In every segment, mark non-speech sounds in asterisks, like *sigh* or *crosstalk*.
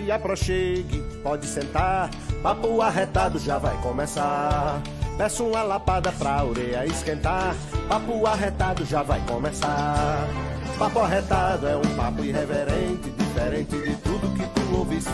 Se aproxime, pode sentar. Papo arretado já vai começar. Peço uma lapada pra orelha esquentar. Papo arretado já vai começar. Papo arretado é um papo irreverente, diferente de tudo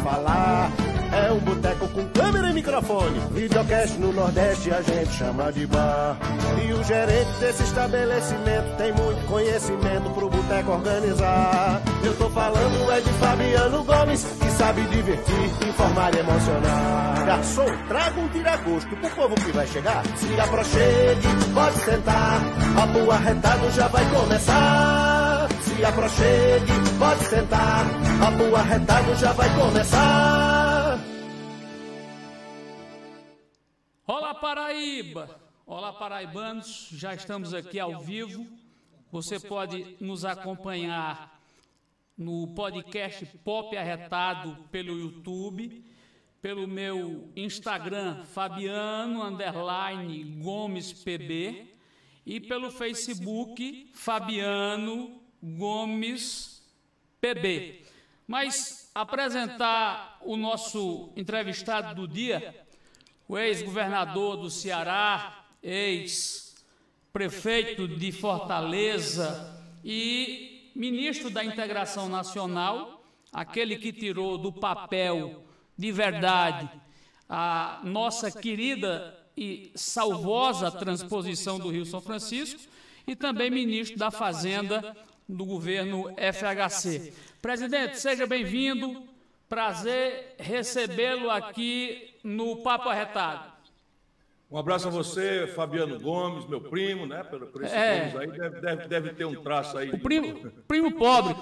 falar. É um boteco com câmera e microfone. Videocast no Nordeste a gente chama de bar. E o gerente desse estabelecimento tem muito conhecimento pro boteco organizar. Eu tô falando é de Fabiano Gomes, que sabe divertir, informar e emocionar. Garçom, traga um tira-gosto pro povo que vai chegar. Se aproxime, pode sentar. Papo arretado já vai começar. Se aproxime, pode sentar. Papo arretado já vai começar. Olá Paraíba! Olá paraibanos, já estamos aqui ao vivo. Você pode nos acompanhar no podcast Pop Arretado pelo YouTube, pelo meu Instagram Fabiano underline Gomes PB e pelo Facebook Fabiano Gomes PB. Mas apresentar o nosso entrevistado do dia o ex-governador do Ceará, ex-prefeito de Fortaleza e ministro da Integração Nacional, aquele que tirou do papel de verdade a nossa querida e salvosa transposição do Rio São Francisco, e também ministro da Fazenda do governo FHC. Presidente, seja bem-vindo. Prazer recebê-lo aqui no Papo Arretado. Um abraço a você, Fabiano Gomes, meu primo, né? Por, por esse é. aí, deve, deve, deve, ter um traço aí. O primo, primo pobre.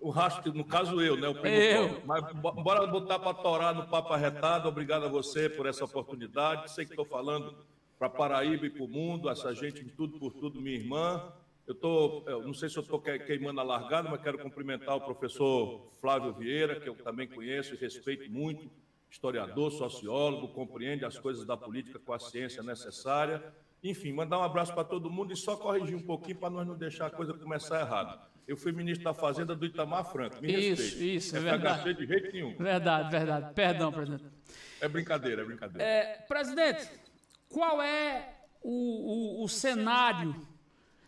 O rastro, no caso eu, né? O primo eu. pobre. Mas bora botar para torar no Papo Arretado. Obrigado a você por essa oportunidade. Sei que estou falando para Paraíba e para o mundo, essa gente de tudo por tudo, minha irmã. Eu tô, eu não sei se eu estou queimando a largada, mas quero cumprimentar o professor Flávio Vieira, que eu também conheço e respeito muito, historiador, sociólogo, compreende as coisas da política com a ciência necessária. Enfim, mandar um abraço para todo mundo e só corrigir um pouquinho para nós não deixar a coisa começar errado. Eu fui ministro da Fazenda do Itamar Franco. Me isso, respeite. isso, é verdade. de jeito nenhum. Verdade, verdade. Perdão, presidente. É brincadeira, é brincadeira. É, presidente, qual é o, o, o cenário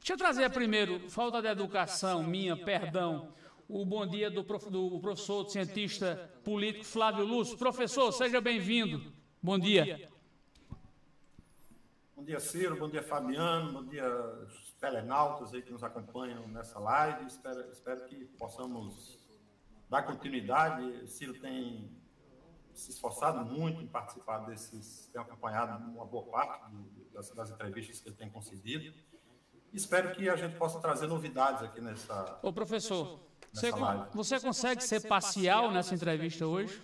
Deixa eu trazer primeiro, falta de educação minha, perdão, o bom dia do, prof, do professor, cientista político Flávio Lúcio. Professor, seja bem-vindo. Bom dia. Bom dia, Ciro. Bom dia, Fabiano. Bom dia, os telenautas aí que nos acompanham nessa live. Espero, espero que possamos dar continuidade. Ciro tem se esforçado muito em participar desses, tem acompanhado uma boa parte das, das entrevistas que ele tem concedido. Espero que a gente possa trazer novidades aqui nessa. Ô, professor, você, você consegue ser parcial nessa entrevista hoje?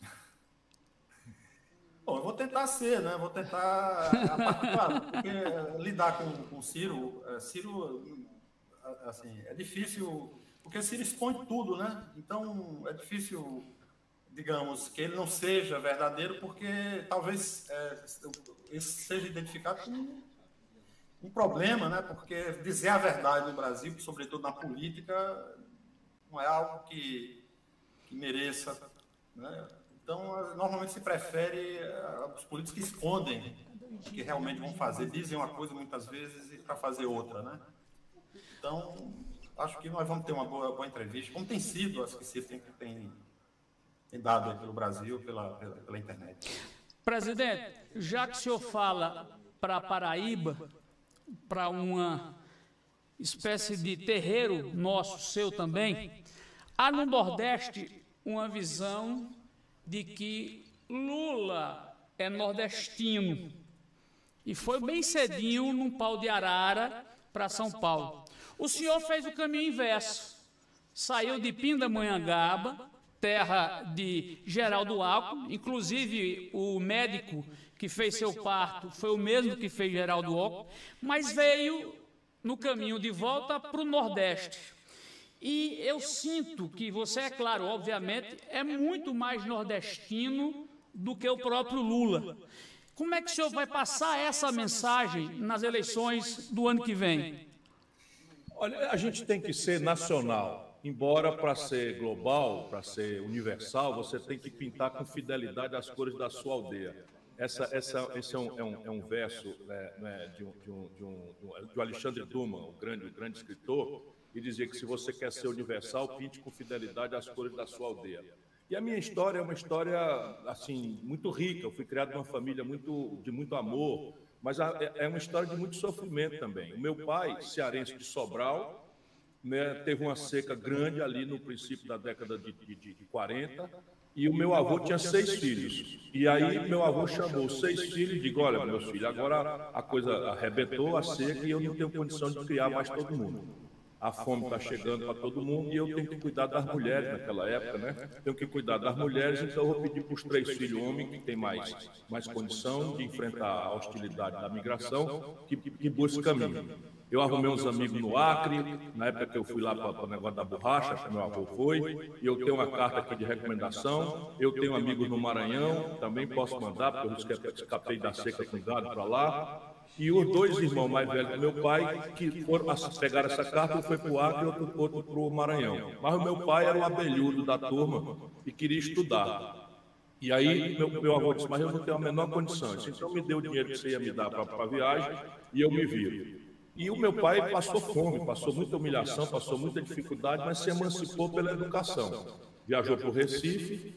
*laughs* Bom, eu vou tentar ser, né? Vou tentar. Claro, porque lidar com, com Ciro, é, Ciro, assim, é difícil, porque Ciro expõe tudo, né? Então, é difícil, digamos, que ele não seja verdadeiro, porque talvez é, isso seja identificado como um problema, né? Porque dizer a verdade no Brasil, sobretudo na política, não é algo que, que mereça. Né? Então, normalmente se prefere eh, os políticos que escondem o que realmente vão fazer, dizem uma coisa muitas vezes e para fazer outra, né? Então, acho que nós vamos ter uma boa, boa entrevista, como tem sido as que se tem, tem, tem dado pelo Brasil, pela, pela, pela internet. Presidente, já que o senhor fala para Paraíba, para uma espécie de terreiro nosso, seu também, há no Nordeste uma visão de que Lula é nordestino. E foi bem cedinho num pau de arara para São Paulo. O senhor fez o caminho inverso. Saiu de Pindamonhangaba, terra de Geraldo Alckmin, inclusive o médico que fez seu parto foi o mesmo que fez Geraldo Alckmin, mas veio no caminho de volta para o Nordeste. E eu sinto que você, é claro, obviamente, é muito mais nordestino do que o próprio Lula. Como é que o senhor vai passar essa mensagem nas eleições do ano que vem? Olha, a gente tem que ser nacional. embora para ser global, para ser universal, você tem que pintar com fidelidade as cores da sua aldeia. Essa, essa, esse é um, é um, é um verso né, né de, um, de, um, de, um, de Alexandre Dumas, o grande, o grande escritor, e dizia que se você quer ser universal, pinte com fidelidade as cores da sua aldeia. E a minha história é uma história assim muito rica. Eu fui criado numa família muito de muito amor, mas é, é uma história de muito sofrimento também. O meu pai, cearense de Sobral, né, teve uma seca grande ali no princípio da década de, de, de 40, e o meu avô tinha seis filhos. E aí meu avô chamou seis filhos e disse, olha, meus filhos, agora a coisa arrebentou, a seca, e eu não tenho condição de criar mais todo mundo a fome está chegando para todo mundo e eu tenho que cuidar das mulheres naquela época, né? Tenho que cuidar das mulheres, então eu vou pedir para os três filhos homens que têm mais, mais condição de enfrentar a hostilidade da migração, que, que busquem caminho. Eu arrumei uns amigos no Acre, na época que eu fui lá para o negócio da borracha, que meu avô foi, e eu tenho uma carta aqui de recomendação. Eu tenho amigos no Maranhão, também posso mandar, porque eu escapei da seca com gado para lá. E os dois irmãos mais velhos do meu pai, que foram pegar essa carta, um foi para o Acre e outro, outro para o Maranhão. Mas o meu pai era o abelhudo da turma e queria estudar. E aí meu, meu avô disse, mas eu não tenho a menor condição. Então me deu o dinheiro que você ia me dar para a viagem e eu me viro. E o meu pai passou fome, passou muita humilhação, passou muita dificuldade, mas se emancipou pela educação. Viajou para o Recife,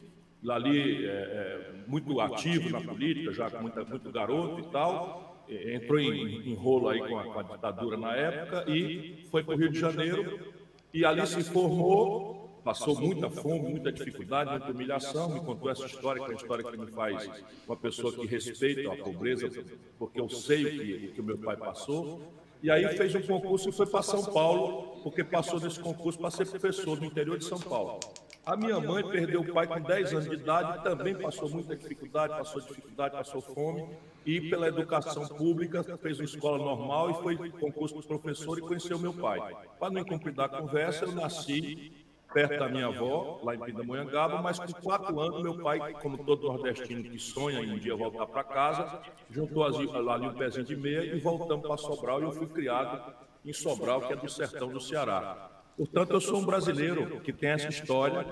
ali é, é, muito ativo na política, já muita, muito garoto e tal, entrou em, em rolo aí com a, com a, ditadura na época e foi para o Rio de Janeiro e ali se formou, passou muita fome, muita dificuldade, muita humilhação, me contou essa história, que é uma história que me faz uma pessoa que respeita a pobreza, porque eu sei o que, o que o meu pai passou. E aí fez um concurso e foi para São Paulo, porque passou nesse concurso para ser professor no interior de São Paulo. A minha mãe perdeu o pai com 10 anos de idade, também passou muita dificuldade, passou dificuldade, passou fome, e pela educação pública fez uma escola normal e foi concurso de professor e conheceu meu pai. Para não incumprir a conversa, eu nasci perto da minha avó, lá em Pindamonhangaba, mas com quatro anos, meu pai, como todo nordestino que sonha em um dia voltar para casa, juntou ali um pezinho de meia e voltamos para Sobral e eu fui criado em Sobral, que é do sertão do Ceará. Portanto, eu sou um brasileiro que tem essa história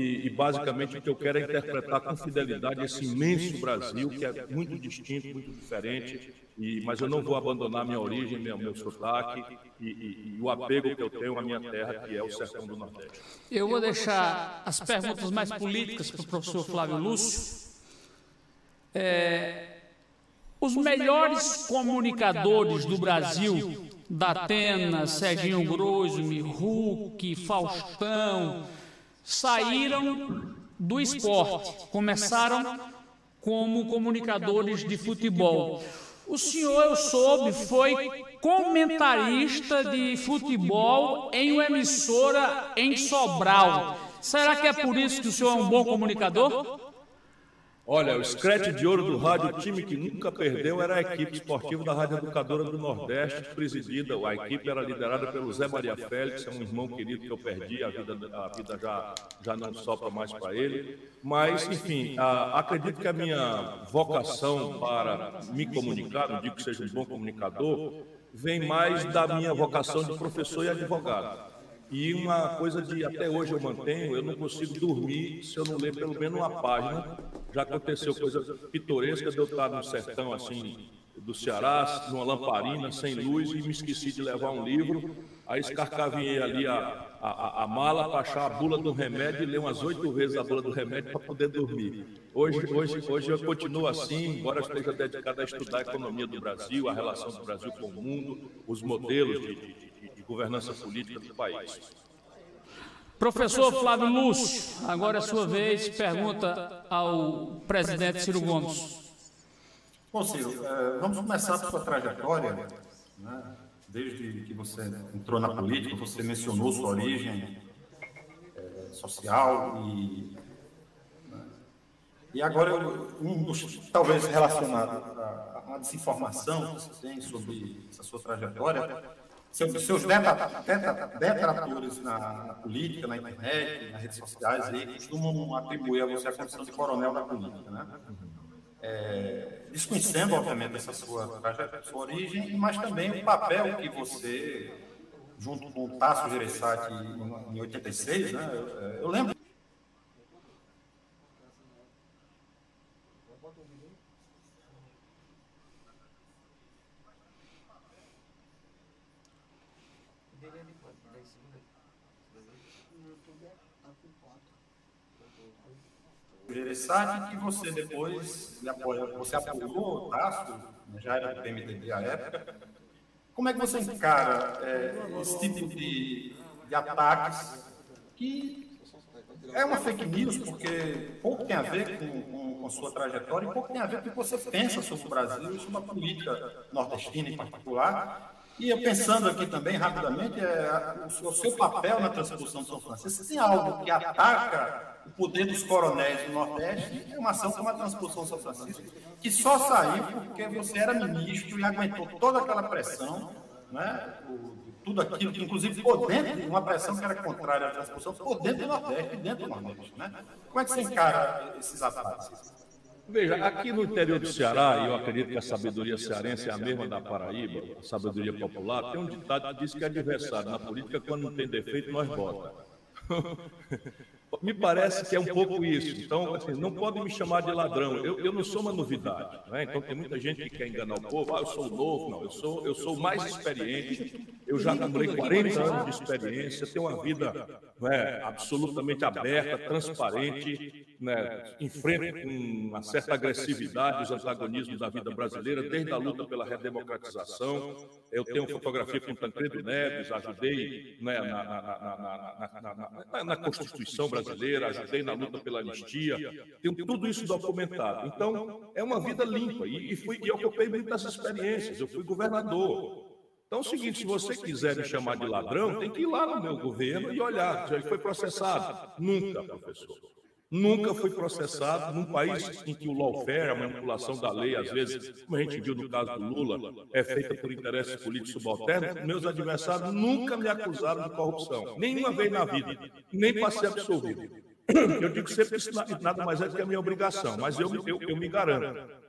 e, e, basicamente o que eu quero é interpretar com fidelidade esse imenso Brasil, que é muito distinto, muito diferente, e, mas eu não vou abandonar minha origem, meu, meu sotaque e, e, e o apego que eu tenho à minha terra, que é o sertão do Nordeste. Eu vou deixar as perguntas mais políticas para o professor Flávio Lúcio. É, os melhores comunicadores do Brasil Datena, Serginho Grosme, Hulk, Faustão, saíram do esporte, começaram como comunicadores de futebol. O senhor, eu soube, foi comentarista de futebol em uma emissora em Sobral. Será que é por isso que o senhor é um bom comunicador? Olha, o scratch de ouro do rádio, o time que nunca perdeu era a equipe esportiva da Rádio Educadora do Nordeste, presidida, a equipe era liderada pelo Zé Maria Félix, é um irmão querido que eu perdi, a vida, a vida já, já não sopra mais para ele. Mas, enfim, a, acredito que a minha vocação para me comunicar, não digo que seja um bom comunicador, vem mais da minha vocação de professor e advogado. E uma coisa de até hoje eu mantenho, eu não consigo dormir se eu não ler pelo menos uma página. Já aconteceu coisa pitoresca de eu estar no sertão assim do Ceará, numa lamparina, sem luz, e me esqueci de levar um livro. Aí escarcavinhei ali a, a, a mala para achar a bula do remédio e ler umas oito vezes a bula do remédio para poder dormir. Hoje, hoje, hoje eu continuo assim, embora esteja dedicado a estudar a economia do Brasil, a relação do Brasil com o mundo, os modelos de, de governança política do país. Professor Flávio Lúcio, agora é sua vez, pergunta ao presidente Ciro Gomes. Bom, Ciro, é, vamos começar por sua trajetória. Né? Desde que você entrou na política, você mencionou sua origem é, social e. Né? E agora, um dos, talvez relacionado à, à desinformação que você tem sobre essa sua trajetória, seus, seus detratores na, na, política, na internet, nas redes sociais, aí, costumam atribuir a você a condição de coronel da política, né? É, desconhecendo, obviamente, essa sua, sua origem, mas também o papel que você junto com o Tasso Gereissati em, em 86, né? Eu, eu lembro Gereissati, que você depois você apoiou o Tasso, já era do PMDB à época. Como é que você encara é, esse tipo de, de ataques que é uma fake news porque pouco tem a ver com, com, com, sua trajetória e pouco tem a ver com o que você pensa sobre o Brasil sobre a política nordestina em particular. E eu pensando aqui também, rapidamente, é, o seu papel na transposição de São Francisco, tem algo que ataca o poder dos coronéis do Nordeste, é uma ação como a transposição São Francisco, que só saiu porque você era ministro e aguentou toda aquela pressão, né? tudo aquilo, que inclusive por dentro, uma pressão que era contrária à transposição, por dentro do Nordeste e dentro do Nordeste. Né? Como é que você encara esses ataques? Veja, aqui no interior do Ceará, e eu acredito que a sabedoria cearense é a mesma da Paraíba, a sabedoria popular, tem um ditado que diz que é adversário na política, quando não tem defeito, nós bota. *laughs* Me parece que é um pouco isso. Então, assim, não podem me chamar de ladrão. Eu, eu não sou uma novidade. Né? Então, tem muita gente que quer enganar o povo. Ah, eu sou novo. Não, eu sou, eu sou mais experiente. Eu já acumulei 40 anos de experiência. Tenho uma vida né, absolutamente aberta, transparente. Né, enfrento com uma certa agressividade os antagonismos da vida brasileira, desde a luta pela redemocratização. Eu tenho fotografia com Tancredo Neves, ajudei né, na, na, na, na Constituição brasileira brasileira, ajudei na luta pela anistia, tenho tudo isso documentado. Então, é uma vida limpa e, e, fui, e ocupei muitas experiências. Eu fui governador. Então, é o seguinte: se você quiser me chamar de ladrão, tem que ir lá no meu governo e olhar ele foi processado. Nunca, professor. Nunca fui processado num país em que o lawfare, a manipulação da lei, às vezes, como a gente viu no caso do Lula, é feita por interesses políticos subalternos. Meus adversários nunca me acusaram de corrupção, nenhuma vez na vida, nem para ser absolvido. Eu digo sempre que isso nada mais é do que a minha obrigação, mas eu, eu, eu me garanto.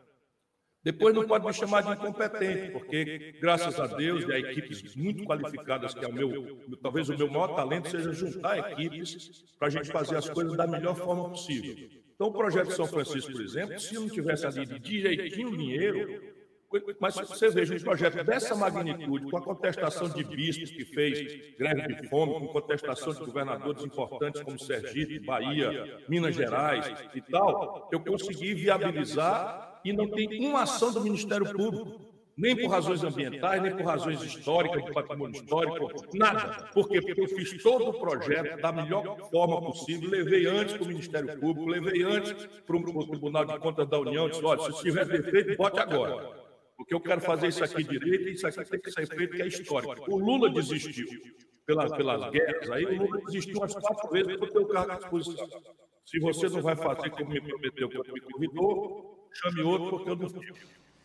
Depois não pode me chamar de incompetente, porque, graças a Deus, e a equipes muito qualificadas, que é o meu, talvez o meu maior talento seja juntar equipes para a gente fazer as coisas da melhor forma possível. Então, o projeto São Francisco, por exemplo, se não tivesse ali direitinho o dinheiro, mas você veja um projeto dessa magnitude, com a contestação de bispos que fez greve de fome, com contestação de governadores importantes como Sergipe, Bahia, Minas Gerais e tal, eu consegui viabilizar e não tem uma ação do Ministério Público, nem por razões ambientais, nem por razões históricas, de patrimônio histórico, nada. Por quê? Porque eu fiz todo o projeto da melhor forma possível, levei antes para o Ministério Público, levei antes para o Tribunal de Contas da União, disse, olha, se tiver defeito, bote agora. Porque eu quero fazer isso aqui direito e isso aqui tem que ser feito, que é histórico. O Lula desistiu pelas, pelas guerras, aí o Lula desistiu umas quatro vezes para ter o cargo à disposição. Se você não vai fazer como me prometeu, como me convidou, chame outro porque eu não fico.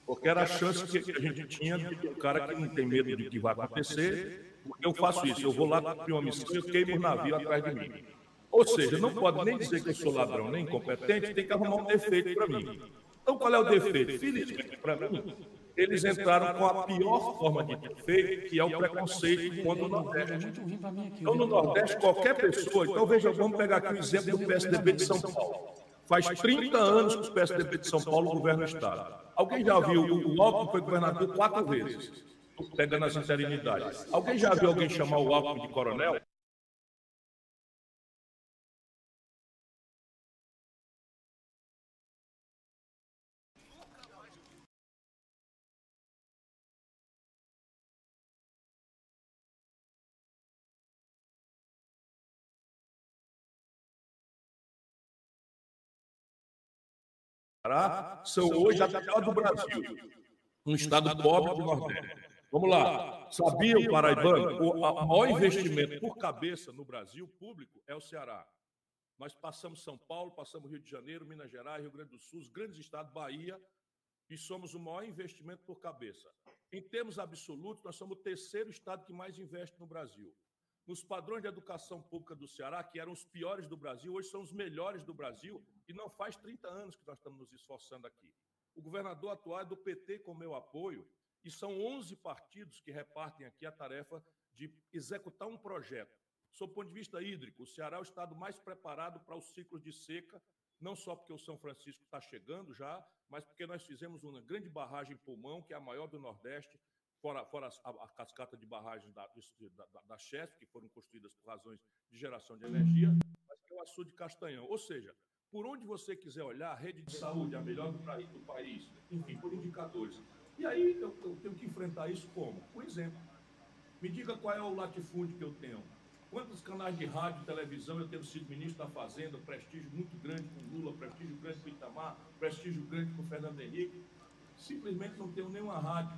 Porque era a chance que, a gente tinha de um cara que não tem medo de que vai acontecer, porque eu faço isso, eu vou lá cumprir uma missão e eu queimo o navio atrás de mim. Ou seja, não pode nem dizer que eu sou ladrão, nem incompetente, tem que arrumar um defeito para mim. Então, qual é o defeito? Felizmente para mim, eles entraram com a pior forma de defeito, que é o preconceito contra o Nordeste. Então, no Nordeste, qualquer pessoa. Então, veja, vamos pegar aqui o exemplo do PSDB de São Paulo. Faz 30 anos que o PSDB de São Paulo governa o Estado. Alguém já viu? O Alckmin foi governador quatro vezes, pegando as interinidades. Alguém já viu alguém chamar o Alckmin de coronel? São hoje a pior do Brasil, um estado pobre do Nordeste. Vamos lá. Sabia o paraibano? O maior investimento por cabeça no Brasil público é o Ceará. Nós passamos São Paulo, passamos Rio de Janeiro, Minas Gerais, Rio Grande do Sul, os grandes estados, Bahia, e somos o maior investimento por cabeça. Em termos absolutos, nós somos o terceiro estado que mais investe no Brasil. Nos padrões de educação pública do Ceará, que eram os piores do Brasil, hoje são os melhores do Brasil, e não faz 30 anos que nós estamos nos esforçando aqui. O governador atual é do PT com meu apoio, E são 11 partidos que repartem aqui a tarefa de executar um projeto. Sob o ponto de vista hídrico, o Ceará é o estado mais preparado para os ciclos de seca, não só porque o São Francisco está chegando já, mas porque nós fizemos uma grande barragem pulmão, que é a maior do Nordeste, fora, fora a, a, cascata de barragens da, da, da Chesf, que foram construídas por razões de geração de energia, mas que é o açude de Castanhão. Ou seja, por onde você quiser olhar, a rede de saúde é a melhor do, do país, enfim, por indicadores. E aí eu, eu tenho que enfrentar isso como? Por exemplo, me diga qual é o latifúndio que eu tenho. Quantos canais de rádio e televisão eu tenho sido ministro da Fazenda, prestígio muito grande com Lula, prestígio grande com Itamar, prestígio grande com Fernando Henrique. Simplesmente não tenho nenhuma rádio,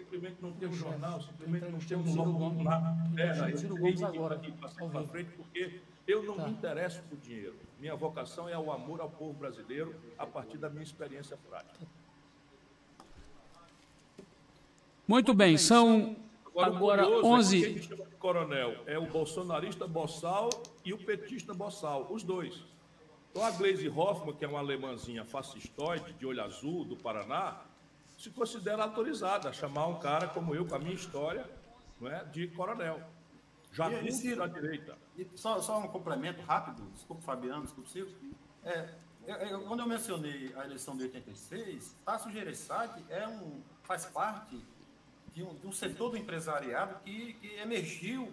simplesmente não um jornal, simplesmente não tenho um logo na terra. Ciro Gomes agora. Aqui para frente, porque eu não tá. me interesso por dinheiro. Minha vocação é o amor ao povo brasileiro a partir da minha experiência prática. Muito bem, são Agora, Agora curioso 11. É que chama de coronel é o bolsonarista Bossal e o petista Bossal, os dois. Então a Gleisi Hoffmann, que é uma alemãzinha fascistoide, de olho azul, do Paraná, se considera autorizada a chamar um cara como eu, com a minha história, não é, de coronel. Já e, da direita. E só, só um complemento rápido, desculpa Fabiano, desculpa Silvio. É, eu, quando eu mencionei a eleição de 86, Tasso Gereissati é um, faz parte de um, de um setor do empresariado que, que emergiu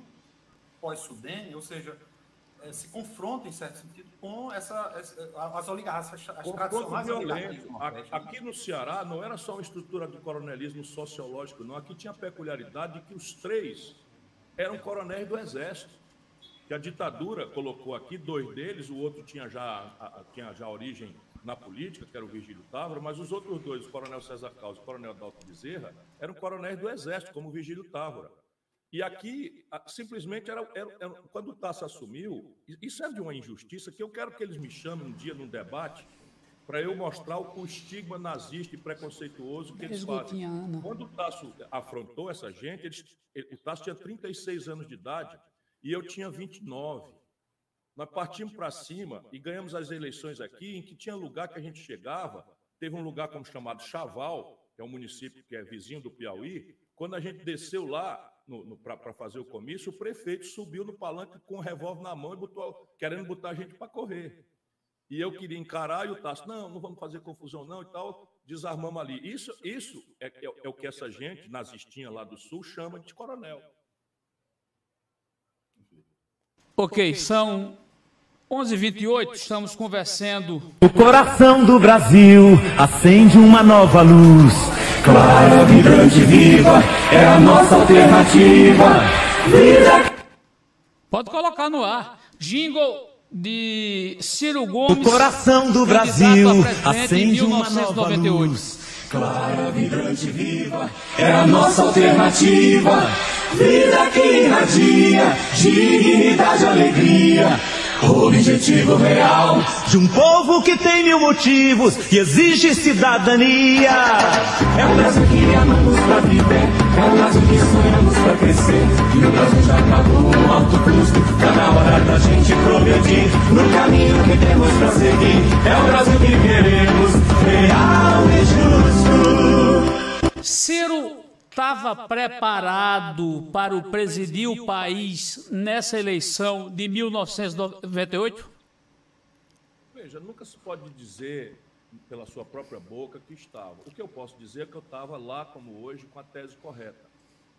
pós-Sudene, ou seja, é, se confronta, em certo sentido, com essa, as oligarquias, as tradicionais oligarquias. Aqui no Ceará não era só uma estrutura de coronelismo sociológico, não. Aqui tinha a peculiaridade de que os três eram coronéis do Exército. Que a ditadura colocou aqui dois deles, o outro tinha já, tinha já origem na política, que era o Virgílio Távora, mas os outros dois, o coronel César Carlos e o coronel Dalton Bezerra, eram coronéis do Exército, como o Virgílio Távora. E aqui, simplesmente, era, era, era, quando o Tasso assumiu, isso é de uma injustiça que eu quero que eles me chamem um dia num debate para eu mostrar o, estigma nazista e preconceituoso que eles fazem. Quando o Tasso afrontou essa gente, eles, ele, o Tasso tinha 36 anos de idade e eu tinha 29. Nós partimos para cima e ganhamos as eleições aqui, em que tinha lugar que a gente chegava, teve um lugar como chamado Chaval, que é um município que é vizinho do Piauí. Quando a gente desceu lá para fazer o comício, o prefeito subiu no palanque com o revólver na mão e botou, querendo botar a gente para correr. E eu queria encarar e o Tasso, não, não vamos fazer confusão não e tal, desarmamos ali. Isso, isso é, é, é o que essa gente, nazistinha lá do Sul, chama de coronel. Ok, são 11:28 estamos conversando. O coração do Brasil acende uma nova luz. Clara, vibrante, viva, é a nossa alternativa. Vida... Pode colocar no ar. Jingle de Ciro Gomes. O coração do Brasil acende uma nova luz. Clara, vibrante, viva, é a nossa alternativa. Vida que irradia, dignidade, alegria. Objetivo real de um povo que tem mil motivos e exige cidadania. É o Brasil que amamos pra viver, é o Brasil que sonhamos pra crescer. E o Brasil já acabou um alto custo, tá na hora da gente progredir no caminho que temos pra seguir. É o Brasil que queremos, real e justo. Ciro estava preparado para o presidir o país nessa eleição de 1998? Veja, nunca se pode dizer pela sua própria boca que estava. O que eu posso dizer é que eu estava lá como hoje com a tese correta.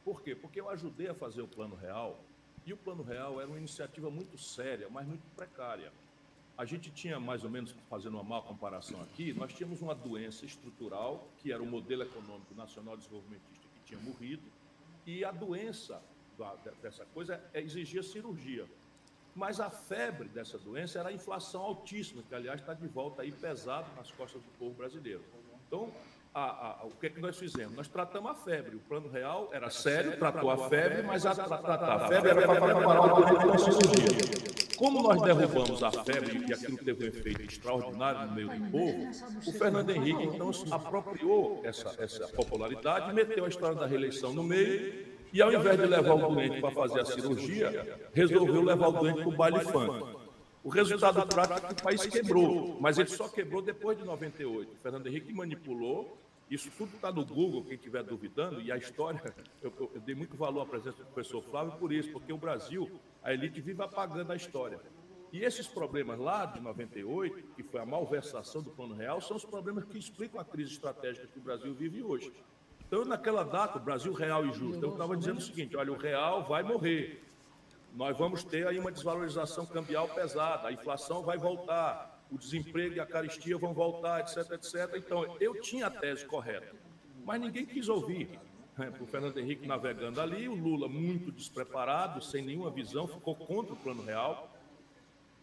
Por quê? Porque eu ajudei a fazer o Plano Real e o Plano Real era uma iniciativa muito séria, mas muito precária. A gente tinha mais ou menos, fazendo uma má comparação aqui, nós tínhamos uma doença estrutural, que era o modelo econômico nacional desenvolvimentista tinha morrido, e a doença dessa coisa é, exigia cirurgia. Mas a febre dessa doença era a inflação altíssima, que aliás está de volta aí pesado nas costas do povo brasileiro. Então, a, a, o que é que nós fizemos? Nós tratamos a febre. O plano real era sério, tratou a febre, mas a, tratar a febre era para preparar o doente cirurgia. Como nós derrubamos a febre e aquilo teve um efeito extraordinário no meio do povo, o Fernando Henrique então apropriou essa, essa popularidade, meteu a história da reeleição no meio e ao invés de levar o doente para fazer a cirurgia, resolveu levar o doente para o baile funk. O resultado prático é que o país quebrou, mas ele só quebrou depois de 98. O Fernando Henrique manipulou Isso tudo está no Google, quem estiver duvidando, e a história, eu, *laughs* eu, eu, dei muito valor à presença do professor Flávio por isso, porque o Brasil, a elite vive apagando a história. E esses problemas lá de 98, que foi a malversação do Plano Real, são os problemas que explicam a crise estratégica que o Brasil vive hoje. Então, naquela data, o Brasil real e justo, eu estava dizendo o seguinte: olha, o real vai morrer. Nós vamos ter aí uma desvalorização cambial pesada, a inflação vai voltar, o desemprego e a caristia vão voltar, etc, etc. Então, eu tinha a tese correta, mas ninguém quis ouvir. Né? O Fernando Henrique navegando ali, o Lula muito despreparado, sem nenhuma visão, ficou contra o plano real.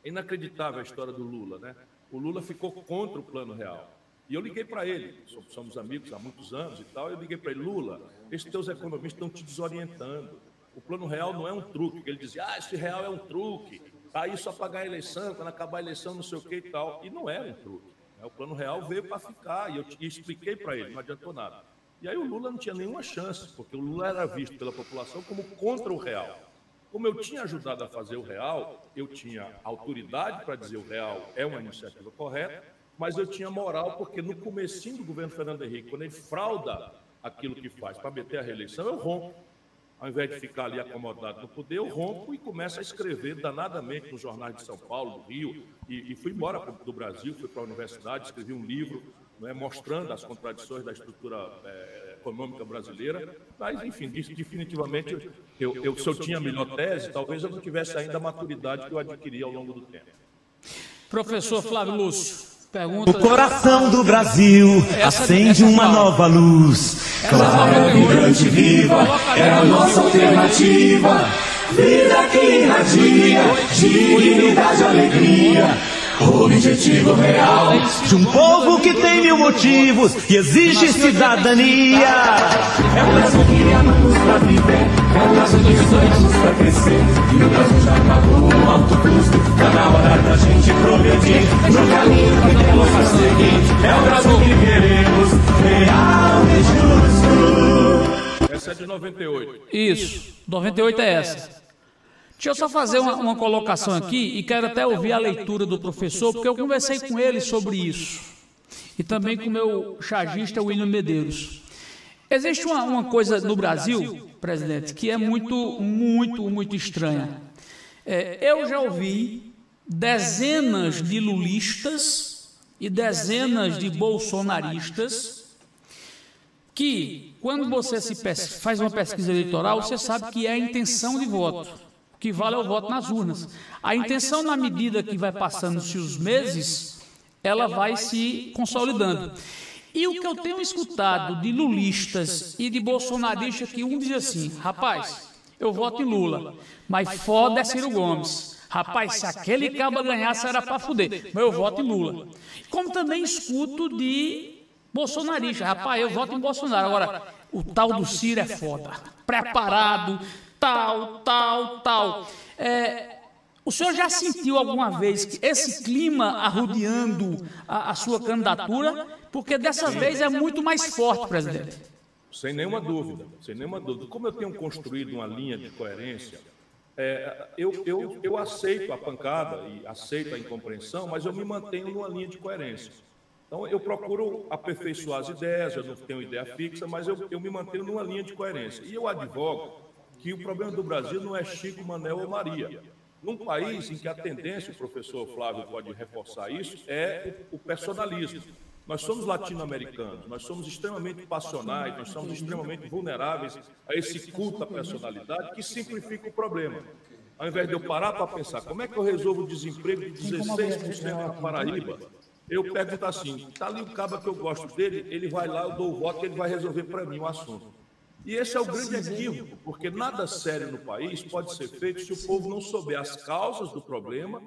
É inacreditável a história do Lula, né? O Lula ficou contra o plano real. E eu liguei para ele, somos amigos há muitos anos e tal, eu liguei para ele, Lula, esses teus economistas estão te desorientando. O plano real não é um truque. Ele dizia, ah, esse real é um truque. Está aí só para ganhar a eleição, quando acabar a eleição, não sei o que e tal. E não era um truque. Né? O plano real veio para ficar. E eu expliquei para ele, não adiantou nada. E aí o Lula não tinha nenhuma chance, porque o Lula era visto pela população como contra o real. Como eu tinha ajudado a fazer o real, eu tinha autoridade para dizer o real é uma iniciativa correta, mas eu tinha moral, porque no comecinho do governo Fernando Henrique, quando ele frauda aquilo que faz para meter a reeleição, eu rompo. Ao invés de ficar ali acomodado no poder, eu rompo e começo a escrever danadamente nos jornais de São Paulo, do Rio, e, e fui embora do Brasil, fui para a universidade, escrevi um livro é, mostrando as contradições da estrutura é, econômica brasileira. Mas, enfim, definitivamente, eu, eu, se eu tinha a melhor tese, talvez eu não tivesse ainda a maturidade que eu adquiri ao longo do tempo. Professor Flávio Lúcio. Pergunta... O coração do Brasil acende uma nova luz. Clara, vibrante, viva, é a nossa alternativa. Vida que irradia, dignidade alegria. Objetivo real de um povo que tem mil motivos e exige cidadania. É o Brasil que amamos pra viver, é o Brasil que sonhamos pra crescer. E o Brasil já pagou um alto custo, tá na hora da gente progredir. No caminho que temos pra seguir, é o Brasil que Essa é de 98. Isso, 98 é essa. Deixa eu só fazer uma, uma colocação aqui e quero até ouvir a leitura do professor, porque eu conversei com ele sobre isso. E também com o meu chargista William Medeiros. Existe uma, uma coisa no Brasil, presidente, que é muito, muito, muito estranha. É, eu já ouvi dezenas de lulistas e dezenas de bolsonaristas que, quando você se faz uma pesquisa eleitoral, você sabe que é a intenção de voto que vale é o voto nas urnas. A intenção, na medida que vai passando-se os meses, ela vai se consolidando. E o que eu tenho escutado de lulistas e de bolsonaristas que um diz assim, rapaz, eu voto em Lula, mas foda é Ciro Gomes. Rapaz, se aquele cabo ganhasse era para fuder, mas eu voto em Lula. Como também escuto de bolsonaristas, rapaz, eu voto em Bolsonaro. Agora, o tal do Ciro é foda. Preparado, tal, tal, tal. É, o senhor já sentiu alguma vez esse clima arrodeando a, a sua candidatura? Porque dessa vez é muito mais forte, presidente. Sem nenhuma dúvida, sem nenhuma dúvida. Como eu tenho construído uma linha de coerência, é, eu, eu, eu aceito a pancada e aceito a incompreensão, mas eu me mantenho numa linha de coerência. Então, eu procuro aperfeiçoar as ideias, eu não tenho ideia fixa, mas eu, eu me mantenho numa linha de coerência. E eu advogo que o problema do Brasil não é Chico, Manel ou Maria. Num país em que a tendência, o professor Flávio pode reforçar isso, é o personalismo. Nós somos latino-americanos, nós somos extremamente passionais, nós somos extremamente vulneráveis a esse culto à personalidade que simplifica o problema. Ao invés de eu parar para pensar como é que eu resolvo o desemprego de 16% na Paraíba, eu pergunto assim: está ali o cabo que eu gosto dele, ele vai lá, eu dou o voto e ele vai resolver para mim o assunto. E esse é o grande equívoco, porque nada sério no país pode ser feito se o povo não souber as causas do problema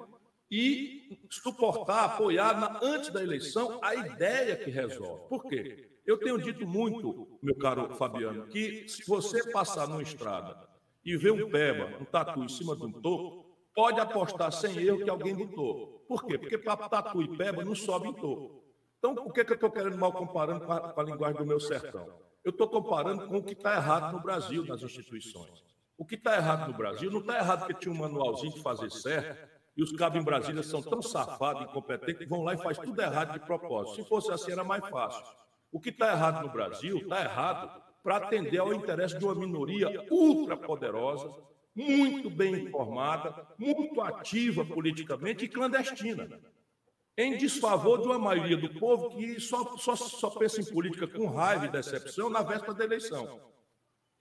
e suportar, apoiar na, antes da eleição a ideia que resolve. Por quê? Eu tenho dito muito, meu caro Fabiano, que se você passar numa estrada e ver um peba, um tatu em cima de um topo, pode apostar sem erro que alguém botou. Por quê? Porque para tatu e peba não sobe em topo. Então, o que, é que eu estou querendo mal comparando com a, com a linguagem do meu sertão? Eu estou comparando com o que está errado no Brasil, nas instituições. O que está errado no Brasil não está errado porque tinha um manualzinho de fazer certo e os cabos em Brasília são tão safados, incompetentes, que vão lá e faz tudo errado de propósito. Se fosse assim, era mais fácil. O que está errado no Brasil está errado para atender ao interesse de uma minoria ultrapoderosa, muito bem informada, muito ativa politicamente e clandestina, em desfavor de uma maioria do povo que só, só, só pensa em política com raiva e decepção na véspera da eleição.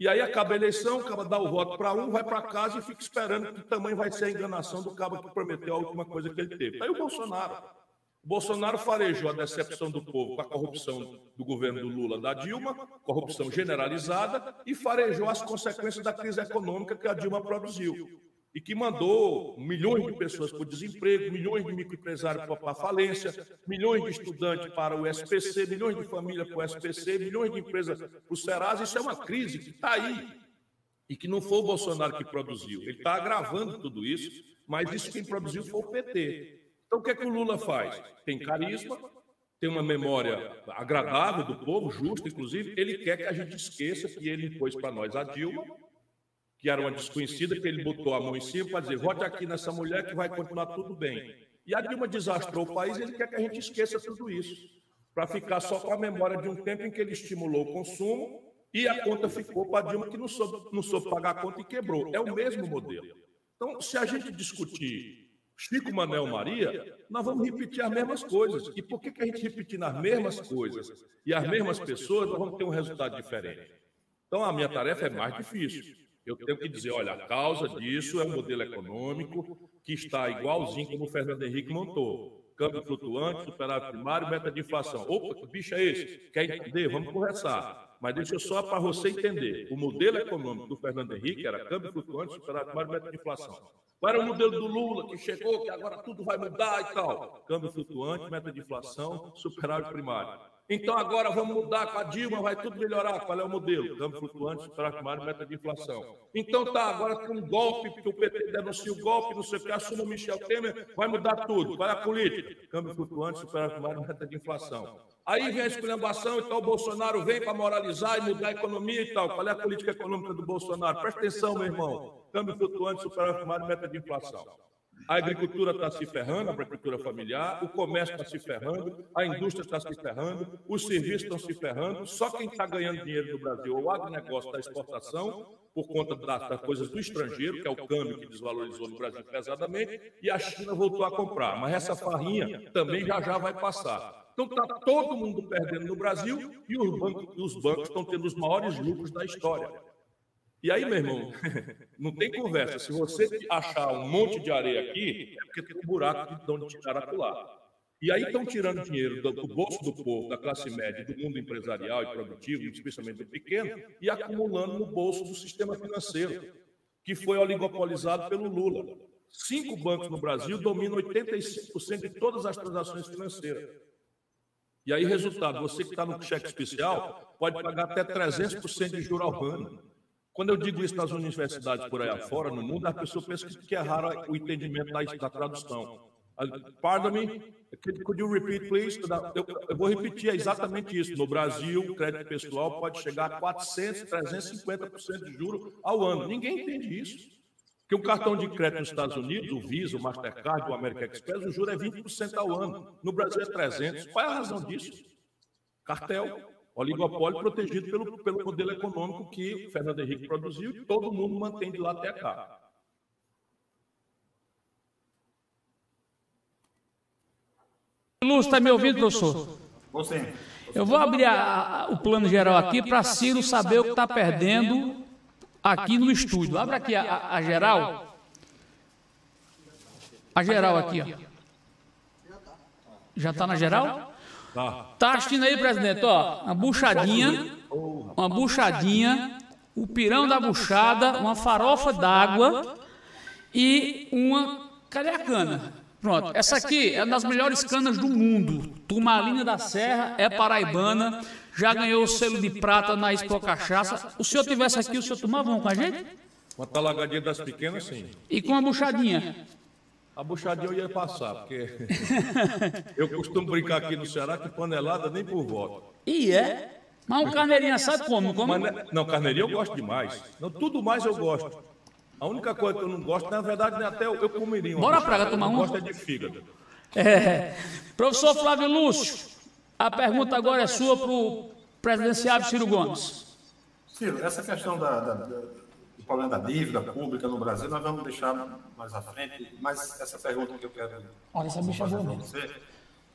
E aí acaba a eleição, acaba dá o voto para um, vai para casa e fica esperando que tamanho vai ser a enganação do cabo que prometeu a última coisa que ele teve. Aí o Bolsonaro. O Bolsonaro farejou a decepção do povo com a corrupção do governo do Lula, da Dilma, corrupção generalizada, e farejou as consequências da crise econômica que a Dilma produziu e que mandou milhões de pessoas para o desemprego, milhões de microempresários para a falência, milhões de estudantes para o SPC, milhões de famílias para o SPC, milhões de empresas para o Serasa. Isso é uma crise que está aí e que não foi o Bolsonaro que produziu. Ele está agravando tudo isso, mas isso quem produziu foi o PT. Então, o que é que o Lula faz? Tem carisma, tem uma memória agradável do povo, justa, inclusive. Ele quer que a gente esqueça que ele impôs para nós a Dilma que era uma desconhecida, que ele botou a mão em cima para dizer: vote aqui nessa mulher que vai continuar tudo bem. E a Dilma desastrou o país, ele quer que a gente esqueça tudo isso, para ficar só com a memória de um tempo em que ele estimulou o consumo e a conta ficou para a Dilma, que não soube, não soube pagar a conta e quebrou. É o mesmo modelo. Então, se a gente discutir Chico Manel Maria, nós vamos repetir as mesmas coisas. E por que, que a gente repetindo as mesmas coisas e as mesmas pessoas, nós vamos ter um resultado diferente? Então, a minha tarefa é mais difícil eu tenho que dizer, olha, a causa disso é o modelo econômico que está igualzinho como o Fernando Henrique montou. Câmbio flutuante, superávit primário, meta de inflação. Opa, que bicho é esse? Quer entender? Vamos conversar. Mas deixa eu só para você entender. O modelo econômico do Fernando Henrique era câmbio flutuante, superávit primário, meta de inflação. Qual era o modelo do Lula, que chegou, que agora tudo vai mudar e tal? Câmbio flutuante, meta de inflação, superávit primário. Então agora vamos mudar com a Dilma, vai tudo melhorar. Qual é o modelo? Câmbio flutuante, superávit primário, meta de inflação. Então tá, agora tem um golpe, porque o PT denuncia o golpe, não sei o que, assuma o Michel Temer, vai mudar tudo. Qual é a política? Câmbio flutuante, superávit primário, meta de inflação. Aí vem a esculhambação, então o Bolsonaro vem para moralizar e mudar a economia e tal. Qual é a política econômica do Bolsonaro? Presta atenção, meu irmão. Câmbio flutuante, superávit primário, meta de inflação. A agricultura está se ferrando, a agricultura familiar, o comércio está se ferrando, a indústria está se ferrando, os serviços estão se ferrando. Só quem está ganhando dinheiro no Brasil é o agronegócio da exportação, por conta das, das coisas do estrangeiro, que é o câmbio que desvalorizou no Brasil pesadamente, e a China voltou a comprar. Mas essa farrinha também já já vai passar. Então está todo mundo perdendo no Brasil e os bancos, os bancos estão tendo os maiores lucros da história. E aí, meu irmão, *laughs* não tem conversa. Se você achar um monte de areia aqui, é porque tem um buraco de onde tiraram lá. E aí estão tirando dinheiro do, bolso do povo, da classe média, do mundo empresarial e produtivo, especialmente do pequeno, e acumulando no bolso do sistema financeiro, que foi oligopolizado pelo Lula. Cinco bancos no Brasil dominam 85% de todas as transações financeiras. E aí, resultado, você que está no cheque especial pode pagar até 300% de juros ao ano. Quando eu digo isso nas universidades por aí afora, no mundo, as pessoas pensam que é raro o entendimento da, da tradução. Pardon me, could you repeat, please? Eu, eu, vou repetir exatamente isso. No Brasil, o crédito pessoal pode chegar a 400, 350% de juros ao ano. Ninguém entende isso. Porque um cartão de crédito nos Estados Unidos, o Visa, o Mastercard, o American Express, o juro é 20% ao ano. No Brasil é 300. Qual é a razão disso? Cartel oligopólio protegido pelo, pelo modelo econômico que o Fernando Henrique produziu e todo mundo mantém de lá até cá. Lúcio, está me ouvindo, professor? Você. Eu vou abrir a, a, o plano geral aqui para Ciro saber o que está perdendo aqui no estúdio. Abre aqui a, a geral. A geral aqui, ó. Já está na geral? Tá. Tá assistindo aí, presidente, ó, uma buchadinha, uma buchadinha, o pirão da buchada, uma farofa d'água e uma. Cadê a cana? Pronto, essa aqui é uma das melhores canas do mundo. Turmalina da Serra, é paraibana, já ganhou o selo de prata na Expo Cachaça. O senhor tivesse aqui, o senhor tomava um com a gente? Uma talagadinha das pequenas, sim. E com uma buchadinha? A buchadinha eu ia passar, porque *laughs* eu costumo brincar aqui no Ceará que panelada nem por voto. E é? Mas um carneirinho assado como? como? Não, carneirinho eu gosto demais. Não, tudo mais eu gosto. A única coisa que eu não gosto, na verdade, até eu, eu comeria. Bora praga tomar um. gosto é de fígado. É. Professor Flávio Lúcio, A pergunta agora é sua para o presidenciável Ciro Gomes. Ciro, essa questão da, da, do problema da dívida pública no Brasil, nós vamos deixar mais à frente, mas essa pergunta que eu quero Olha, essa bicha fazer para você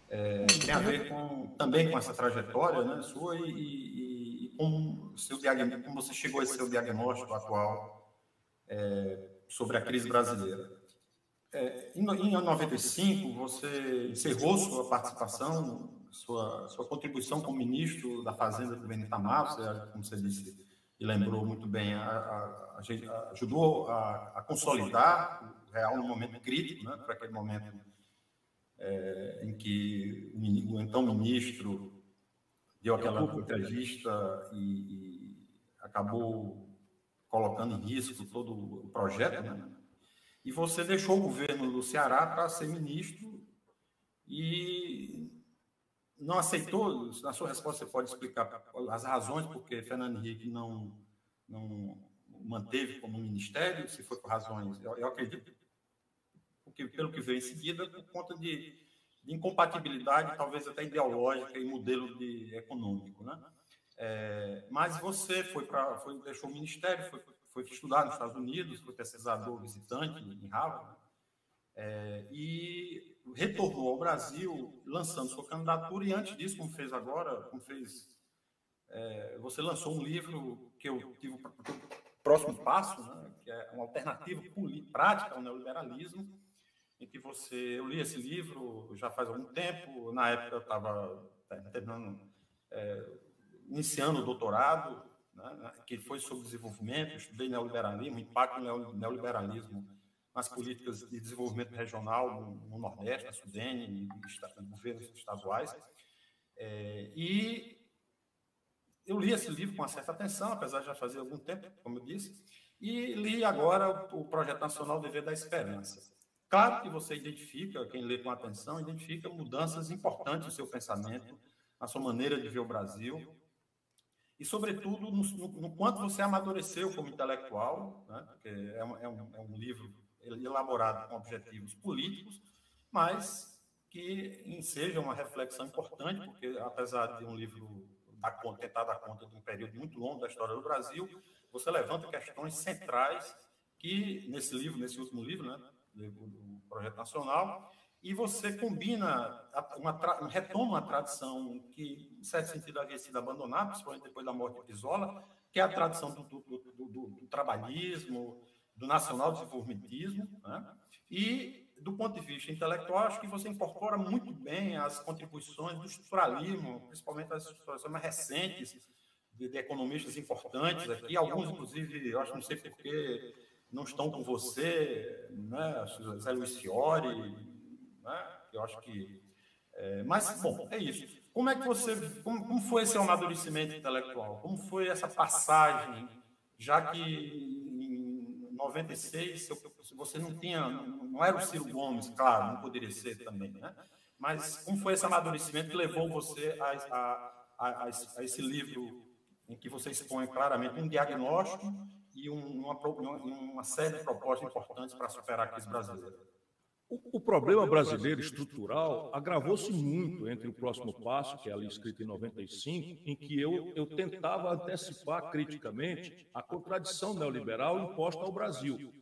é, tem a ver com, também com essa trajetória né, sua e, e, e com seu como você chegou a esse seu diagnóstico atual é, sobre a crise brasileira. É, em, em 95, você encerrou sua participação, sua, sua contribuição como ministro da Fazenda do governo Itamar, você, como você disse e lembrou muito bem, a, a, a, ajudou a, consolidar o real no momento crítico, né, para aquele momento é, em que o, o, então ministro deu aquela entrevista e, e, acabou colocando em risco todo o projeto, né? E você deixou o governo do Ceará para ser ministro e não aceitou. Na sua resposta, você pode explicar as razões por que Fernando Henrique não, não manteve como ministério, se foi por razões. Eu, eu acredito porque, pelo que veio em seguida, por conta de, de incompatibilidade, talvez até ideológica e modelo de, econômico. Né? É, mas você foi para, foi, deixou o ministério, foi, foi estudar nos Estados Unidos, foi pesquisador visitante em Harvard, é, e retornou ao Brasil lançando sua candidatura, e antes disso, como fez agora, como fez. É, você lançou um livro que eu tive o próximo passo, né, que é uma alternativa prática ao neoliberalismo, em que você. Eu li esse livro já faz algum tempo, na época eu estava terminando, é, iniciando o doutorado, né, que foi sobre desenvolvimento, estudei neoliberalismo, impacto do neoliberalismo nas políticas de desenvolvimento regional no, no Nordeste, na Sudene, e, governos estaduais. É, e eu li esse livro com uma certa atenção, apesar de já fazer algum tempo, como eu disse, e li agora o, Projeto Nacional Dever da Esperança. Claro que você identifica, quem lê com atenção, identifica mudanças importantes no seu pensamento, na sua maneira de ver o Brasil, e, sobretudo, no, no, no quanto você amadureceu como intelectual, né? é é, um, é um livro elaborado com objetivos políticos, mas que seja uma reflexão importante, porque, apesar de um livro dar conta, tentar dar conta de um período muito longo da história do Brasil, você levanta questões centrais que, nesse livro, nesse último livro, né, do projeto nacional, e você combina, uma, retoma uma tradição que, em certo sentido, havia sido abandonada, principalmente depois da morte de Pisola, que é a tradição do, do, do, do trabalhismo, do nacional desenvolvimentismo, né? e, do ponto de vista intelectual, acho que você incorpora muito bem as contribuições do estruturalismo, principalmente as estruturações mais recentes, de, de economistas importantes aqui, alguns, inclusive, eu acho, não sei porquê, não estão com você, né? Zé Luiz Fiore, né? eu acho que. É, mas, bom, é isso. Como é que você. Como, como foi esse amadurecimento intelectual? Como foi essa passagem, já que em 96 você não tinha. Não era o Ciro Gomes, claro, não poderia ser também, né? Mas como foi esse amadurecimento que levou você a, a, a, a esse livro em que você expõe claramente um diagnóstico e uma, uma série de propostas importantes para superar a crise brasileira. O, o problema brasileiro estrutural agravou-se muito entre o próximo passo, que é ali escrito em 95, em que eu, eu tentava antecipar criticamente a contradição neoliberal imposta ao Brasil.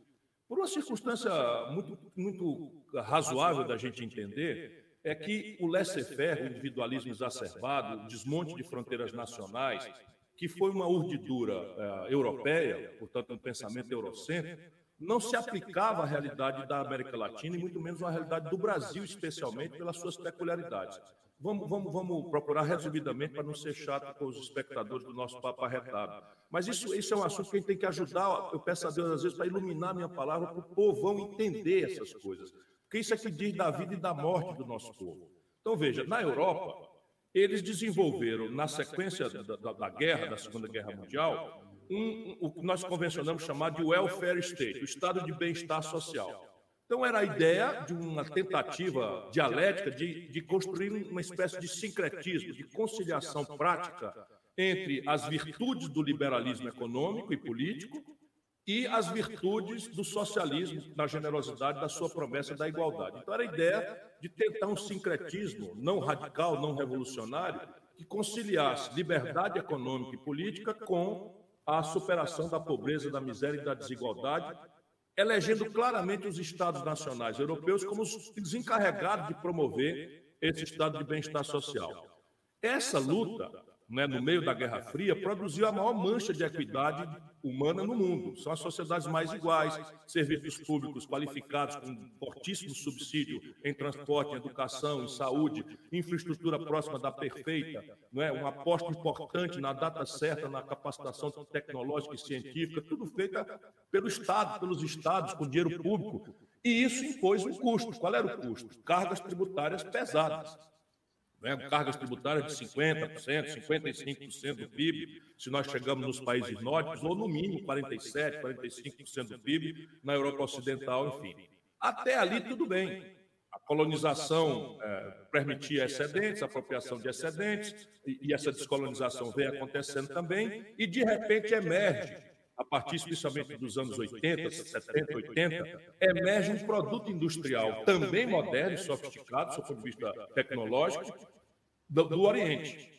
Por uma circunstância muito, muito razoável da gente entender, é que o laissez-faire, o individualismo exacerbado, o desmonte de fronteiras nacionais, que foi uma urdidura uh, europeia, portanto, um pensamento eurocêntrico, não se aplicava à realidade da América Latina e muito menos à realidade do Brasil, especialmente pelas suas peculiaridades. Vamos, vamos, vamos procurar resumidamente para não ser chato com os espectadores do nosso papo arretado. Mas isso, isso é um assunto que a gente tem que ajudar, eu peço a Deus às vezes, para iluminar a minha palavra, para o povão entender essas coisas. Porque isso é que diz da vida e da morte do nosso povo. Então, veja, na Europa, eles desenvolveram, na sequência da, da, da guerra, da Segunda Guerra Mundial, um, o que nós convencionamos chamar de welfare state, o estado de bem-estar social. Então, era a ideia de uma tentativa dialética de, de construir uma espécie de sincretismo, de conciliação prática entre as virtudes do liberalismo econômico e político e as virtudes do socialismo, da generosidade, da sua promessa da igualdade. Então, era a ideia de tentar um sincretismo não radical, não revolucionário, que conciliasse liberdade econômica e política com a superação da pobreza, da miséria e da desigualdade, elegendo claramente os Estados nacionais europeus como os encarregados de promover esse estado de bem-estar social. Essa luta né, no meio da Guerra Fria, produziu a maior mancha de equidade humana no mundo. São as sociedades mais iguais, serviços públicos qualificados com fortíssimo subsídio em transporte, em educação, em saúde, infraestrutura próxima da perfeita, não é? uma aposta importante na data certa, na capacitação tecnológica e científica, tudo feita pelo Estado, pelos Estados, com dinheiro público. E isso impôs um custo. Qual era o custo? Cargas tributárias pesadas né, cargas tributárias de 50%, 55% do PIB, se nós chegamos nos países nórdicos, ou no mínimo 47%, 45% do PIB, na Europa Ocidental, enfim. Até ali, tudo bem. A colonização é, permitia excedentes, apropriação de excedentes, e, e essa descolonização vem acontecendo também, e de repente emerge a partir especialmente dos anos 80, 70, 80, emerge um produto industrial também moderno sofisticado, do ponto de vista tecnológico, do, do Oriente.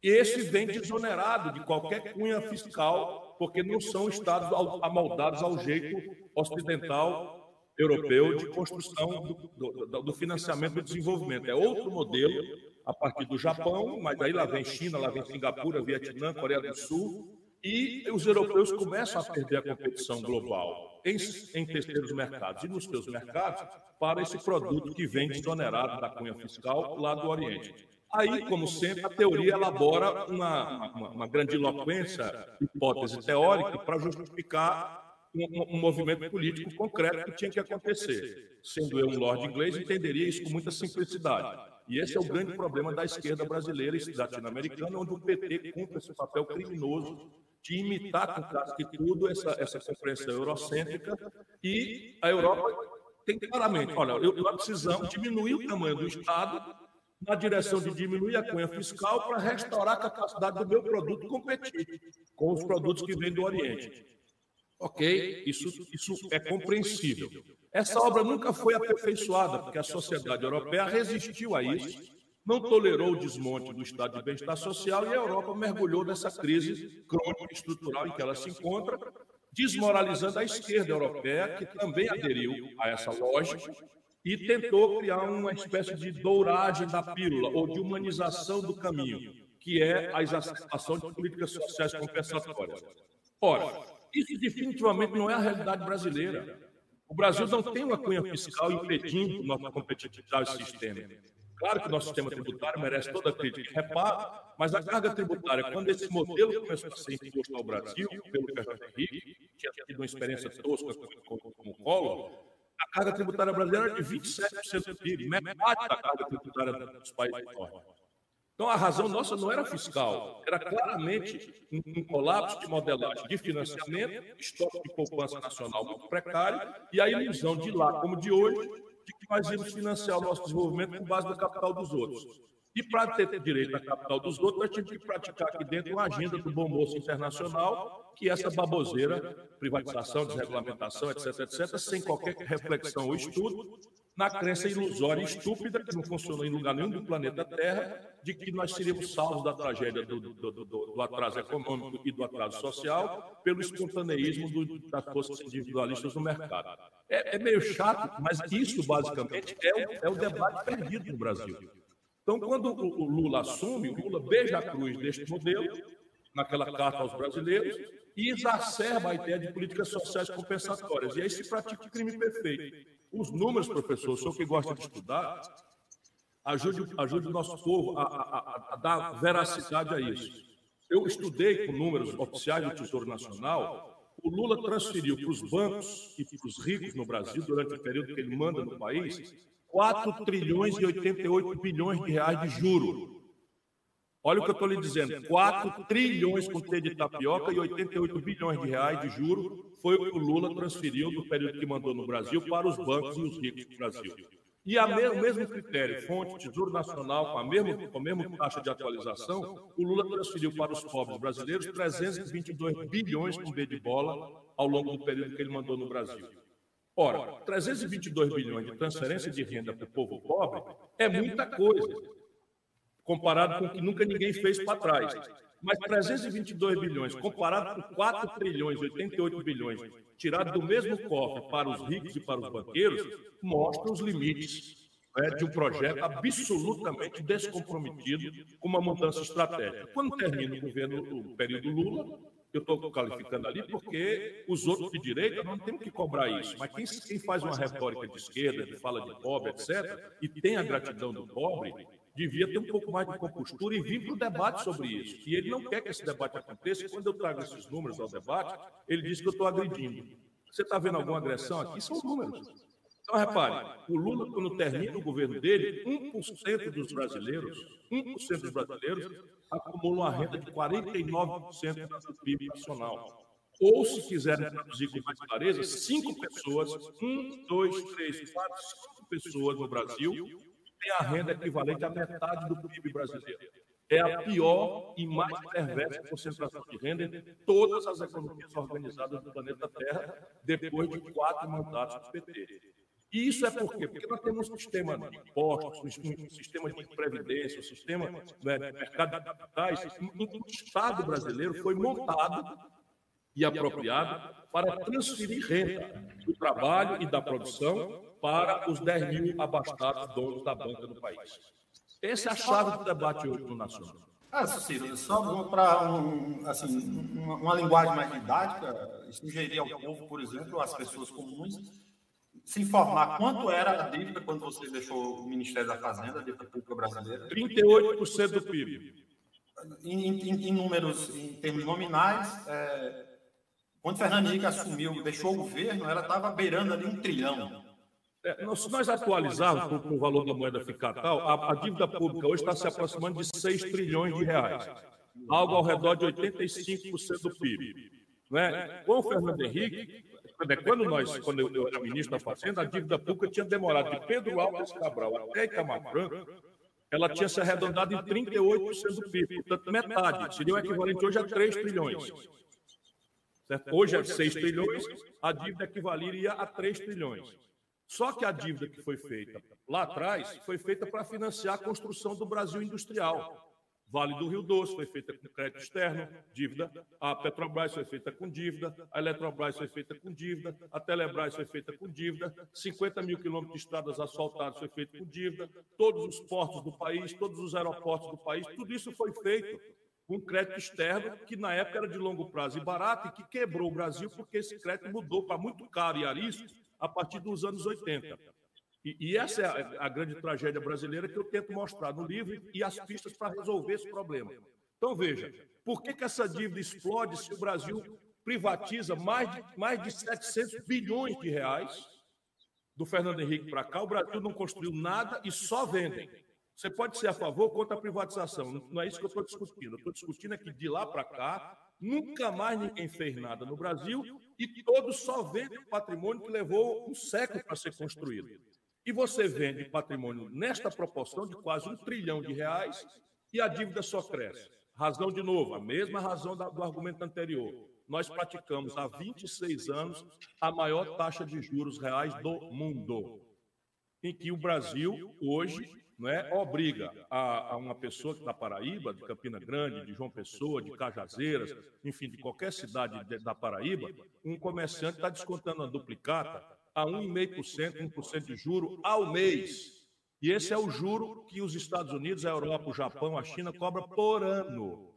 Esse vem desonerado de qualquer cunha fiscal, porque não são estados amoldados ao jeito ocidental europeu de construção do, do, do, financiamento do desenvolvimento. É outro modelo, a partir do Japão, mas aí lá vem China, lá vem Singapura, Vietnã, Coreia do Sul, e os europeus começam a perder a competição global em, em terceiros mercados e nos seus mercados para esse produto que vem desonerado da cunha fiscal lá do Oriente. Aí, como sempre, a teoria elabora uma, uma, uma grandiloquência, hipótese teórica, para justificar um, um, movimento político concreto que tinha que acontecer. Sendo eu um lord inglês, entenderia isso com muita simplicidade. E esse é o grande problema da esquerda brasileira e latino-americana, onde o PT cumpre esse papel criminoso de imitar com casca e tudo essa, essa compreensão eurocêntrica e a Europa tem claramente, olha, eu, nós precisamos diminuir o tamanho do Estado na direção de diminuir a cunha fiscal para restaurar a capacidade do meu produto competir com os produtos que vêm do Oriente. Ok, isso, isso é compreensível. Essa obra nunca foi aperfeiçoada, porque a sociedade europeia resistiu a isso, não tolerou o desmonte do estado de bem-estar social e a Europa mergulhou nessa crise crônica estrutural em que ela se encontra, desmoralizando a esquerda europeia, que também aderiu a essa lógica e tentou criar uma espécie de douragem da pílula ou de humanização do caminho, que é a exacerbação de políticas sociais compensatórias. Ora, isso definitivamente não é a realidade brasileira. O Brasil não tem uma cunha fiscal impedindo nossa competitividade sistêmica. Claro que o nosso sistema tributário merece toda a crítica e reparo, mas a carga tributária, quando esse modelo começou a ser imposto ao Brasil, pelo Fernando Henrique, que tinha tido uma experiência tosca com o a carga tributária brasileira é de 27% do PIB, metade da carga tributária dos países do norte. Então, a razão nossa não era fiscal, era claramente um, colapso de modelagem de financiamento, estoque de poupança nacional muito precário, e a ilusão de lá, como de hoje, de que nós íamos financiar o nosso desenvolvimento com base no capital dos outros. E para ter direito à capital dos outros, nós tínhamos que praticar aqui dentro uma agenda do bom moço internacional, que é essa baboseira, privatização, desregulamentação, etc., etc., sem qualquer reflexão ou estudo, na crença ilusória e estúpida, que não funcionou em lugar nenhum do planeta Terra, de que nós seríamos salvos da tragédia do, do, do, do atraso econômico e do atraso social pelo espontaneísmo das forças individualistas no mercado. É, é, meio chato, mas isso, basicamente, é o, é o debate perdido no Brasil. Então, quando o Lula assume, o Lula beija a cruz deste modelo, naquela carta aos brasileiros, e exacerba a ideia de políticas sociais compensatórias. E aí se pratica o crime perfeito. Os números, professor, o senhor que gosta de estudar, ajude, ajude o nosso povo a, a, a dar veracidade a isso. Eu estudei com números oficiais do Tesouro Nacional. O Lula transferiu para os bancos e para os ricos no Brasil, durante o período que ele manda no país, 4 trilhões e 88 bilhões de reais de juro. Olha o que eu estou lhe dizendo: 4 trilhões com T de tapioca e 88 bilhões de reais de juro foi o que o Lula transferiu no período que mandou no Brasil para os bancos e os ricos do Brasil. E a me, o mesmo critério, fonte, Tesouro Nacional, com a, mesma, com a mesma taxa de atualização, o Lula transferiu para os pobres brasileiros 322 bilhões com B de bola ao longo do período que ele mandou no Brasil. Ora, 322 bilhões de transferência de renda para o povo pobre é muita coisa, comparado com o que nunca ninguém fez para trás. Mas 322 bilhões, comparado com 4 trilhões, 88 bilhões, tirado do mesmo cofre para os ricos e para os banqueiros, mostra os limites né, de um projeto absolutamente descomprometido com uma mudança estratégica. Quando termina o governo, o período Lula, eu estou qualificando ali porque os outros de direita não temos que cobrar isso. Mas quem, quem faz uma retórica de esquerda, que fala de pobre, etc., e tem a gratidão do pobre, devia ter um pouco mais de compostura e vir para o debate sobre isso. E ele não quer que esse debate aconteça. Quando eu trago esses números ao debate, ele diz que eu estou agredindo. Você está vendo alguma agressão aqui? São números. Então, repare, o Lula, quando termina o governo dele, 1% dos brasileiros, 1% dos brasileiros acumulam a renda de 49% do PIB nacional. Ou, se quiserem traduzir com mais clareza, cinco pessoas, um, dois, três, quatro, cinco pessoas no Brasil tem a renda equivalente à metade do PIB brasileiro. É a pior e mais perversa concentração de renda em todas as economias organizadas do planeta Terra, depois de quatro mandatos do PT. E isso é por quê? Porque nós temos um sistema de impostos, um sistema de previdência, um sistema né, de mercado de capitais, o Estado brasileiro foi montado e apropriado para transferir renda do trabalho e da produção para os 10 mil abastados donos da banca do país. Essa é a chave do debate hoje no Nacional. Ah, Ciro, só para um, assim, uma, uma, linguagem mais didática, sugerir ao povo, por exemplo, às pessoas comuns, se informar quanto era a dívida quando você deixou o Ministério da Fazenda, a dívida pública brasileira? 38% do PIB. Em, em, em, números, em termos nominais, é, quando Fernando Henrique assumiu, deixou o governo, ela estava beirando ali um trilhão. É, se nós atualizarmos para o valor da moeda ficar tal, a, a dívida pública hoje está se aproximando de 6 trilhões de reais, algo ao redor de 85% do PIB. Não é? Com o Fernando Henrique, quando nós, quando eu, era ministro da Fazenda, a dívida pública tinha demorado de Pedro Alves Cabral até Itamar Franco, ela tinha se arredondado em 38% do PIB, portanto, metade, seria o equivalente hoje a 3 trilhões. Certo? Hoje é 6 trilhões, a dívida equivaleria a 3 trilhões. Só que a dívida que foi feita lá atrás foi feita para financiar a construção do Brasil industrial. Vale do Rio Doce foi feita com crédito externo, dívida. A Petrobras foi feita com dívida. A Eletrobras foi feita com dívida. A Telebrás foi feita com dívida. 50 mil quilômetros de estradas asfaltadas foi feito com dívida. Todos os portos do país, todos os aeroportos do país, tudo isso foi feito com crédito externo, que na época era de longo prazo e barato, e que quebrou o Brasil porque esse crédito mudou para muito caro e arisco a partir dos anos 80. E, e essa é a, a, grande tragédia brasileira que eu tento mostrar no livro e as pistas para resolver esse problema. Então, veja, por que, que essa dívida explode se o Brasil privatiza mais de, mais de 700 bilhões de reais do Fernando Henrique para cá? O Brasil não construiu nada e só vendem. Você pode ser a favor ou contra a privatização. Não é isso que eu estou discutindo. Eu estou discutindo é que de lá para cá Nunca mais ninguém fez nada no Brasil e todos só vendem patrimônio que levou um século para ser construído. E você vende patrimônio nesta proporção de quase um trilhão de reais e a dívida só cresce. Razão de novo, a mesma razão do argumento anterior. Nós praticamos há 26 anos a maior taxa de juros reais do mundo, em que o Brasil hoje não é, obriga a, a uma pessoa da Paraíba, de Campina Grande, de João Pessoa, de Cajazeiras, enfim, de qualquer cidade de, da Paraíba, um comerciante está descontando a duplicata a 1,5%, 1% de juro ao mês. E esse é o juro que os Estados Unidos, a Europa, o Japão, a China cobram por ano.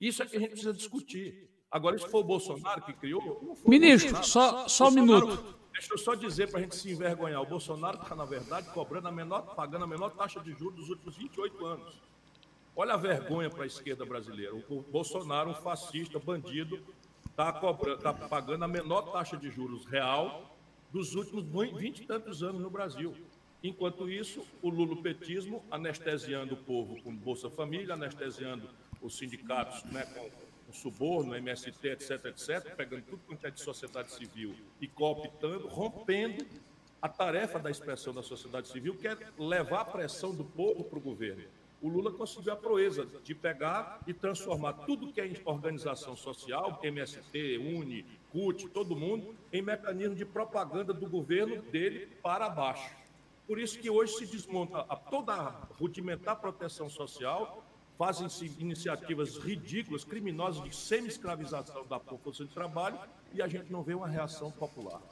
Isso é que a gente precisa discutir. Agora, se for o Bolsonaro que criou. Ministro, só, só um minuto. Deixa eu só dizer para a gente se envergonhar. O Bolsonaro está, na verdade, cobrando a menor, pagando a menor taxa de juros dos últimos 28 anos. Olha a vergonha para a esquerda brasileira. O Bolsonaro, um fascista, bandido, está tá pagando a menor taxa de juros real dos últimos 20 e tantos anos no Brasil. Enquanto isso, o lulopetismo anestesiando o povo com Bolsa Família, anestesiando os sindicatos né, com suborno, MST, etc, etc, pegando tudo quanto é de sociedade civil e cooptando, rompendo A tarefa da expressão da sociedade civil que é levar a pressão do povo para o governo. O Lula conseguiu a proeza de pegar e transformar tudo que é organização social, MST, UNE, CUT, todo mundo, em mecanismo de propaganda do governo dele para baixo. Por isso que hoje se desmonta toda a rudimentar proteção social, fazem-se iniciativas ridículas, criminosas de semi-escravização da força de trabalho e a gente não vê uma reação popular.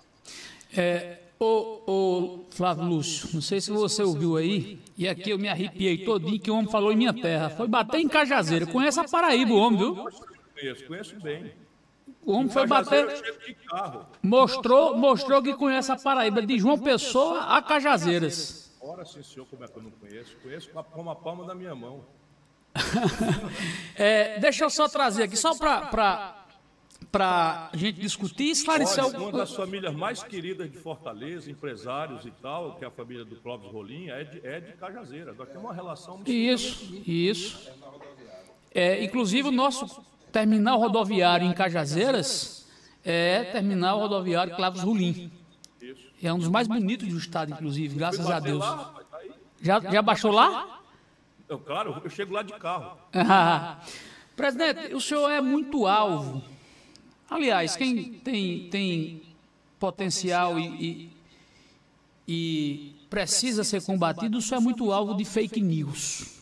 É, ô, ô, Flávio Lúcio, não sei se você ouviu aí, e aqui eu me arrepiei todinho que o homem falou em minha terra. Foi bater em Cajazeira. Conhece a Paraíba, o homem, viu? Conheço, conheço bem. O homem foi bater. Mostrou, mostrou que conhece a Paraíba, de João Pessoa a Cajazeiras. Ora, sim, senhor, como é que eu não conheço? Conheço com a palma da minha mão. *laughs* é, deixa eu só trazer aqui, só para para a gente discutir e esclarecer Olha, Uma das famílias mais queridas de Fortaleza, empresários e tal, que é a família do Clóvis Rolim, é de, é de Cajazeira. Nós temos uma relação muito Isso, isso. É, inclusive, o nosso terminal rodoviário em Cajazeiras é terminal rodoviário Clóvis Rolim. É um dos mais bonitos do estado, inclusive, graças a Deus. Tá já, já baixou lá? Eu, claro, eu chego lá de carro. *laughs* Presidente, o senhor é muito alvo Aliás, quem tem, tem potencial e, e, e precisa ser combatido, isso é muito alvo de fake news.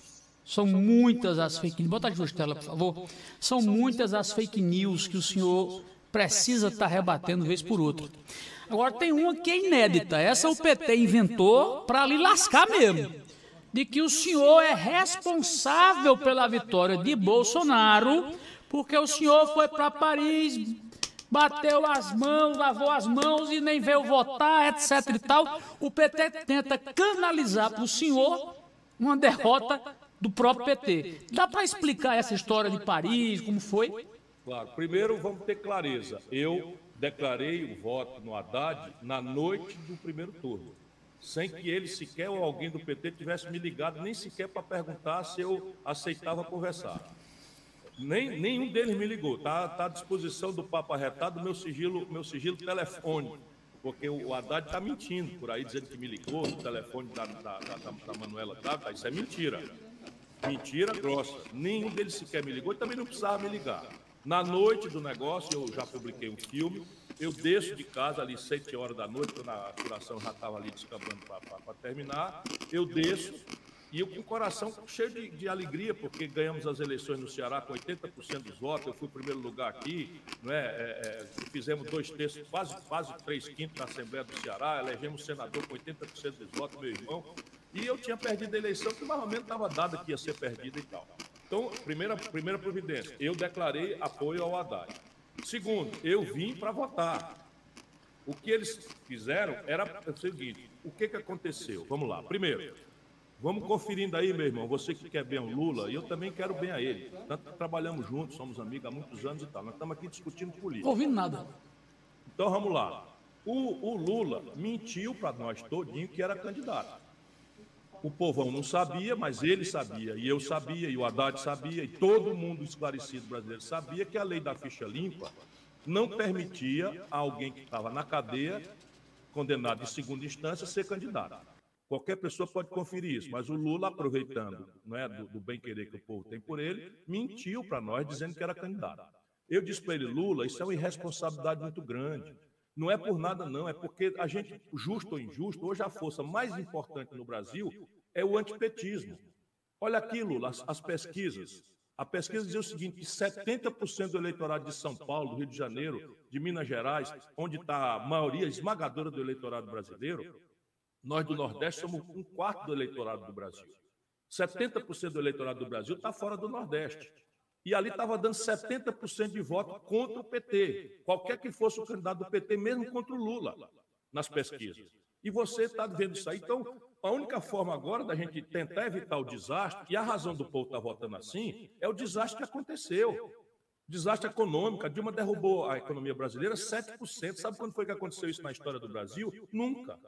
São muitas as fake news. Bota a Justela, por favor. São muitas as fake news que o senhor precisa estar rebatendo vez por outra. Agora tem uma que é inédita. Essa o PT inventou para lhe lascar mesmo. De que o senhor é responsável pela vitória de Bolsonaro porque o senhor foi para Paris, bateu as mãos, lavou as mãos e nem veio votar, etc e tal. O PT tenta canalizar para o senhor uma derrota do próprio PT. Dá para explicar essa história de Paris, como foi? Claro. Primeiro, vamos ter clareza. Eu declarei o voto no Haddad na noite do primeiro turno, sem que ele sequer ou alguém do PT tivesse me ligado, nem sequer para perguntar se eu aceitava conversar. Nem, nenhum deles me ligou. Está tá à disposição do Papo Arretado meu sigilo, meu sigilo telefônico. Porque o Haddad está mentindo por aí, dizendo que me ligou no telefone da, da, da, da Manuela Dávila. Isso é mentira. Mentira grossa. Nenhum deles sequer me ligou e também não precisava me ligar. Na noite do negócio, eu já publiquei um filme. Eu desço de casa ali sete horas da noite, quando a curação já estava ali descambando para terminar. Eu desço, e eu com o coração cheio de, de, alegria, porque ganhamos as eleições no Ceará com 80% dos votos. Eu fui primeiro lugar aqui, não é? é, é fizemos dois terços, quase, quase três quintos na Assembleia do Ceará, elegemos senador com 80% dos votos, meu irmão. E eu tinha perdido a eleição, que mais ou menos estava dada que ia ser perdida e tal. Então, primeira, primeira providência, eu declarei apoio ao Haddad. Segundo, eu vim para votar. O que eles fizeram era o seguinte: o que, que aconteceu? Vamos lá. Primeiro, Vamos conferindo aí, meu irmão. Você que quer bem o Lula, e eu também quero bem a ele. Tanto trabalhamos juntos, somos amigos há muitos anos e tal. Nós estamos aqui discutindo política. Ouvindo nada. Então vamos lá. O, o Lula mentiu para nós todinho que era candidato. O povão não sabia, mas ele sabia, e eu sabia, e o Haddad sabia, e todo mundo esclarecido brasileiro sabia que a lei da ficha limpa não permitia a alguém que estava na cadeia, condenado em segunda instância, ser candidato. Qualquer pessoa pode conferir isso, mas o Lula, aproveitando não é, do, do bem-querer que o povo tem por ele, mentiu para nós dizendo que era candidato. Eu disse para ele, Lula, isso é uma irresponsabilidade muito grande. Não é por nada, não, é porque a gente, justo ou injusto, hoje a força mais importante no Brasil é o antipetismo. Olha aqui, Lula, as, as pesquisas. A pesquisa dizia o seguinte: que 70% do eleitorado de São Paulo, do Rio de Janeiro, de Minas Gerais, onde está a maioria esmagadora do eleitorado brasileiro, nós do Nordeste somos um quarto do eleitorado do Brasil. 70% do eleitorado do Brasil está fora do Nordeste. E ali estava dando 70% de voto contra o PT, qualquer que fosse o candidato do PT, mesmo contra o Lula, nas pesquisas. E você está vendo isso aí. Então, a única forma agora da gente tentar evitar o desastre, e a razão do povo estar tá votando assim, é o desastre que aconteceu. Desastre econômico. A Dilma derrubou a economia brasileira 7%. Sabe quando foi que aconteceu isso na história do Brasil? Nunca.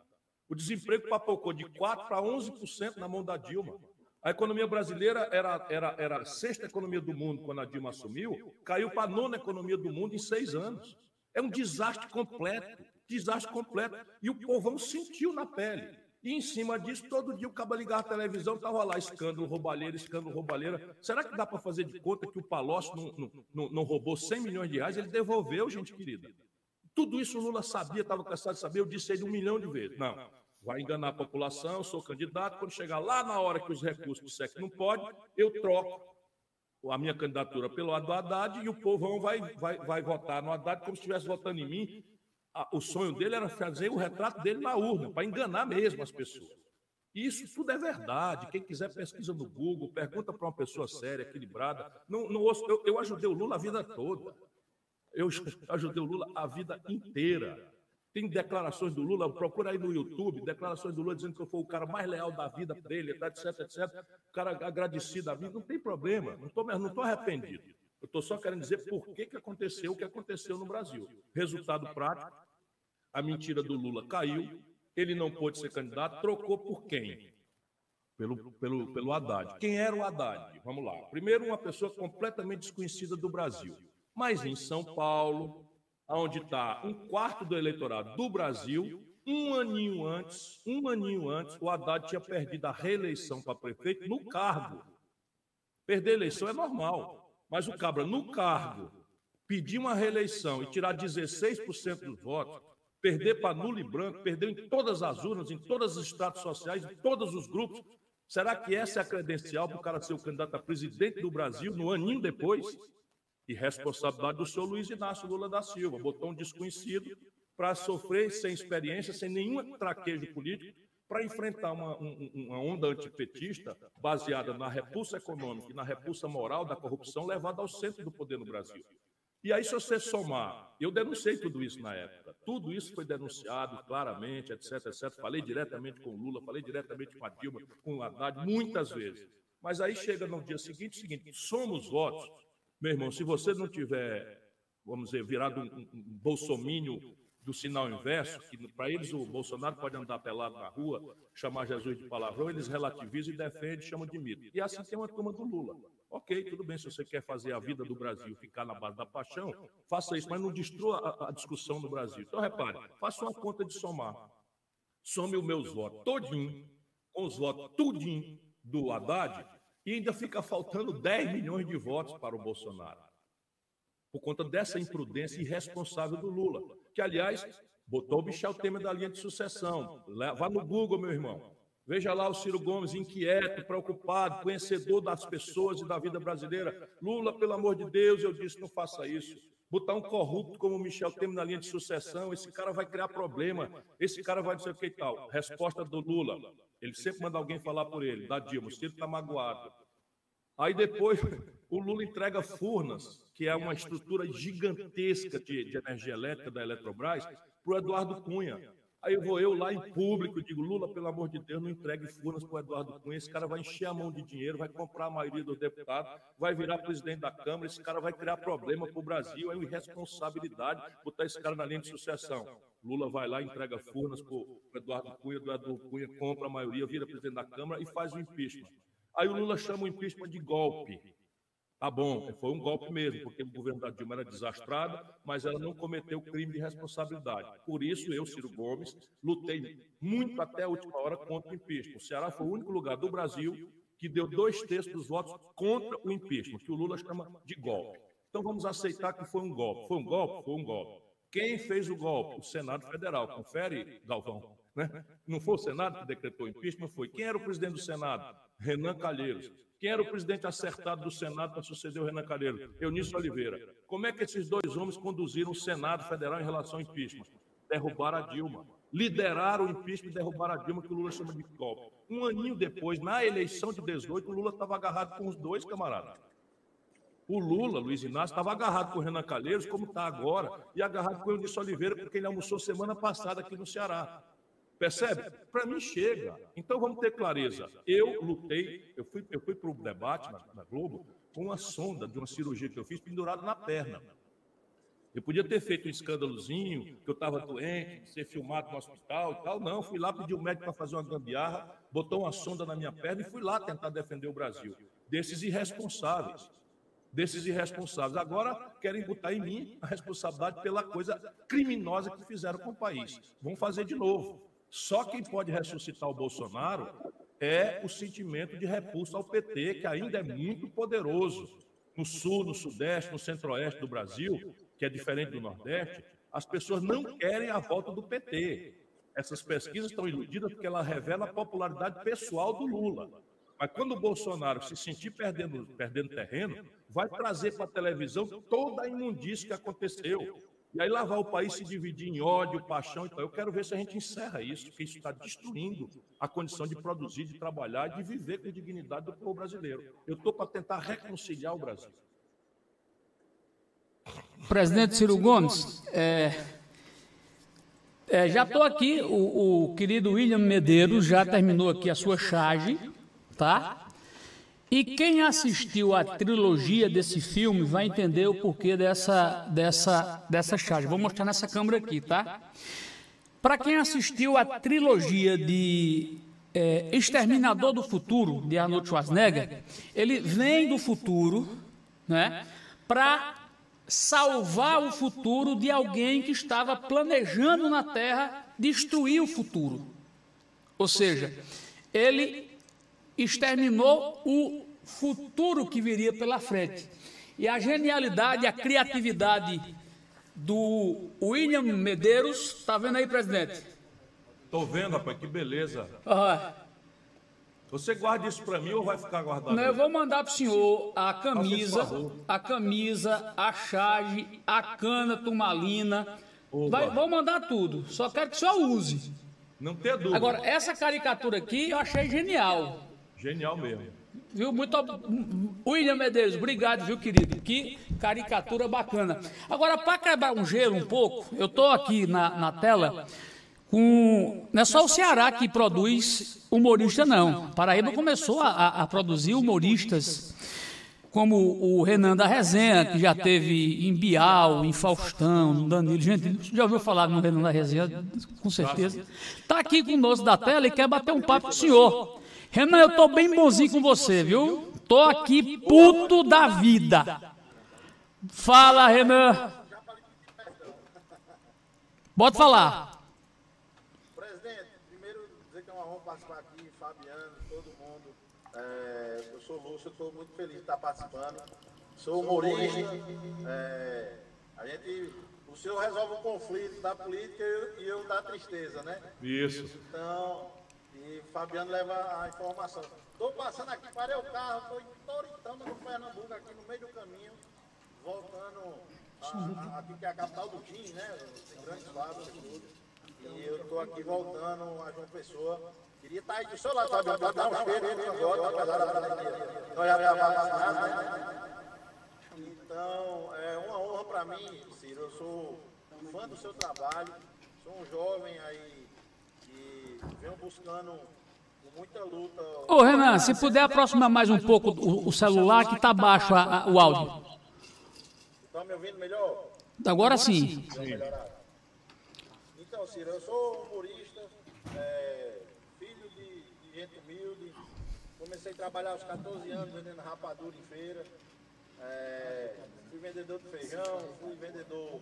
O desemprego papocou de 4% para 11% na mão da Dilma. A economia brasileira era, era, era a sexta economia do mundo quando a Dilma assumiu, caiu para a nona economia do mundo em seis anos. É um desastre completo. Desastre completo. E o povão sentiu na pele. E em cima disso, todo dia o cabo ligar a televisão, estava lá, escândalo, roubalheira, escândalo, roubalheira. Será que dá para fazer de conta que o Palocci não, não, não, roubou 100 milhões de reais? Ele devolveu, gente querida. Tudo isso o Lula sabia, estava cansado de saber, eu disse ele um milhão de vezes. Não, vai enganar a população, eu sou candidato, quando chegar lá na hora que os recursos disser que não pode, eu troco a minha candidatura pelo Haddad e o povão vai, vai, vai votar no Haddad como se estivesse votando em mim o sonho dele era fazer o retrato dele na urna, para enganar mesmo as pessoas. Isso tudo é verdade. Quem quiser pesquisa no Google, pergunta para uma pessoa séria, equilibrada. Não, não ouço, eu, eu ajudei o Lula a vida toda. Eu *laughs* ajudei o Lula a vida inteira. Tem declarações do Lula, procura aí no YouTube, declarações do Lula dizendo que eu fui o cara mais leal da vida dele, etc, etc. O cara agradecido da vida, não tem problema, não estou não tô arrependido. Eu estou só querendo dizer por que, que aconteceu o que aconteceu no Brasil. Resultado prático, a mentira do Lula caiu, ele não pôde ser candidato, trocou por quem? Pelo, pelo, pelo Haddad. Quem era o Haddad? Vamos lá. Primeiro, uma pessoa completamente desconhecida do Brasil. Mas em São Paulo, onde está um quarto do eleitorado do Brasil, um aninho antes, um aninho antes, o Haddad tinha perdido a reeleição para prefeito no cargo. Perder a eleição é normal, mas o cabra no cargo pedir uma reeleição e tirar 16% dos votos, perder para nulo e branco, perder em todas as urnas, em todos os estados sociais, em todos os grupos. Será que essa é a credencial para o cara ser o candidato a presidente do Brasil no aninho depois? E responsabilidade do senhor Luiz Inácio Lula da Silva, botou um desconhecido para sofrer sem experiência, sem nenhum traquejo político, para enfrentar uma, uma onda antipetista baseada na repulsa econômica e na repulsa moral da corrupção levada ao centro do poder no Brasil. E aí, se você somar, eu denunciei tudo isso na época, tudo isso foi denunciado claramente, etc, etc. Falei diretamente com o Lula, falei diretamente com a Dilma, com o Haddad, muitas vezes. Mas aí chega no dia seguinte, seguinte, somos votos. Meu irmão, se você não tiver, vamos dizer, virado um, um, bolsomínio do sinal inverso, que para eles o Bolsonaro pode andar pelado na rua, chamar Jesus de palavrão, eles relativizam e defendem, chamam de mito. E assim tem uma turma do Lula. Ok, tudo bem, se você quer fazer a vida do Brasil ficar na base da paixão, faça isso, mas não destrua a, a discussão do Brasil. Então, repare, faça uma conta de somar. Some os meus votos todinho, com os votos tudinho do Haddad, e ainda fica faltando 10 milhões de votos para o Bolsonaro. Por conta dessa imprudência irresponsável do Lula, que, aliás, botou o Michel Temer da linha de sucessão. Vá no Google, meu irmão. Veja lá o Ciro Gomes inquieto, preocupado, conhecedor das pessoas e da vida brasileira. Lula, pelo amor de Deus, eu disse, não faça isso. Botar um corrupto como o Michel Temer na linha de sucessão, esse cara vai criar problema, esse cara vai dizer o que e tal. Resposta do Lula, ele sempre manda alguém falar por ele, da Dilma, o Ciro está magoado. Aí depois o Lula entrega Furnas, que é uma estrutura gigantesca de, de energia elétrica da Eletrobras, para o Eduardo Cunha. Aí vou eu lá em público, digo, Lula, pelo amor de Deus, não entregue furnas para o Eduardo Cunha, esse cara vai encher a mão de dinheiro, vai comprar a maioria dos deputados, vai virar presidente da Câmara, esse cara vai criar problema para o Brasil, é uma irresponsabilidade botar esse cara na linha de sucessão. Lula vai lá, entrega furnas para o Eduardo Cunha, Eduardo Cunha compra a maioria, vira presidente da Câmara e faz o impeachment. Aí o Lula chama o impeachment de golpe. Tá bom, foi um golpe mesmo, porque o governo da Dilma era desastrado, mas ela não cometeu crime de responsabilidade. Por isso, eu, Ciro Gomes, lutei muito até a última hora contra o impeachment. O Ceará foi o único lugar do Brasil que deu dois terços dos votos contra o impeachment, que o Lula chama de golpe. Então vamos aceitar que foi um golpe. Foi um golpe? Foi um golpe. Quem fez o golpe? O Senado Federal. Confere, Galvão. Né? Não foi o Senado que decretou o impeachment? Foi. Quem era o presidente do Senado? Renan Calheiros. Quem era o presidente acertado do Senado para suceder o Renan Calheiros? Eunício Oliveira. Como é que esses dois homens conduziram o Senado Federal em relação ao impeachment? Derrubaram a Dilma. Lideraram o impeachment e derrubaram a Dilma, que o Lula chama de golpe. Um aninho depois, na eleição de 18, o Lula estava agarrado com os dois camaradas. O Lula, Luiz Inácio, estava agarrado com o Renan Calheiros, como está agora, e agarrado com o Eunício Oliveira, porque ele almoçou semana passada aqui no Ceará. Percebe? Para mim chega. Então vamos ter clareza. Eu lutei, eu fui, eu fui para o debate na, na, Globo com uma sonda de uma cirurgia que eu fiz pendurada na perna. Eu podia ter feito um escândalozinho, que eu estava doente, ser filmado no hospital e tal. Não, fui lá pedir o um médico para fazer uma gambiarra, botou uma sonda na minha perna e fui lá tentar defender o Brasil. Desses irresponsáveis desses irresponsáveis. Agora querem botar em mim a responsabilidade pela coisa criminosa que fizeram com o país. Vão fazer de novo. Só quem pode ressuscitar o Bolsonaro é o sentimento de repulsa ao PT, que ainda é muito poderoso. No sul, no sudeste, no centro-oeste do Brasil, que é diferente do Nordeste, as pessoas não querem a volta do PT. Essas pesquisas estão iludidas porque ela revela a popularidade pessoal do Lula. Mas quando o Bolsonaro se sentir perdendo, perdendo terreno, vai trazer para a televisão toda a imundícia que aconteceu. E aí lá vai o país se dividir em ódio, paixão. Então, eu quero ver se a gente encerra isso, porque isso está destruindo a condição de produzir, de trabalhar, de viver com dignidade do povo brasileiro. Eu estou para tentar reconciliar o Brasil. Presidente Ciro Gomes, é, é, já estou aqui, o, o, querido William Medeiros já terminou aqui a sua charge, tá? E quem assistiu a trilogia desse filme vai entender o porquê dessa, dessa, dessa charge. Vou mostrar nessa câmera aqui, tá? Para quem assistiu a trilogia de é, Exterminador do Futuro, de Arnold Schwarzenegger, ele vem do futuro, né? Para salvar o futuro de alguém que estava planejando na Terra destruir o futuro. Ou seja, ele exterminou o futuro que viria pela frente. E a genialidade, a criatividade do William Medeiros, está vendo aí, presidente? Estou vendo, rapaz, que beleza. Ah. Você guarda isso para mim ou vai ficar guardado? Não, eu vou mandar para o senhor a camisa, a camisa, a charge, a cana turmalina. Vai, vou mandar tudo. Só quero que o senhor use. Não tem dúvida. Agora, essa caricatura aqui eu achei genial. Genial mesmo. Viu? Muito William Medeiros, obrigado, viu, querido? Que caricatura bacana. Agora, para quebrar um gelo um pouco, eu estou aqui na, na tela com. Não é só o Ceará que produz humorista, não. Paraíba começou a, a produzir humoristas como o Renan da Resenha, que já teve em Bial, em Faustão, no Danilo. Gente, já ouviu falar no Renan da Resenha? Com certeza. Está aqui conosco da tela e quer bater um papo com o senhor. Renan, eu tô bem bonzinho com você, viu? Tô aqui puto da vida. Fala, Renan. Bota falar. Presidente, primeiro dizer que é uma honra participar aqui, Fabiano, todo mundo. É, eu sou Lúcio, estou muito feliz de estar participando. Sou humorista. É, a gente, o senhor resolve o conflito da política e eu, e eu da tristeza, né? Isso. Então, e Fabiano leva a informação. Estou passando aqui, parei o carro, estou em Toritama, no Pernambuco, aqui no meio do caminho, voltando aqui que é a capital do Tim, né? Tem grandes fábricas e tudo. E eu estou aqui voltando a João Pessoa. Queria estar aí do seu lado, Fabiano, para dar um cheiro no cangote, apesar da pandemia. Estávamos vacinados, né? Então, é uma honra para mim, Ciro. Eu sou fã do seu trabalho, sou um jovem aí venho buscando muita luta. Ô Renan, se puder aproximar mais um pouco o, o celular que está baixo a, a, o áudio. Está me ouvindo melhor? Agora sim. Então, Ciro, eu sou humorista, é, filho de, de, gente humilde. Comecei a trabalhar aos 14 anos vendendo rapadura em feira. É, fui vendedor de feijão, fui vendedor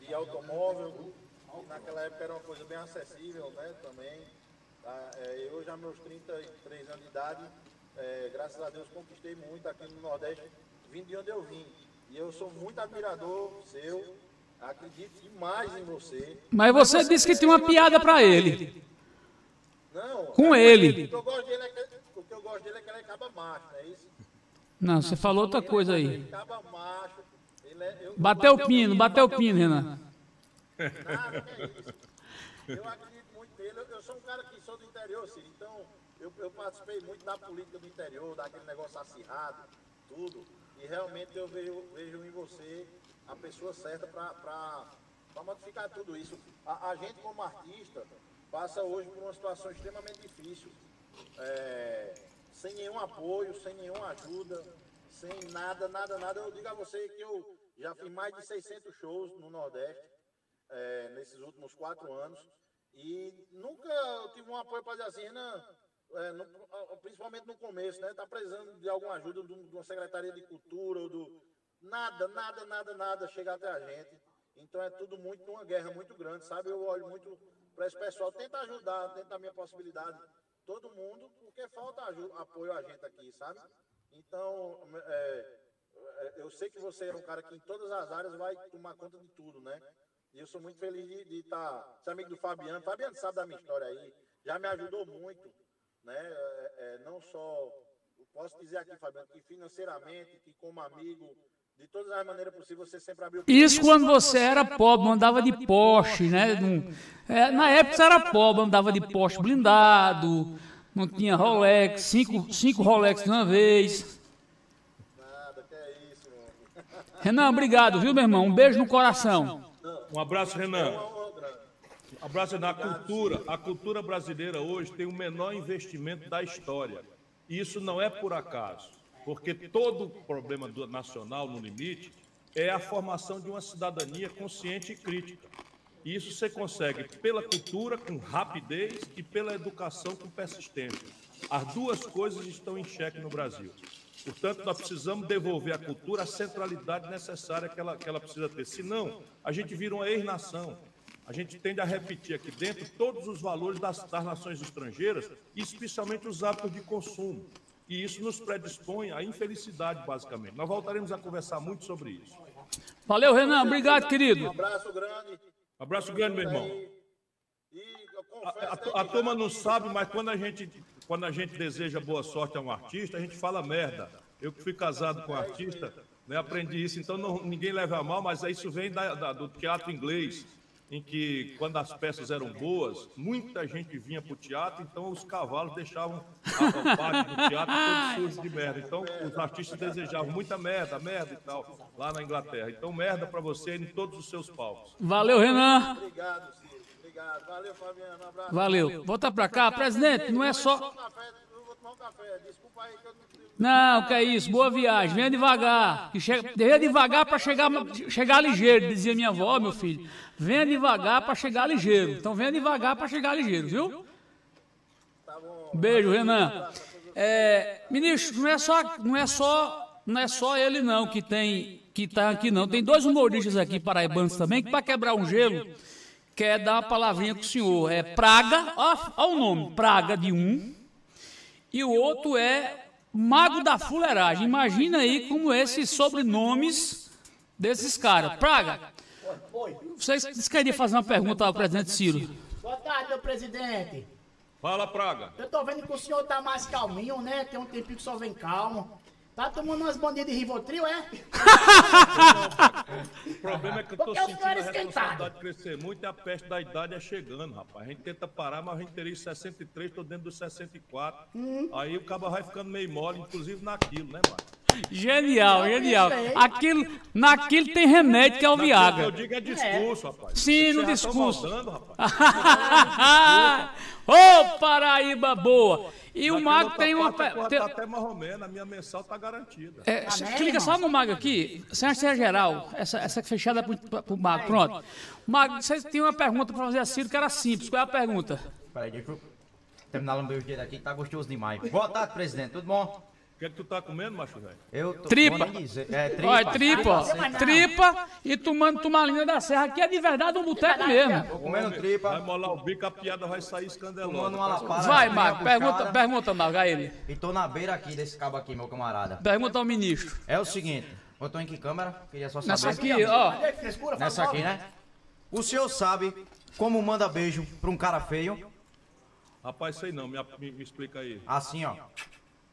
de automóvel. Naquela época era uma coisa bem acessível né, também. Tá? É, eu já meus 33 anos de idade, é, graças a Deus conquistei muito aqui no Nordeste, vim de onde eu vim. E eu sou muito admirador seu, acredito demais em você. Mas você disse que tinha uma piada para ele. Não. Com é, ele. O que, eu gosto dele é que, o que eu gosto dele é que ele acaba macho, não é isso? Não, você falou outra coisa aí. Ele macho. Ele é, eu, bateu o pino, bateu o pino, Renan. Nada, que é isso. Eu acredito muito nele. Eu, eu sou um cara que sou do interior, Ciro, então eu, eu, participei muito da política do interior, daquele negócio acirrado, tudo. E realmente eu vejo, vejo em você a pessoa certa para modificar tudo isso. A, a, gente, como artista, passa hoje por uma situação extremamente difícil. É, sem nenhum apoio, sem nenhuma ajuda, sem nada, nada, nada. Eu digo a você que eu já fiz mais de 600 shows no Nordeste é, nesses últimos quatro anos. E nunca tive um apoio para dizer assim, é, no, principalmente no começo, né? Está precisando de alguma ajuda de uma secretaria de cultura ou do nada, nada, nada, nada chega até a gente. Então é tudo muito uma guerra muito grande, sabe? Eu olho muito para esse pessoal, tenta ajudar dentro da minha possibilidade todo mundo, porque falta ajuda, apoio a gente aqui, sabe? Então, é, é, eu sei que você é um cara que em todas as áreas vai tomar conta de tudo, né? E eu sou muito feliz de estar, tá, amigo do Fabiano. Fabiano sabe da minha história aí, já me ajudou muito, né? É, é, não só, posso dizer aqui, Fabiano, que financeiramente, que como amigo, de todas as maneiras possíveis, você sempre abriu. Isso quando você era pobre, andava de Porsche, né? É, na época você era pobre, andava de Porsche blindado, não tinha Rolex, cinco, cinco Rolex de uma vez. Nada, que é isso, mano. Renan, obrigado, viu, meu irmão? Um beijo no coração. Um abraço, Renan. Um abraço na cultura. A cultura brasileira hoje tem o menor investimento da história. E isso não é por acaso. Porque todo problema do nacional no limite é a formação de uma cidadania consciente e crítica. E isso você consegue pela cultura, com rapidez, e pela educação, com persistência. As duas coisas estão em xeque no Brasil. Portanto, nós precisamos devolver à cultura a centralidade necessária que ela, que ela precisa ter. Senão, a gente vira uma ex-nação. A gente tende a repetir aqui dentro todos os valores das, das nações estrangeiras, especialmente os hábitos de consumo. E isso nos predispõe à infelicidade, basicamente. Nós voltaremos a conversar muito sobre isso. Valeu, Renan. Obrigado, querido. Um abraço grande. Um abraço grande, meu irmão. A, a, a turma não sabe, mas quando a, gente, quando a gente deseja boa sorte a um artista, a gente fala merda. Eu que fui casado com um artista, né, aprendi isso, então não, ninguém leva a mal, mas isso vem da, da, do teatro inglês em que, quando as peças eram boas, muita gente vinha para o teatro, então os cavalos deixavam a parte do teatro todo sujo de merda. Então, os artistas desejavam muita merda, merda e tal, lá na Inglaterra. Então, merda para você em todos os seus palcos. Valeu, Renan. Obrigado. Obrigado. Valeu, Fabiano. Um abraço. Valeu. Volta para cá. Presidente, não é só... Desculpa aí que eu não, que é isso, boa viagem, venha devagar. Chega, venha devagar para chegar, chegar ligeiro, dizia minha avó, meu filho. Venha devagar para chegar ligeiro. Então venha devagar para chegar ligeiro, viu? Beijo, Renan. É, ministro, não é só, não é só, não é só ele não que tem, que está aqui não. Tem dois humoristas aqui paraibanos também que para quebrar um gelo quer dar uma palavrinha com o senhor. É Praga, ó, o nome, Praga de um, e o outro é Mago da Fuleiragem. Imagina aí como esses sobrenomes desses caras. Praga, vocês queriam fazer uma pergunta ao presidente Ciro? Boa tarde, meu presidente. Fala, Praga. Eu tô vendo que o senhor tá mais calminho, né? Tem um tempinho que o senhor vem calmo. Tá tomando umas bandinhas de Rivotril, é? o problema é que eu tô Porque sentindo a responsabilidade de crescer muito e a peste da idade é chegando, rapaz. A gente tenta parar, mas a gente teria 63, tô dentro dos 64. Hum. Aí o cabo vai ficando meio mole, inclusive naquilo, né, mano? Genial, genial. Aquilo, naquilo tem remédio que é o Viagra. Eu digo é discurso, é. rapaz. Sim, no discurso. *laughs* Ô, oh, Paraíba boa! E o Mago tem uma. Tem... Até Marromeno, a minha mensal está garantida. É, clica só no Mago aqui, sem ser geral, essa, essa fechada para o Mago. Pronto. Mago, você tem uma pergunta para fazer a Ciro que era simples. Qual é a pergunta? Peraí, deixa eu terminar o meu dia aqui que tá gostoso demais. Boa tarde, presidente. Tudo bom? O que é que tu tá comendo, macho velho? Eu tô tripa. É, tripa. Olha, tripa. Tripa e tomando tumalina da serra, que é de verdade um boteco mesmo. Tô comendo tripa. Vai molar o bico, a piada vai sair escandelosa. Vai, Marco, pergunta, pergunta, Marco, a ele. E tô na beira aqui desse cabo aqui, meu camarada. Pergunta ao ministro. É o seguinte, eu tô em que câmera? Queria só saber. Nessa aqui, ó. Nessa aqui, né? O senhor sabe como manda beijo pra um cara feio? Rapaz, sei não, me, me, me explica aí. Assim, ó.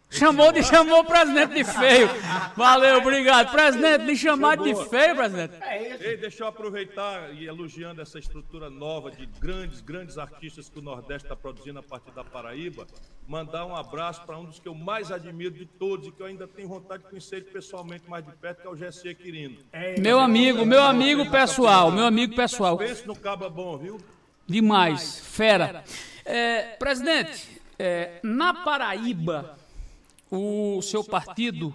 Chamou de chamou o presidente de feio. Valeu, obrigado. Presidente, me chamar de feio, presidente. É Ei, deixa eu aproveitar e elogiando essa estrutura nova de grandes, grandes artistas que o Nordeste está produzindo a partir da Paraíba. Mandar um abraço para um dos que eu mais admiro de todos e que eu ainda tenho vontade de conhecer ele pessoalmente mais de perto, que é o Jesse Quirino. É, meu amigo, meu amigo pessoal, meu amigo pessoal. Pense no caba bom, viu? Demais, fera. É, presidente, é, na Paraíba o seu partido,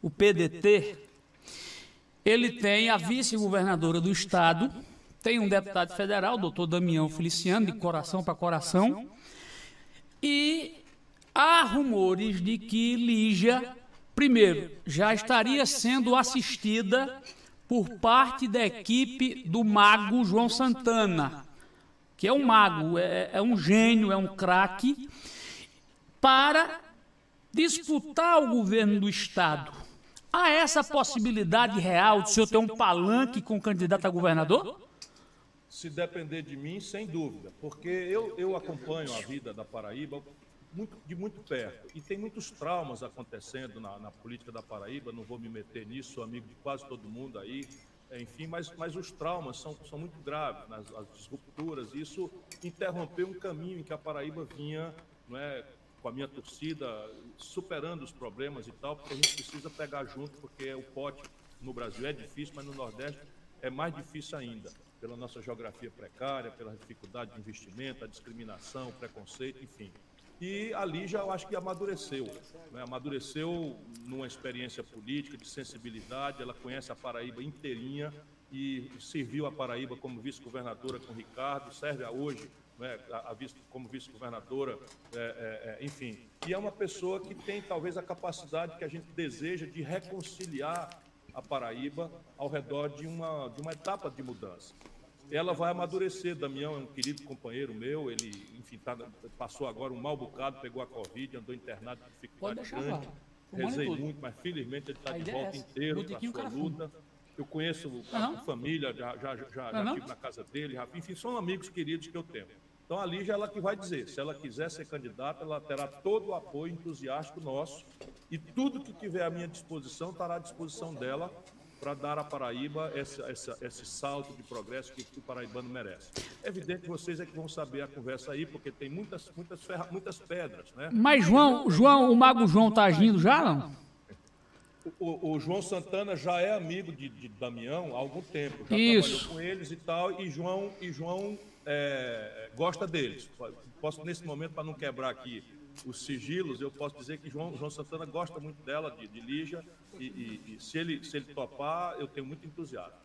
o PDT, ele tem a vice-governadora do estado, tem um deputado federal, doutor Damião Feliciano, de coração para coração, e há rumores de que Lígia, primeiro, já estaria sendo assistida por parte da equipe do mago João Santana, que é um mago, é, é um gênio, é um craque, para disputar o governo do Estado. Há essa possibilidade real de o senhor ter um palanque com candidato a governador? Se depender de mim, sem dúvida, porque eu, eu acompanho a vida da Paraíba muito, de muito perto e tem muitos traumas acontecendo na, na, política da Paraíba. Não vou me meter nisso, sou amigo de quase todo mundo aí, enfim, mas, mas os traumas são, são muito graves, nas, as disrupturas. Isso interrompeu um caminho em que a Paraíba vinha não é, com a minha torcida, superando os problemas e tal, porque a gente precisa pegar junto, porque o pote no Brasil é difícil, mas no Nordeste é mais difícil ainda, pela nossa geografia precária, pela dificuldade de investimento, a discriminação, o preconceito, enfim. E ali já eu acho que amadureceu, né? amadureceu numa experiência política, de sensibilidade, ela conhece a Paraíba inteirinha e serviu a Paraíba como vice-governadora com Ricardo, serve a hoje né, a, a vice, como vice-governadora, é, é, é, enfim. E é uma pessoa que tem talvez a capacidade que a gente deseja de reconciliar a Paraíba ao redor de uma, de uma etapa de mudança. Ela vai amadurecer. Damião é um querido companheiro meu, ele, enfim, tá, passou agora um mal bocado, pegou a Covid, andou internado com dificuldade grande. Rezei muito, mas felizmente ele está de é volta inteiro para a sua luta. Eu conheço a uhum. família, já, já, já, já na casa dele, já, enfim, são amigos queridos que eu tenho. Então a Lígia ela que vai dizer, se ela quiser ser candidata, ela terá todo o apoio entusiástico nosso e tudo que tiver à minha disposição estará à disposição dela para dar à Paraíba esse, esse, esse, salto de progresso que, que o paraibano merece. É evidente que vocês é que vão saber a conversa aí, porque tem muitas, muitas, ferra, muitas pedras, né? Mas João, João, o Mago João está agindo já, não? O, o, João Santana já é amigo de, de Damião há algum tempo, já Isso. trabalhou com eles e tal, e João, e João é, gosta deles. Posso, nesse momento, para não quebrar aqui os sigilos, eu posso dizer que João, João Santana gosta muito dela, de, de Lígia, e, e, e, se, ele, se ele topar, eu tenho muito entusiasmo.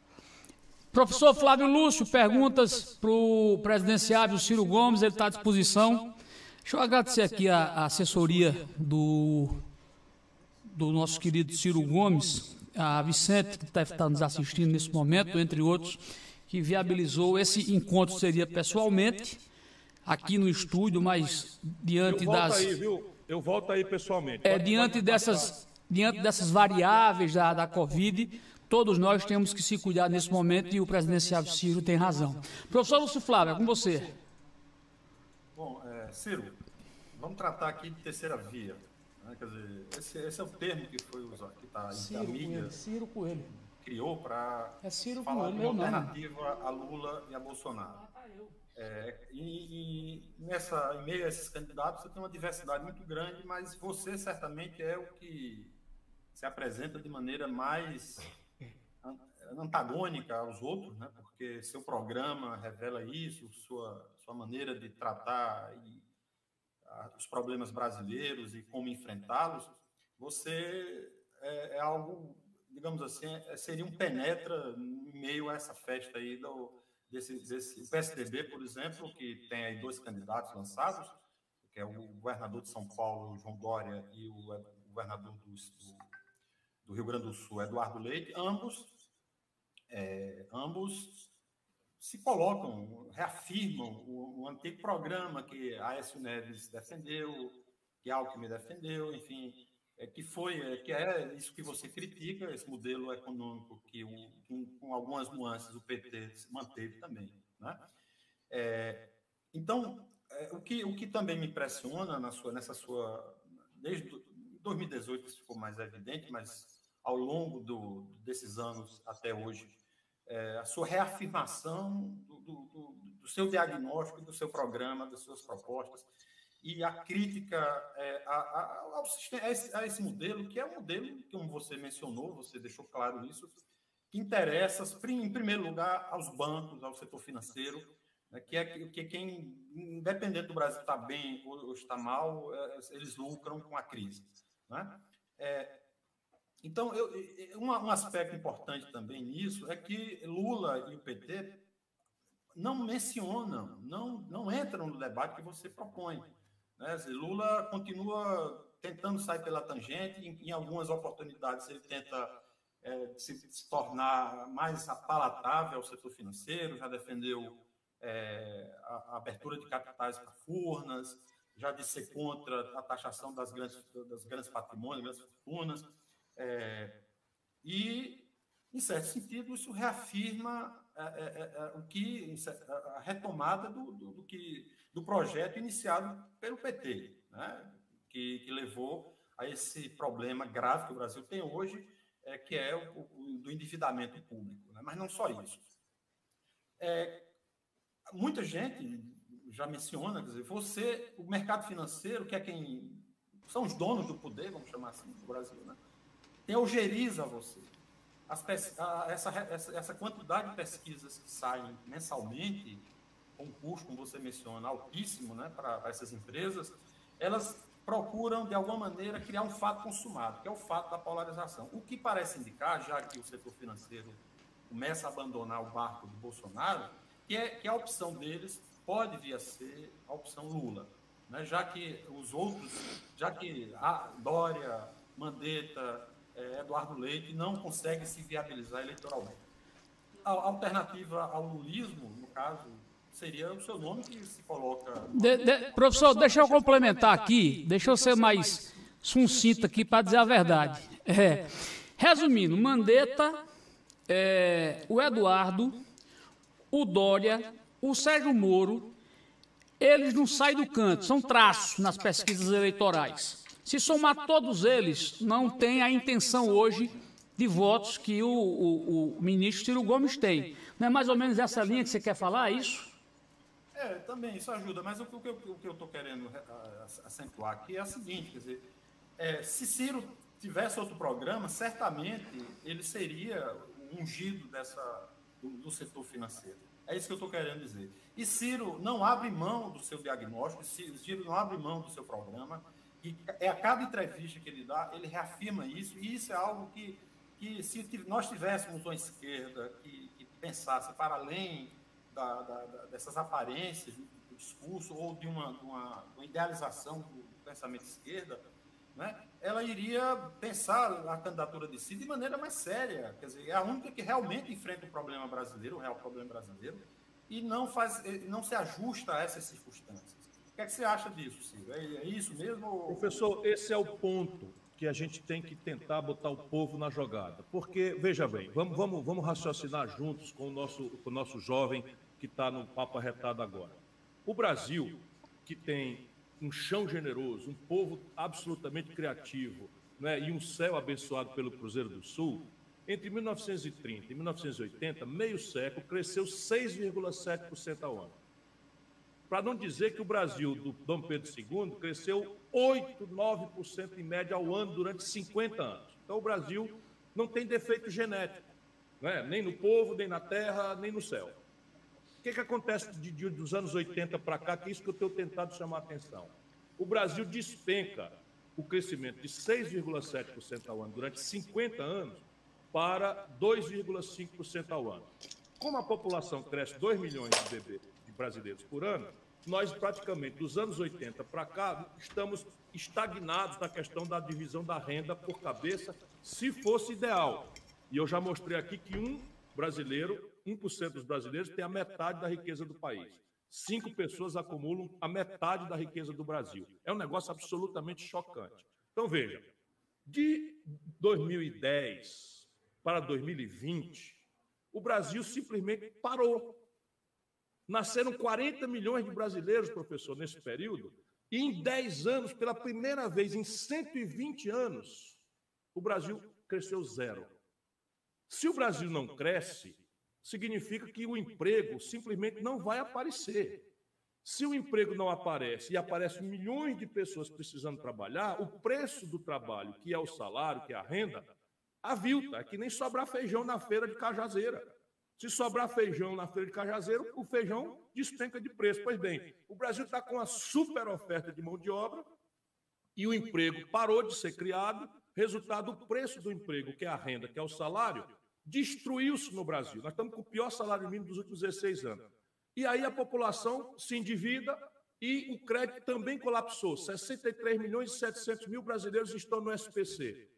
Professor Flávio Lúcio, perguntas para o presidenciável Ciro Gomes, ele está à disposição. Deixa eu agradecer aqui a, a assessoria do, do nosso querido Ciro Gomes, a Vicente, que estar nos assistindo nesse momento, entre outros que viabilizou esse encontro seria pessoalmente aqui no estúdio, mas diante eu das aí, viu? Eu volto aí pessoalmente. É diante dessas diante dessas variáveis da, da Covid, todos nós temos que se cuidar nesse momento e o presidencial Ciro tem razão. Professor Lúcio Flávio, é com você. Bom, é, Ciro, vamos tratar aqui de terceira via. Né? Quer dizer, esse, esse, é o termo que foi usado, que está em mídia. Ciro Coelho criou para é Ciro falar de uma alternativa a Lula e a Bolsonaro. É, e, e, nessa, em meio a esses candidatos, você tem uma diversidade muito grande, mas você certamente é o que se apresenta de maneira mais antagônica aos outros, né? porque seu programa revela isso, sua, sua maneira de tratar e, a, os problemas brasileiros e como enfrentá-los, você é, é algo digamos assim, seria um penetra em meio a essa festa aí do, desse, desse o PSDB, por exemplo, que tem aí dois candidatos lançados, que é o governador de São Paulo, João Dória, e o governador do, do, do Rio Grande do Sul, Eduardo Leite, ambos, é, ambos se colocam, reafirmam o, o, antigo programa que Aécio Neves defendeu, que Alckmin defendeu, enfim, é, que foi, é, que é isso que você critica, esse modelo econômico que, com, com, algumas nuances, o PT manteve também. Né? É, então, é, o, que, o que também me impressiona na sua, nessa sua. Desde 2018 isso ficou mais evidente, mas ao longo do, desses anos até hoje, é, a sua reafirmação do, do, do, seu diagnóstico, do seu programa, das suas propostas e a crítica é, a, a, ao sistema, a, esse, a, esse, modelo, que é um modelo, como você mencionou, você deixou claro isso, que interessa, em primeiro lugar, aos bancos, ao setor financeiro, né, que é que quem, independente do Brasil estar bem ou, ou mal, é, eles lucram com a crise. Né? É, então, eu, um, um aspecto importante também nisso é que Lula e o PT não mencionam, não, não entram no debate que você propõe. Né? Lula continua tentando sair pela tangente, em, em algumas oportunidades ele tenta é, se, se, tornar mais palatável ao setor financeiro, já defendeu é, a, a, abertura de capitais para furnas, já disse contra a taxação das grandes, das grandes patrimônios, grandes fortunas, é, e, em certo sentido, isso reafirma é, é, é, o que a retomada do, do, do, que, do projeto iniciado pelo PT, né? que, que levou a esse problema grave que o Brasil tem hoje, é, que é o, o do endividamento público. Né? Mas não só isso. É, muita gente já menciona, quer dizer, você, o mercado financeiro, que é quem são os donos do poder, vamos chamar assim, do Brasil, né? Tem algeriza você. A, essa, essa, essa quantidade de pesquisas que saem mensalmente, com custo, como você menciona, altíssimo né, para essas empresas, elas procuram, de alguma maneira, criar um fato consumado, que é o fato da polarização. O que parece indicar, já que o setor financeiro começa a abandonar o barco do Bolsonaro, que, é, que a opção deles pode vir a ser a opção Lula. Né? Já que os outros, já que a Dória, Mandetta, é, Eduardo Leite não conseguem se viabilizar eleitoralmente. A alternativa ao lulismo, no caso, seria o seu nome que se coloca. De, de, professor, deixa eu complementar aqui, deixa eu ser mais sucinto aqui para dizer a verdade. É, resumindo, Mandetta, é, o Eduardo, o Dória, o Sérgio Moro, eles não saem do canto, são traços nas pesquisas eleitorais. Se somar todos eles, não tem a intenção hoje de votos que o, o, o ministro Ciro Gomes tem. Não é mais ou menos essa linha que você quer falar, é isso? É, também, isso ajuda, mas o que, o que eu estou querendo acentuar aqui é o seguinte, quer dizer, é, se Ciro tivesse outro programa, certamente ele seria ungido dessa, do, do setor financeiro. É isso que eu estou querendo dizer. E Ciro não abre mão do seu diagnóstico, Ciro não abre mão do seu programa, e é a cada entrevista que ele dá, ele reafirma isso, e isso é algo que, que se nós tivéssemos uma esquerda que, que pensasse para além da, da, dessas aparências do discurso ou de uma, de uma, uma idealização do pensamento esquerda, né, ela iria pensar a candidatura de si de maneira mais séria. Quer dizer, é a única que realmente enfrenta o problema brasileiro, o real problema brasileiro, e não, faz, não se ajusta a essas circunstâncias. O que, é que você acha disso, Ciro? É, é isso mesmo? Professor, esse é o ponto que a gente tem que tentar botar o povo na jogada. Porque, veja bem, vamos, vamos, vamos raciocinar juntos com o nosso, com o nosso jovem que está no papo arretado agora. O Brasil, que tem um chão generoso, um povo absolutamente criativo né, e um céu abençoado pelo Cruzeiro do Sul, entre 1930 e 1980, meio século, cresceu 6,7% ao ano. Para não dizer que o Brasil do Dom Pedro II cresceu 8, 9% em média ao ano durante 50 anos. Então o Brasil não tem defeito genético, né? nem no povo, nem na terra, nem no céu que, que acontece de, de, dos anos 80 para cá, que é isso que eu tenho tentado chamar a atenção? O Brasil despenca o crescimento de 6,7% ao ano durante 50 anos para 2,5% ao ano. Como a população cresce 2 milhões de bebês brasileiros por ano, nós praticamente dos anos 80 para cá estamos estagnados na questão da divisão da renda por cabeça, se fosse ideal. E eu já mostrei aqui que um brasileiro 1% dos brasileiros tem a metade da riqueza do país. Cinco pessoas acumulam a metade da riqueza do Brasil. É um negócio absolutamente chocante. Então, veja, de 2010 para 2020, o Brasil simplesmente parou. Nasceram 40 milhões de brasileiros, professor, nesse período, e em 10 anos, pela primeira vez em 120 anos, o Brasil cresceu zero. Se o Brasil não cresce, significa que o emprego simplesmente não vai aparecer. Se o emprego não aparece e aparecem milhões de pessoas precisando trabalhar, o preço do trabalho, que é o salário, que é a renda, avilta. É que nem sobrar feijão na feira de Cajazeira. Se sobrar feijão na feira de Cajazeira, o feijão despenca de preço. Pois bem, o Brasil está com uma super oferta de mão de obra e o emprego parou de ser criado. Resultado, o preço do emprego, que é a renda, que é o salário, destruiu-se no Brasil. Nós estamos com o pior salário mínimo dos últimos 16 anos. E aí a população se endivida e o crédito também colapsou. 63 milhões e 700 mil brasileiros estão no SPC.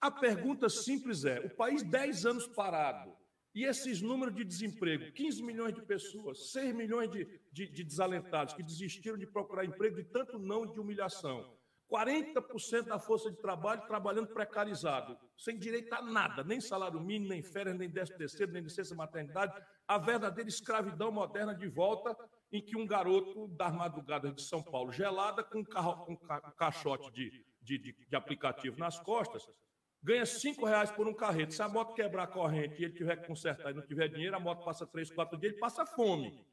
A pergunta simples é: o país 10 anos parado, e esses números de desemprego, 15 milhões de pessoas, 6 milhões de, de, de desalentados que desistiram de procurar emprego de tanto não de humilhação, 40% da força de trabalho trabalhando precarizado, sem direito a nada, nem salário mínimo, nem férias, nem décimo terceiro, nem licença maternidade, a verdadeira escravidão moderna de volta, em que um garoto das madrugadas de São Paulo, gelada, com um, carro, um caixote de, de, de, de aplicativo nas costas, ganha cinco reais por um carreto. Se a moto quebrar a corrente e ele tiver que consertar e não tiver dinheiro, a moto passa três, quatro dias, ele passa fome.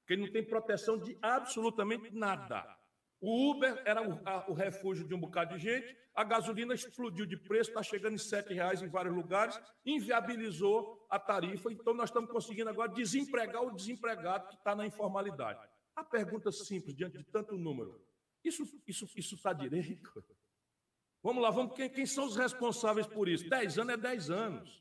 Porque ele não tem proteção de absolutamente nada. O Uber era o, a, o, refúgio de um bocado de gente, a gasolina explodiu de preço, está chegando em sete reais em vários lugares, inviabilizou a tarifa, então nós estamos conseguindo agora desempregar o desempregado que está na informalidade. A pergunta simples, diante de tanto número, isso está isso, isso tá direito? Vamos lá, vamos, quem, quem, são os responsáveis por isso? 10 anos é 10 anos.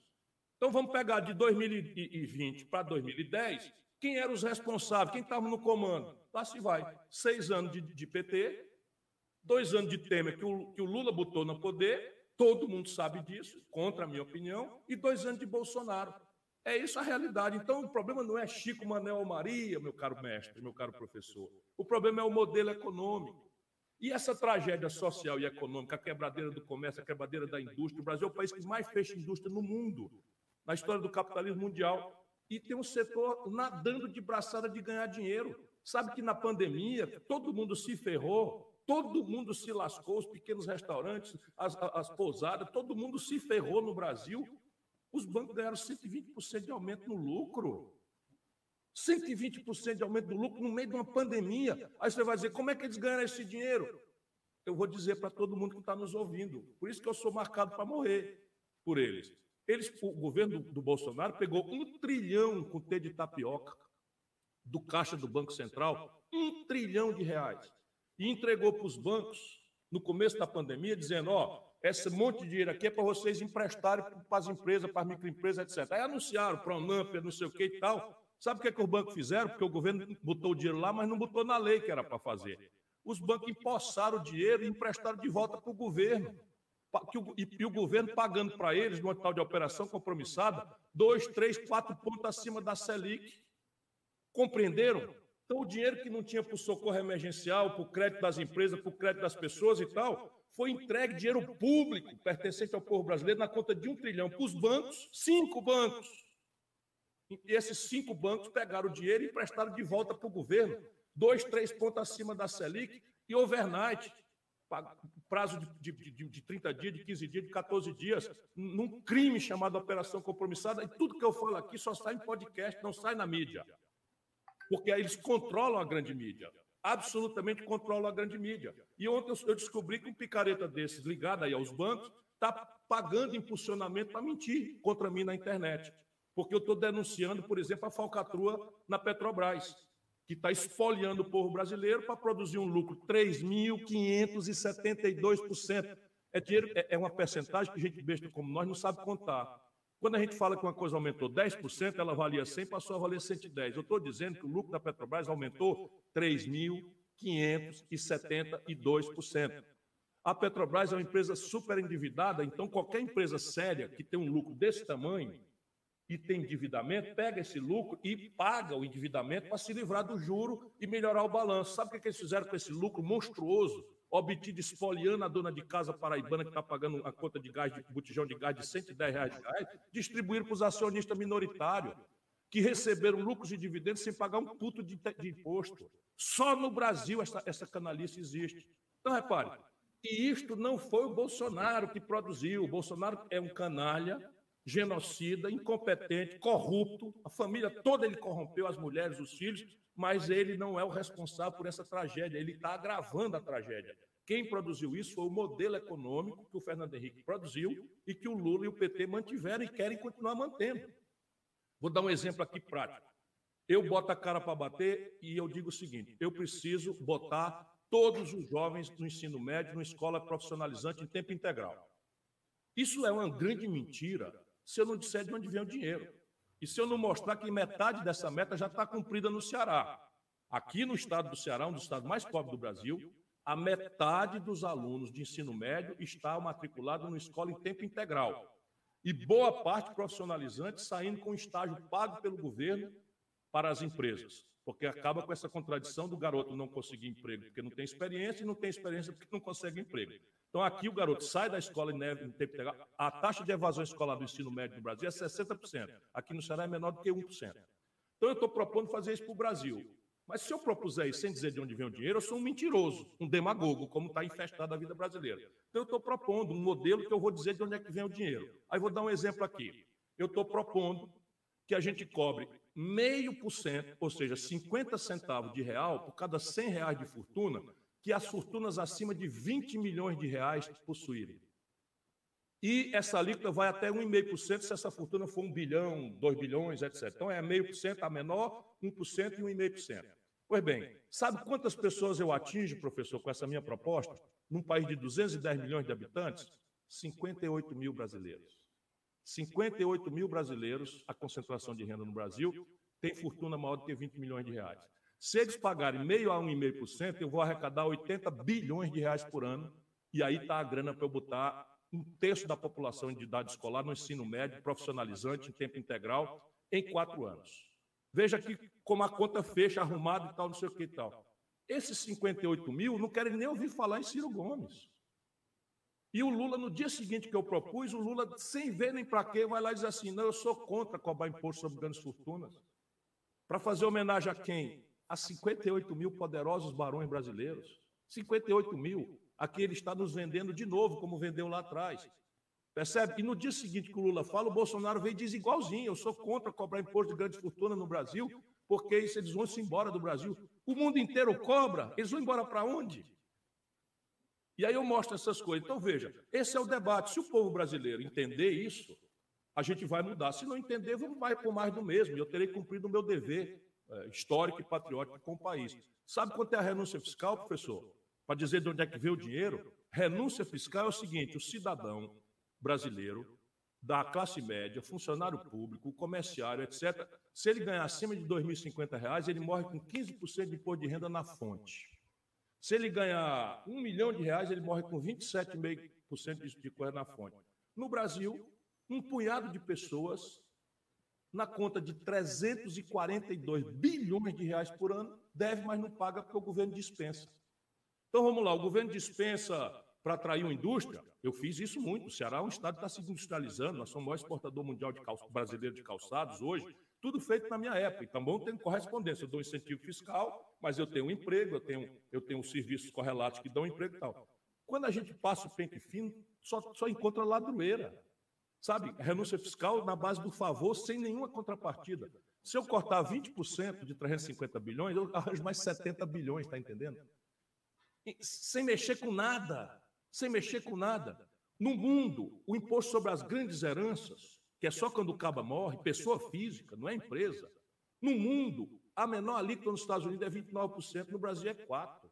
Então vamos pegar de 2020 para 2010, quem eram os responsáveis, quem estava no comando? Lá se vai. Seis anos de, de PT, dois anos de Temer que o, que o Lula botou no poder, todo mundo sabe disso, contra a minha opinião, e dois anos de Bolsonaro. É isso a realidade. Então, o problema não é Chico, Manel Maria, meu caro mestre, meu caro professor. O problema é o modelo econômico. E essa tragédia social e econômica, a quebradeira do comércio, a quebradeira da indústria, o Brasil é o país que mais fecha indústria no mundo, na história do capitalismo mundial. E tem um setor nadando de braçada de ganhar dinheiro. Sabe que na pandemia todo mundo se ferrou, todo mundo se lascou, os pequenos restaurantes, as, as pousadas, todo mundo se ferrou no Brasil. Os bancos ganharam 120% de aumento no lucro. 120% de aumento do lucro no meio de uma pandemia. Aí você vai dizer, como é que eles ganham esse dinheiro? Eu vou dizer para todo mundo que está nos ouvindo. Por isso que eu sou marcado para morrer por eles. eles. O governo do Bolsonaro pegou um trilhão com T de tapioca do caixa do Banco Central, um trilhão de reais, e entregou para os bancos no começo da pandemia, dizendo: ó, esse monte de dinheiro aqui é para vocês emprestarem para as empresas, para as microempresas, etc. Aí anunciaram, Pronamp, não sei o que e tal. Sabe o que, é que os bancos fizeram? Porque o governo botou o dinheiro lá, mas não botou na lei que era para fazer. Os bancos empossaram o dinheiro e emprestaram de volta para o governo. E o governo pagando para eles, numa tal de operação compromissada, dois, três, quatro pontos acima da Selic. Compreenderam? Então, o dinheiro que não tinha para o socorro emergencial, para o crédito das empresas, para o crédito das pessoas e tal, foi entregue dinheiro público pertencente ao povo brasileiro na conta de um trilhão para os bancos, cinco bancos. Esses cinco bancos pegaram o dinheiro e emprestaram de volta para o governo, dois, três pontos acima da Selic e overnight, prazo de, de, de, de 30 dias, de 15 dias, de 14 dias, num crime chamado Operação Compromissada. E tudo que eu falo aqui só sai em podcast, não sai na mídia. Porque aí eles controlam a grande mídia. Absolutamente controlam a grande mídia. E ontem eu descobri que um picareta desses, ligado aí aos bancos, está pagando impulsionamento para mentir contra mim na internet porque eu estou denunciando, por exemplo, a falcatrua na Petrobras, que está esfoliando o povo brasileiro para produzir um lucro 3.572%. É, dinheiro, é, é uma percentagem que gente besta como nós não sabe contar. Quando a gente fala que uma coisa aumentou 10%, ela valia 100, passou a valer 110. Eu estou dizendo que o lucro da Petrobras aumentou 3.572%. A Petrobras é uma empresa super endividada, então qualquer empresa séria que tem um lucro desse tamanho, e tem endividamento, pega esse lucro e paga o endividamento para se livrar do juro e melhorar o balanço. Sabe o que eles fizeram com esse lucro monstruoso, obtido espoliando a dona de casa paraibana que está pagando a conta de gás, de botijão de gás de 110 reais de gás, distribuíram para os acionistas minoritários, que receberam lucros e dividendos sem pagar um puto de, de imposto. Só no Brasil essa, essa canalice existe. Então, repare, e isto não foi o Bolsonaro que produziu. O Bolsonaro é um canalha genocida, incompetente, corrupto. A família toda ele corrompeu, as mulheres, os filhos, mas ele não é o responsável por essa tragédia. Ele está agravando a tragédia. Quem produziu isso foi o modelo econômico que o Fernando Henrique produziu e que o Lula e o PT mantiveram e querem continuar mantendo. Vou dar um exemplo aqui prático. Eu boto a cara para bater e eu digo o seguinte: eu preciso botar todos os jovens no ensino médio, numa escola profissionalizante em tempo integral. Isso é uma grande mentira se eu não disser de onde vem o dinheiro. E se eu não mostrar que metade dessa meta já está cumprida no Ceará. Aqui no estado do Ceará, um dos estados mais pobres do Brasil, a metade dos alunos de ensino médio está matriculado numa escola em tempo integral. E boa parte profissionalizante saindo com estágio pago pelo governo para as empresas. Porque acaba com essa contradição do garoto não conseguir emprego porque não tem experiência e não tem experiência porque não consegue emprego. Então, aqui o garoto sai da escola em tempo integral. A taxa de evasão escolar do ensino médio no Brasil é 60%. Aqui no Ceará é menor do que 1%. Então, eu estou propondo fazer isso para o Brasil. Mas se eu propuser isso sem dizer de onde vem o dinheiro, eu sou um mentiroso, um demagogo, como está infestado a vida brasileira. Então, eu estou propondo um modelo que eu vou dizer de onde é que vem o dinheiro. Aí vou dar um exemplo aqui. Eu estou propondo que a gente cobre meio por cento, ou seja, 50 centavos de real por cada 100 reais de fortuna que as fortunas acima de 20 milhões de reais possuírem. E essa alíquota vai até 1,5% se essa fortuna for 1 bilhão, 2 bilhões, etc. Então é 0,5% a menor, 1% e 1,5%. Pois bem, sabe quantas pessoas eu atingo, professor, com essa minha proposta? Num país de 210 milhões de habitantes? 58 mil brasileiros. 58 mil brasileiros, a concentração de renda no Brasil, tem fortuna maior do que 20 milhões de reais. Se eles pagarem meio a 1,5%, eu vou arrecadar 80 bilhões de reais por ano, e aí está a grana para eu botar um terço da população de idade escolar no ensino médio, profissionalizante, em tempo integral, em quatro anos. Veja aqui como a conta fecha, arrumada e tal, não sei o que e tal. Esses 58 mil não querem nem ouvir falar em Ciro Gomes. E o Lula, no dia seguinte que eu propus, o Lula, sem ver nem para quê, vai lá e diz assim: não, eu sou contra cobrar imposto sobre grandes fortunas. Para fazer homenagem a quem? A 58 mil poderosos barões brasileiros. 58 mil. Aqui ele está nos vendendo de novo, como vendeu lá atrás. Percebe? E no dia seguinte que o Lula fala, o Bolsonaro vem e diz igualzinho: eu sou contra cobrar imposto de grande fortuna no Brasil, porque isso eles vão se embora do Brasil. O mundo inteiro cobra, eles vão embora para onde? E aí eu mostro essas coisas. Então, veja, esse é o debate. Se o povo brasileiro entender isso, a gente vai mudar. Se não entender, vamos vai por mais do mesmo. Eu terei cumprido o meu dever é, histórico e patriótico com o país. Sabe quanto é a renúncia fiscal, professor? para dizer de onde é que veio o dinheiro, renúncia fiscal é o seguinte: o cidadão brasileiro da classe média, funcionário público, comerciário, etc., se ele ganhar acima de R$ 2.050, ele morre com 15% de imposto de renda na fonte. Se ele ganhar um milhão de reais, ele morre com 27,5% de coisa na fonte. No Brasil, um punhado de pessoas, na conta de 342 bilhões de reais por ano, deve, mas não paga porque o governo dispensa. Então vamos lá, o governo dispensa para atrair uma indústria. Eu fiz isso muito. O Ceará é um estado que está se industrializando. Nós somos o maior exportador mundial de calça, brasileiro de calçados hoje. Tudo feito na minha época. Então, bom, tem correspondência. Eu dou incentivo fiscal, mas eu tenho um emprego, eu tenho, eu tenho serviços correlatos que dão emprego e tal. Quando a gente passa o pente fino, só, só encontra ladroeira. Sabe? Renúncia fiscal na base do favor, sem nenhuma contrapartida. Se eu cortar 20% de 350 bilhões, eu arranjo mais 70 bilhões, está entendendo? sem mexer com nada, sem mexer com nada. No mundo, o imposto sobre as grandes heranças, que é só quando o caba morre, pessoa física, não é empresa. No mundo, a menor alíquota nos Estados Unidos é 29%, no Brasil é 4%.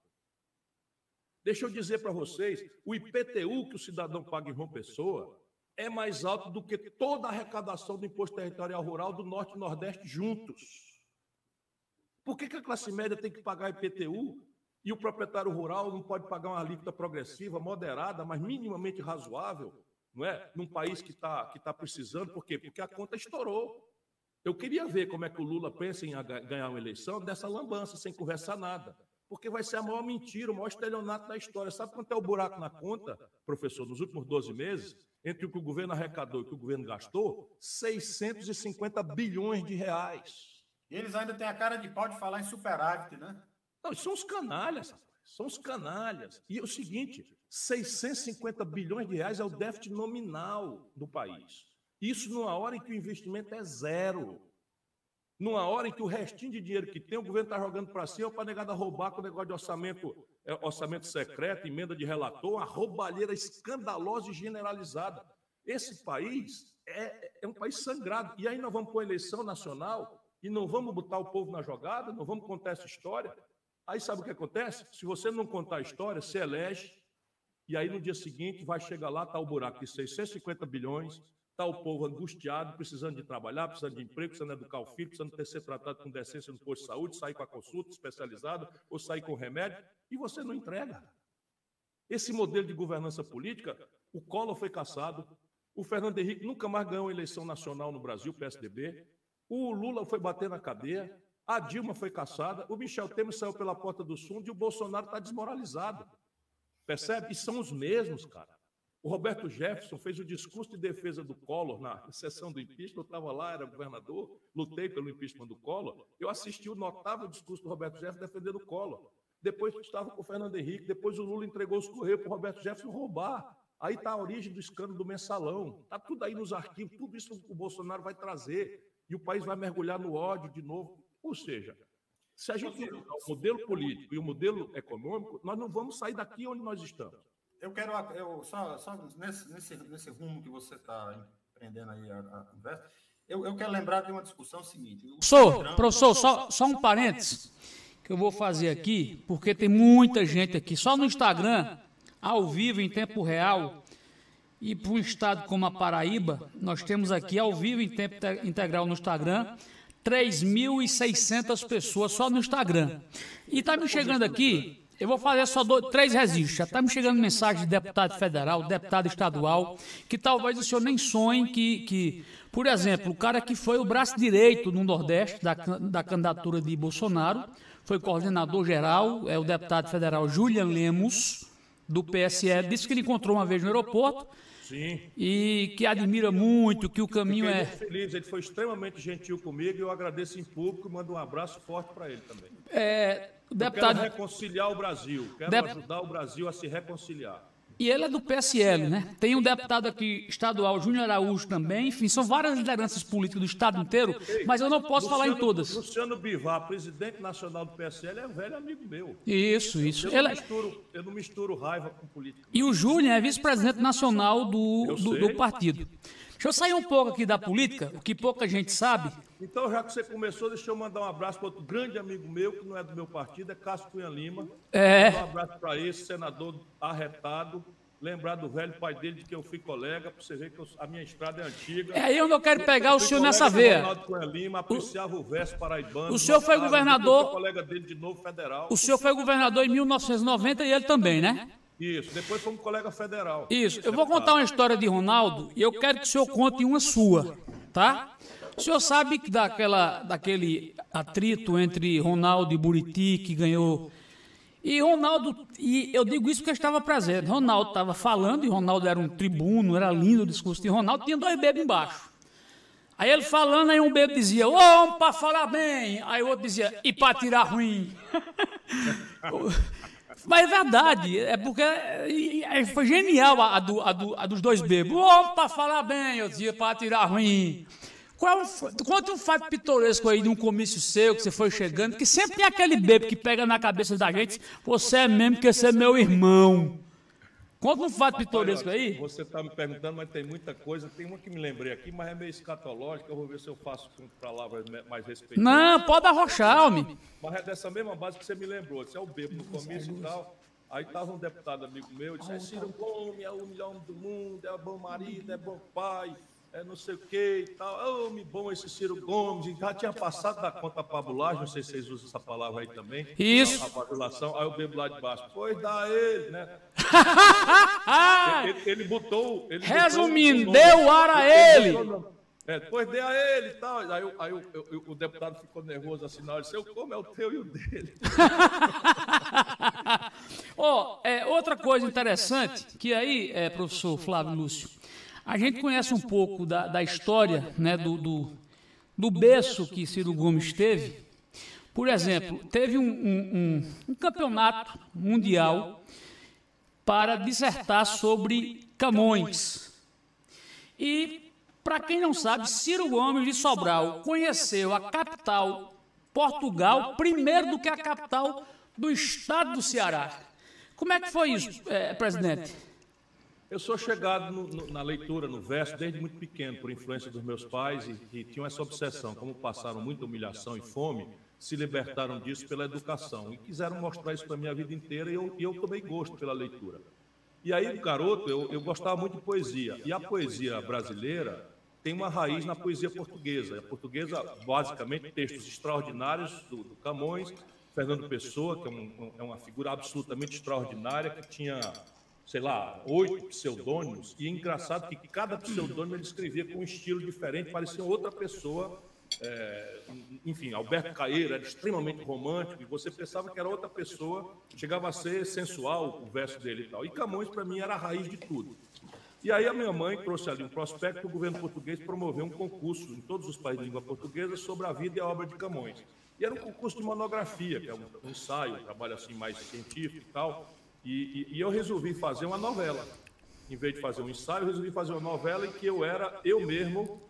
Deixa eu dizer para vocês, o IPTU que o cidadão paga em João Pessoa é mais alto do que toda a arrecadação do imposto territorial rural do Norte e Nordeste juntos. Por que, que a classe média tem que pagar IPTU e o proprietário rural não pode pagar uma alíquota progressiva, moderada, mas minimamente razoável, não é? Num país que está que tá precisando, por quê? Porque a conta estourou. Eu queria ver como é que o Lula pensa em ganhar uma eleição dessa lambança, sem conversar nada. Porque vai ser a maior mentira, o maior estelionato da história. Sabe quanto é o buraco na conta, professor, nos últimos 12 meses? Entre o que o governo arrecadou e o que o governo gastou? 650 bilhões de reais. E eles ainda têm a cara de pau de falar em superávit, né? Não, são os canalhas, rapaz. São os canalhas. E é o seguinte: 650 bilhões de reais é o déficit nominal do país. Isso numa hora em que o investimento é zero. Numa hora em que o restinho de dinheiro que tem, o governo está jogando para cima para negada roubar com o negócio de orçamento, é, orçamento secreto, emenda de relator, uma roubalheira escandalosa e generalizada. Esse país é, é um país sangrado. E aí nós vamos para a eleição nacional e não vamos botar o povo na jogada, não vamos contar essa história. Aí sabe o que acontece? Se você não contar a história, você elege, e aí no dia seguinte vai chegar lá, está o buraco de 650 bilhões, Está o povo angustiado, precisando de trabalhar, precisando de emprego, precisando educar o filho, precisando ter ser tratado com decência no posto de saúde, sair com a consulta especializada ou sair com remédio, e você não entrega. Esse modelo de governança política, o Collor foi caçado, o Fernando Henrique nunca mais ganhou eleição nacional no Brasil, PSDB, o Lula foi bater na cadeia, a Dilma foi caçada, o Michel Temer saiu pela porta do fundo e o Bolsonaro está desmoralizado. Percebe? E são os mesmos, cara. O Roberto Jefferson fez o discurso de defesa do Collor na sessão do impeachment. Eu estava lá, era governador, lutei pelo impeachment do Collor. Eu assisti o notável discurso do Roberto Jefferson defendendo o Collor. Depois estava com o Fernando Henrique, depois o Lula entregou os Correios para o Roberto Jefferson roubar. Aí está a origem do escândalo do mensalão. Está tudo aí nos arquivos, tudo isso o Bolsonaro vai trazer. E o país vai mergulhar no ódio de novo. Ou seja, se a gente o modelo político e o modelo econômico, nós não vamos sair daqui onde nós estamos. Eu quero, eu, só, só nesse, nesse, nesse rumo que você está empreendendo aí a, a conversa, eu, eu, quero lembrar de uma discussão seguinte. Professor, professor, só, só um parênteses que eu vou fazer aqui, porque tem muita gente aqui, só no Instagram, ao vivo, em tempo real, e para um estado como a Paraíba, nós temos aqui ao vivo, em tempo integral no Instagram, 3.600 pessoas só no Instagram. E está me chegando aqui eu vou fazer só dois, três registros. Já está me chegando mensagem de deputado federal, deputado estadual, que talvez o senhor nem sonhe que, que, por exemplo, o cara que foi o braço direito no Nordeste da, da candidatura de Bolsonaro, foi coordenador geral, é o deputado federal Julian Lemos, do PSL, disse que ele encontrou uma vez no aeroporto. Sim. E que admira muito, que o caminho Fiquei é. feliz, ele foi extremamente gentil comigo e eu agradeço em público e mando um abraço forte para ele também. É, o deputado... quero reconciliar o Brasil, quero Dep... ajudar o Brasil a se reconciliar. E ele é do PSL, né? Tem um deputado aqui estadual, Júnior Araújo também. Enfim, são várias lideranças políticas do estado inteiro, mas eu não posso Luciano, falar em todas. Luciano Bivar, presidente nacional do PSL, é um velho amigo meu. Isso, isso. Eu, não, ele... É misturo, eu não misturo raiva com política. E o Júnior é vice-presidente nacional do, do, do partido. Deixa eu sair um pouco aqui da política, o que pouca gente sabe. Então, já que você começou, deixa eu mandar um abraço para outro grande amigo meu, que não é do meu partido, é Cássio Cunha Lima. É. Um abraço para esse senador arretado. Lembrar do velho pai dele, de que eu fui colega, para você ver que eu, a minha estrada é antiga. É eu quero pegar o senhor nessa veia. Cunha Lima, apreciava o, o verso paraibano. O senhor foi governador. colega dele de novo federal. O senhor foi governador em 1990 e ele também, né? Isso, depois fomos colega federal. Isso, eu vou contar uma história de Ronaldo e eu quero que o senhor conte uma sua, tá? O senhor sabe que daquela, daquele atrito entre Ronaldo e Buriti, que ganhou. E Ronaldo, e eu digo isso porque eu estava presente. Ronaldo estava falando, e Ronaldo era um tribuno, era lindo o discurso de Ronaldo, tinha dois bebês embaixo. Aí ele falando, aí um bebê dizia, ô, oh, para falar bem. Aí o outro dizia, e para tirar ruim. *laughs* Mas é verdade, é porque foi genial a, do, a, do, a dos dois bebês. Ô, para falar bem, eu dizia, para tirar ruim. Qual, conta um fato pitoresco aí de um comício seu que você foi chegando, que sempre tem aquele bebê que pega na cabeça da gente, você é mesmo que você é meu irmão. Conta um fato pitoresco aí. Você está me perguntando, mas tem muita coisa. Tem uma que me lembrei aqui, mas é meio escatológica. Eu vou ver se eu faço com palavras mais respeitosas. Não, pode arrochar, homem. Mas é dessa mesma base que você me lembrou. Você é o bebo no comício e tal. Aí estava um deputado amigo meu, disse, é Ciro Gomes, é o melhor do mundo, é bom marido, é bom pai, é não sei o que e tal. Homem bom esse Ciro Gomes. Já tinha passado da conta a não sei se vocês usam essa palavra aí também. Isso. A badulação. Aí eu bebo lá de baixo. Pois dá ele, né? *laughs* ele, ele, botou. Ele Resumindo, botou deu ar a ele. É, depois dê a ele e tal. Aí, aí eu, eu, o deputado ficou nervoso assim na hora. Disse, eu como é o teu e o dele. *laughs* oh, é, outra coisa interessante, que aí, é, professor Flávio Lúcio, a gente conhece um pouco da, da história né, do, do, do berço que Ciro Gomes teve. Por exemplo, teve um, um, um, um campeonato mundial para dissertar sobre Camões. E, para quem não sabe, Ciro Gomes de Sobral conheceu a capital, Portugal, primeiro do que a capital do estado do Ceará. Como é que foi isso, é, presidente? Eu sou chegado no, no, na leitura, no verso, desde muito pequeno, por influência dos meus pais, e que tinham essa obsessão. Como passaram muita humilhação e fome, se libertaram disso pela educação. E quiseram mostrar isso para a minha vida inteira, e eu, e eu tomei gosto pela leitura. E aí, garoto, eu, eu gostava muito de poesia. E a poesia brasileira tem uma raiz na poesia portuguesa. A portuguesa, basicamente, textos extraordinários do, do Camões, Fernando Pessoa, que é, um, é, uma figura absolutamente extraordinária, que tinha, sei lá, oito pseudônimos. E é engraçado que cada pseudônimo ele escrevia com um estilo diferente, parecia outra pessoa é, enfim, Alberto Caeiro era extremamente romântico e você pensava que era outra pessoa, chegava a ser sensual o verso dele e tal. E Camões, para mim, era a raiz de tudo. E aí a minha mãe trouxe ali um prospecto, o governo português promoveu um concurso em todos os países de língua portuguesa sobre a vida e a obra de Camões. E era um concurso de monografia, que é um, ensaio, um trabalho assim mais científico e tal. E, e, e eu resolvi fazer uma novela. Em vez de fazer um ensaio, eu resolvi fazer uma novela em que eu era eu mesmo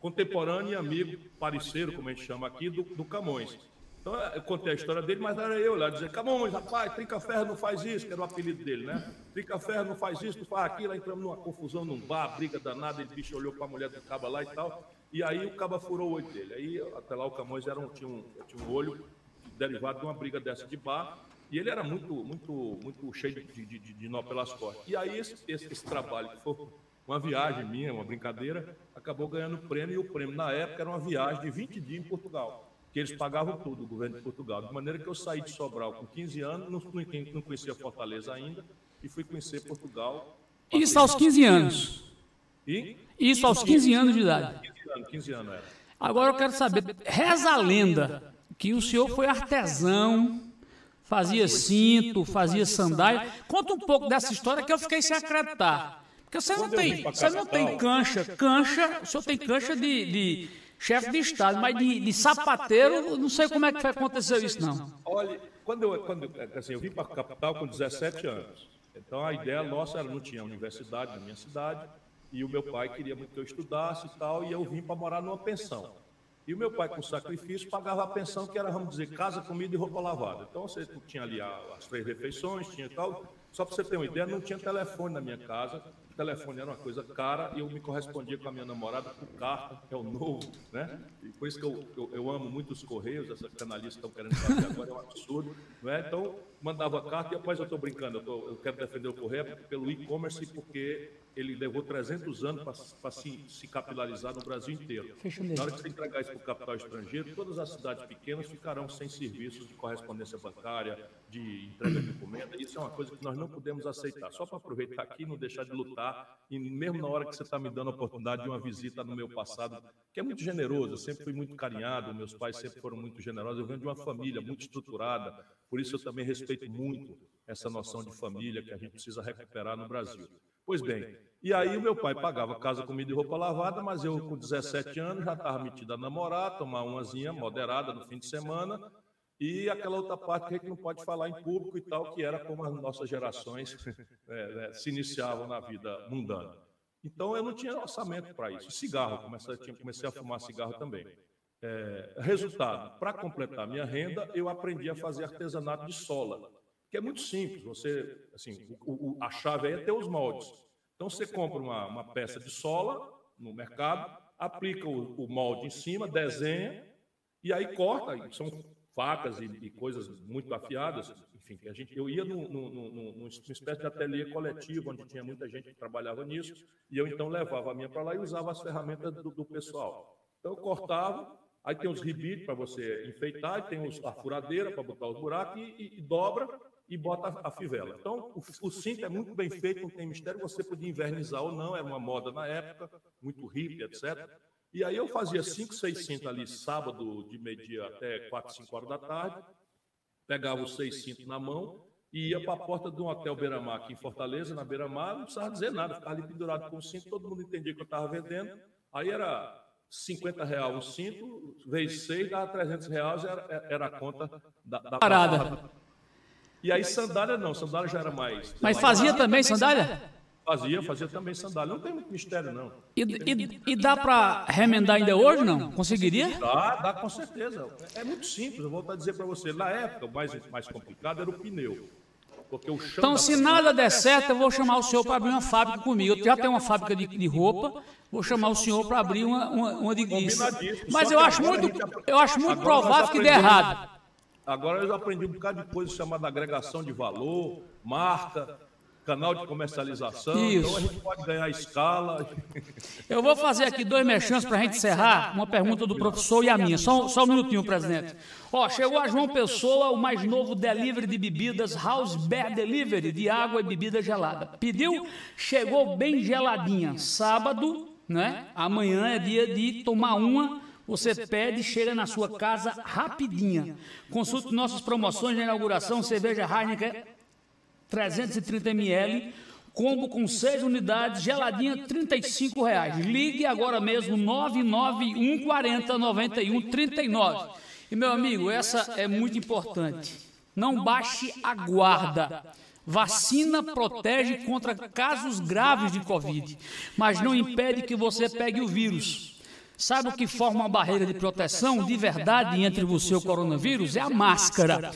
contemporâneo e amigo, parceiro, como a gente chama aqui, do, do Camões. Então, eu contei a história dele, mas era eu lá, dizer, Camões, rapaz, Trinca Ferro não faz isso, que era o apelido dele, né? Trinca Ferro não faz isso, não faz aquilo, aí entramos numa confusão num bar, briga danada, ele bicho olhou para a mulher do caba lá e tal, e aí o caba furou o olho dele. Aí, até lá, o Camões era um, tinha, um, tinha um olho derivado de uma briga dessa de bar, e ele era muito, muito, muito cheio de, de, de, de nó pelas costas. E aí, esse, esse, esse trabalho que foi uma viagem minha, uma brincadeira, acabou ganhando prêmio, e o prêmio na época era uma viagem de 20 dias em Portugal, que eles pagavam tudo, o governo de Portugal. De maneira que eu saí de Sobral com 15 anos, não, não conhecia Fortaleza ainda, e fui conhecer Portugal. Isso aos 15 anos. E? Isso aos 15 anos de idade. 15 anos, 15 anos era. Agora eu quero saber, reza a lenda que o senhor foi artesão, fazia cinto, fazia sandália. Conta um pouco dessa história que eu fiquei sem acreditar. Porque você não tem, você não tem cancha, cancha, o senhor tem cancha de, de chefe de Estado, mas de, de sapateiro, não sei como é que aconteceu isso, não. Olha, quando eu, quando, assim, eu vim para a capital com 17 anos, então a ideia nossa era, não tinha universidade na minha cidade, e o meu pai queria muito que eu estudasse e tal, e eu vim para morar numa pensão. E o meu pai, com sacrifício, pagava a pensão que era, vamos dizer, casa, comida e roupa lavada. Então você tinha ali as três refeições, tinha tal. Só para você ter uma ideia, não tinha telefone na minha casa telefone era uma coisa cara e eu me correspondia com a minha namorada por carta, que é o novo, né? E por isso que eu, eu, eu amo muito os Correios, essa canalista estão querendo fazer agora é um absurdo, não é? Então, mandava carta e, rapaz, eu estou brincando, eu, tô, eu, quero defender o Correio pelo e-commerce porque ele levou 300 anos para se, se, capilarizar no Brasil inteiro. Na hora que você entregar isso para o capital estrangeiro, todas as cidades pequenas ficarão sem serviços de correspondência bancária, de entrega de encomenda. Isso é uma coisa que nós não podemos aceitar. Só para aproveitar aqui e não deixar de lutar, e mesmo na hora que você está me dando a oportunidade de uma visita no meu passado, que é muito generoso, eu sempre fui muito carinhado, meus pais sempre foram muito generosos, eu venho de uma família muito estruturada, por isso eu também respeito muito essa noção de família que a gente precisa recuperar no Brasil. Pois bem, e aí o meu pai pagava casa, comida e roupa lavada, mas eu com 17 anos já estava metido a namorar, tomar umazinha moderada no fim de semana, e aquela outra parte que a gente não pode falar em público e tal, que era como as nossas gerações é, *laughs* é, se iniciavam na vida mundana. Então eu não tinha orçamento para isso. Cigarro, comecei, comecei a fumar cigarro também. É, resultado, para completar minha renda, eu aprendi a fazer artesanato de sola, que é muito simples. Você, assim, o, o, a chave é ter os moldes. Então você compra uma, uma peça de sola no mercado, aplica o, o molde em cima, desenha e aí corta. São facas e, e, coisas muito afiadas. Enfim, a gente, eu ia num, num, num, numa espécie de ateliê coletivo, onde tinha muita gente que trabalhava nisso, e eu então levava a minha para lá e usava as ferramentas do, do pessoal. Então eu cortava, aí tem os ribites para você enfeitar, tem os, a furadeira para botar os buracos, e, e, e dobra e bota a, fivela. Então, o, o, cinto é muito bem feito, não tem mistério, você podia invernizar ou não, era uma moda na época, muito hippie, etc. E aí eu fazia 5, 6 cintos ali, sábado, de meio-dia até 4, 5 horas da tarde, pegava os seis cintos na mão e ia para a porta de um hotel Beira-Mar aqui em Fortaleza, na Beira-Mar, não precisava dizer nada, ficava ali pendurado com o cinto, todo mundo entendia que eu estava vendendo. Aí era 50 reais o cinto, vezes 6, dava 300 reais, era, era a conta da, da parada. E aí sandália não, sandália já era mais. Mas fazia também sandália? Fazia, fazia também sandália. Não tem muito mistério, não. E, e, e dá para remendar ainda hoje, não? Conseguiria? Dá, dá com certeza. É muito simples, eu vou dizer para você. Na época, o mais, mais complicado era o pneu. Então, se nada der certo, eu vou chamar o senhor para abrir uma fábrica comigo. Eu já tenho uma fábrica de, de roupa, vou chamar o senhor para abrir uma, uma, uma de guiça. Mas eu acho, muito, eu acho muito provável que dê errado. Agora eu aprendi um bocado de coisa chamada agregação de valor, marca, canal de comercialização, Isso. então a gente pode ganhar escala. *laughs* Eu vou fazer aqui dois merchans para a gente encerrar, uma pergunta do professor e a minha. Só, só um minutinho, presidente. Ó, chegou a João Pessoa, o mais novo delivery de bebidas, House Bear Delivery, de água e bebida gelada. Pediu, chegou bem geladinha. Sábado, né? Amanhã é dia de tomar uma você pede chega na sua casa rapidinha. Consulte nossas promoções de inauguração, cerveja Heineken 330 ml, combo com 6 unidades, geladinha 35 reais. Ligue agora mesmo 991 40 91 39. E meu amigo, essa é muito importante. Não baixe a guarda. Vacina protege contra casos graves de Covid, mas não impede que você pegue o vírus. Sabe o que forma uma barreira de proteção de verdade entre você e o coronavírus? É a máscara,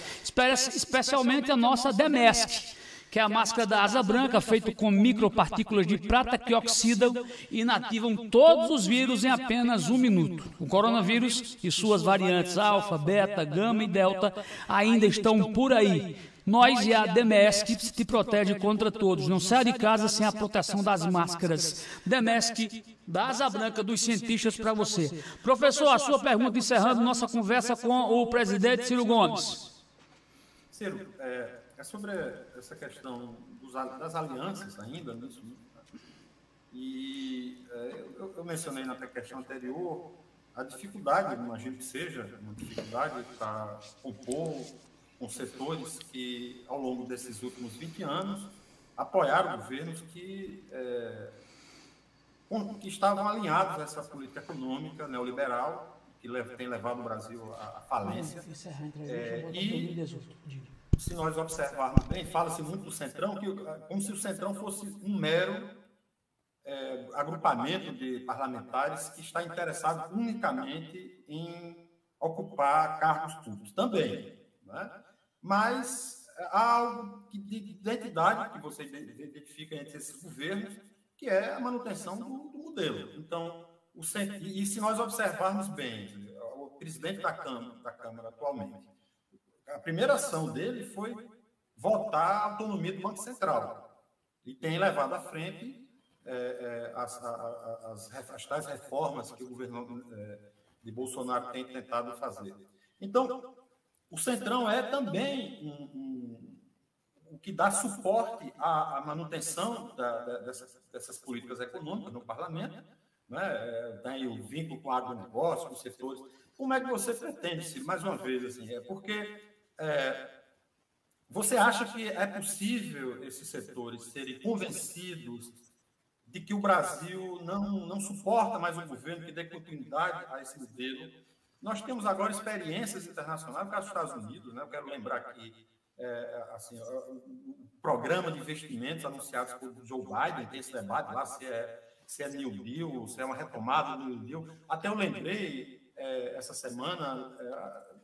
especialmente a nossa Demesc, que é a máscara da asa branca, feita com micropartículas de prata que oxidam e inativam todos os vírus em apenas um minuto. O coronavírus e suas variantes alfa, beta, gama e delta ainda estão por aí nós e a DMESC te protege contra todos. Não saia de casa sem a proteção das máscaras. DMESC, da Asa Branca dos cientistas para você. Professor, a sua pergunta encerrando nossa conversa com o presidente Ciro Gomes. Ciro, é, é sobre essa questão dos, das alianças ainda nisso. Né? E é, eu, eu, mencionei na questão anterior a dificuldade, imagino que seja uma dificuldade para compor com setores que, ao longo desses últimos 20 anos, apoiaram governos que, é, que estavam alinhados a essa política econômica neoliberal, que tem levado o Brasil à falência. É, e, se nós observarmos bem, fala-se muito do Centrão, que, como se o Centrão fosse um mero é, agrupamento de parlamentares que está interessado unicamente em ocupar cargos públicos. Também. Né? Mas há algo de identidade que você identifica entre esses governos, que é a manutenção do, do modelo. Então, o, e se nós observarmos bem, o presidente da Câmara, da Câmara atualmente, a primeira ação dele foi votar a autonomia do Banco Central e tem levado à frente é, é, as, as, as, as, tais reformas que o governo é, de Bolsonaro tem tentado fazer. Então, o Centrão é também um, um, o que dá suporte à, à manutenção da, da, dessas, dessas, políticas econômicas no parlamento, né? Tem o vínculo com o agronegócio, com os setores. Como é que você pretende, Ciro, mais uma vez, assim, é porque é, você acha que é possível esses setores serem convencidos de que o Brasil não, não suporta mais um governo que dê continuidade a esse modelo nós temos agora experiências internacionais, no caso dos Estados Unidos, né? eu quero lembrar aqui é, assim, o programa de investimentos anunciados por Joe Biden, tem esse debate lá se é, se é New Deal, se é uma retomada do New Deal. Até eu lembrei é, essa semana é,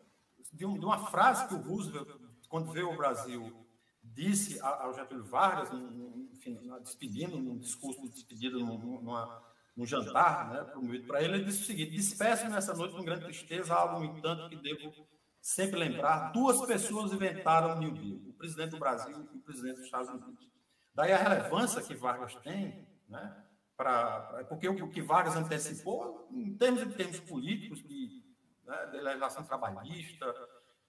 de, de, uma frase que o Roosevelt, quando veio ao Brasil, disse ao Getúlio Vargas, despedindo, num discurso de despedida numa no jantar, né, promovido para ele, ele disse o seguinte: despeço nessa noite com grande tristeza, algo, no entanto, que devo sempre lembrar: duas pessoas inventaram o New Deal, o presidente do Brasil e o presidente dos Estados Unidos. Daí a relevância que Vargas tem, né, pra, porque o que Vargas antecipou, em termos, em termos políticos, de, né, de legislação trabalhista,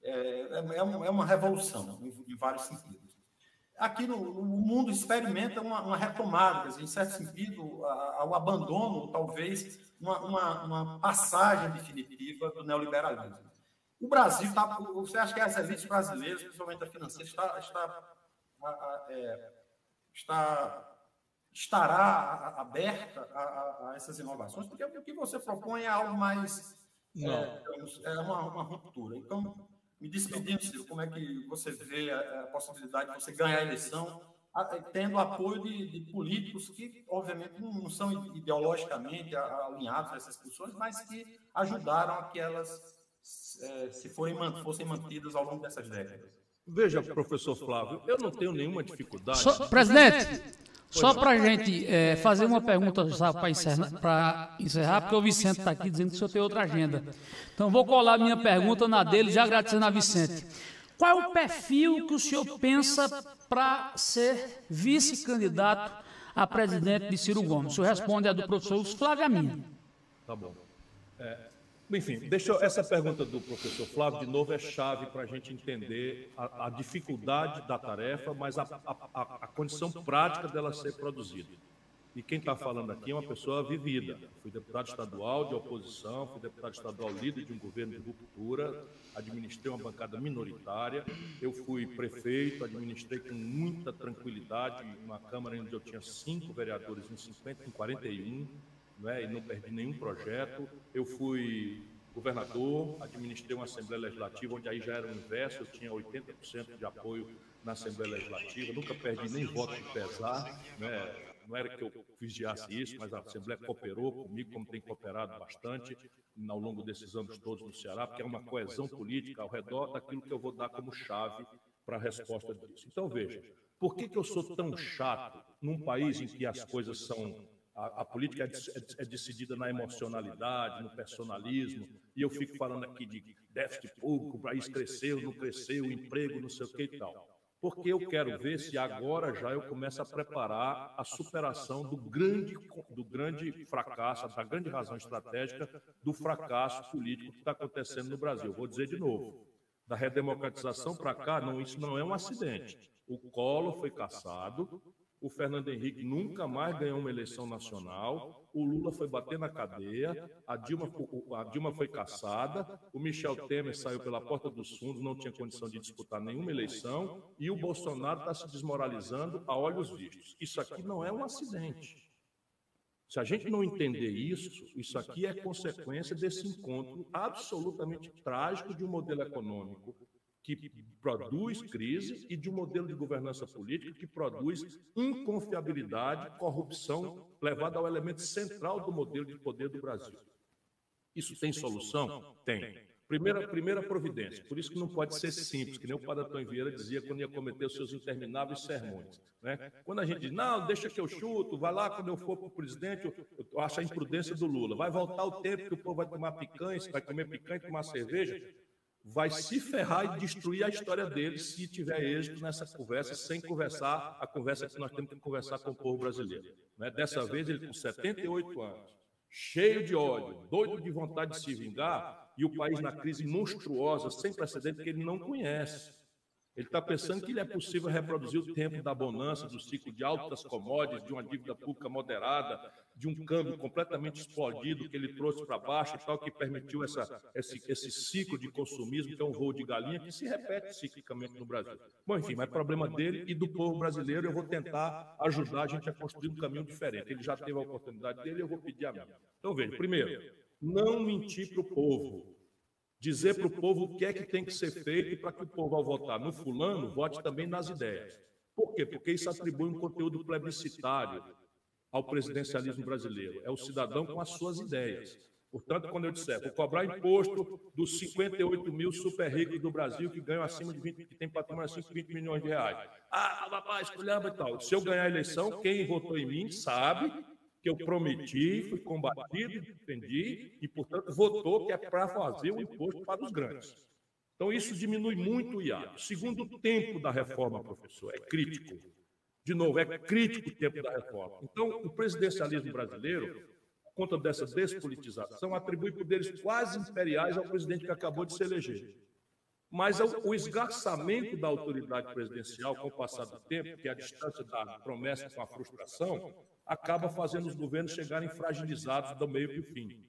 é, é, é, uma revolução em vários sentidos aqui no, o mundo experimenta uma, uma retomada, dizer, em certo sentido, ao abandono, talvez, uma, uma, uma, passagem definitiva do neoliberalismo. O Brasil está. Você acha que as elites brasileiras, principalmente a financeira, está, está, é, está estará aberta a, a, a, essas inovações? Porque o que você propõe é algo mais. É, é uma, uma ruptura. Então, me despedindo, Ciro, como é que você vê a, a possibilidade de você ganhar a eleição, a, tendo apoio de, de, políticos que, obviamente, não são ideologicamente alinhados a essas discussões, mas que ajudaram a que elas é, se forem, fossem mantidas ao longo dessas décadas. Veja, professor Flávio, eu não tenho nenhuma dificuldade. So, presidente, só para a gente é, fazer uma pergunta para encerrar, encerrar, porque o Vicente está aqui dizendo que o senhor tem outra agenda. Então, vou colar minha pergunta na dele, já agradecendo a Vicente. Qual é o perfil que o senhor pensa para ser vice-candidato a presidente de Ciro Gomes? O senhor responde a do professor Flávio a minha. Tá bom. É, enfim, deixa eu, essa pergunta do professor Flávio, de novo, é chave para a gente entender a, a, dificuldade da tarefa, mas a, a, a condição prática dela ser produzida. E quem está falando aqui é uma pessoa vivida. Fui deputado estadual de oposição, fui deputado estadual líder de um governo de ruptura, administrei uma bancada minoritária, eu fui prefeito, administrei com muita tranquilidade uma Câmara onde eu tinha cinco vereadores em 50, em 41, né, e não perdi nenhum projeto. Eu fui governador, administrei uma Assembleia Legislativa, onde aí já era o inverso, eu tinha 80% de apoio na Assembleia Legislativa, nunca perdi nem voto de pesar, né, não era que eu vigiasse isso, mas a Assembleia cooperou comigo, como tem cooperado bastante ao longo desses anos todos no Ceará, porque é uma coesão política ao redor daquilo que eu vou dar como chave para a resposta disso. Então, veja, por que, que eu sou tão chato num país em que as coisas são. A, a política é, é, é decidida na emocionalidade, no personalismo, e eu fico falando aqui de déficit público, o país cresceu, não cresceu, emprego, não sei o que e tal porque eu quero ver se agora já eu começo a preparar a superação do grande, do grande fracasso, da grande razão estratégica do fracasso político que está acontecendo no Brasil. Vou dizer de novo, da redemocratização para cá, não, isso não é um acidente. O Collor foi caçado, o Fernando Henrique nunca mais ganhou uma eleição nacional, o Lula foi bater na cadeia, a Dilma, a Dilma foi caçada, o Michel Temer saiu pela porta dos fundos, não tinha condição de disputar nenhuma eleição, e o Bolsonaro está se desmoralizando a olhos vistos. Isso aqui não é um acidente. Se a gente não entender isso, isso aqui é consequência desse encontro absolutamente trágico de um modelo econômico que produz crise e de um modelo de governança política que produz inconfiabilidade, corrupção, levada ao elemento central do modelo de poder do Brasil. Isso tem solução? Tem. Primeira, primeira providência, por isso que não pode ser simples, que nem o Padre Antônio Vieira dizia quando ia cometer os seus intermináveis sermões. Né? Quando a gente diz, não, deixa que eu chuto, vai lá quando eu for para o presidente, eu, eu acho a imprudência do Lula. Vai voltar o tempo que o povo vai tomar picanha, vai comer picanha, tomar cerveja, vai se ferrar e destruir a história dele se tiver êxito nessa conversa, sem conversar a conversa que nós temos que conversar com o povo brasileiro. Né? Dessa vez, ele com 78 anos, cheio de ódio, doido de vontade de se vingar, e o país na crise monstruosa, sem precedente, que ele não conhece. Ele está pensando que ele é possível reproduzir o tempo da bonança, do ciclo de altas commodities, de uma dívida pública moderada, de um câmbio completamente explodido que ele trouxe para baixo e tal, que permitiu essa, esse, esse ciclo de consumismo, que é um voo de galinha, que se repete ciclicamente no Brasil. Bom, enfim, mas é problema dele e do povo brasileiro. Eu vou tentar ajudar a gente a construir um caminho diferente. Ele já teve a oportunidade dele, eu vou pedir a minha. Então, veja, primeiro, não mentir para o povo dizer para o povo o que é que tem que ser feito para que o povo, ao votar no fulano, vote também nas ideias. Por quê? Porque isso atribui um conteúdo plebiscitário ao presidencialismo brasileiro. É o cidadão com as suas ideias. Portanto, quando eu disser, vou cobrar imposto dos 58 mil super ricos do Brasil que ganham acima de 20, que tem patrimônio acima de 20 milhões de reais. Ah, rapaz, escolhamba e tal. Se eu ganhar a eleição, quem votou em mim sabe que eu prometi, fui combatido, defendi e, portanto, votou que é para fazer o imposto para os grandes. Então, isso diminui muito o IAD. Segundo o tempo da reforma, professor, é crítico. De novo, é crítico o tempo da reforma. Então, o presidencialismo brasileiro, por conta dessa despolitização, atribui poderes quase imperiais ao presidente que acabou de se eleger. Mas o esgarçamento da autoridade presidencial com o passar do tempo, que é a distância da promessa com a frustração, acaba fazendo os governos chegarem fragilizados do meio para o fim.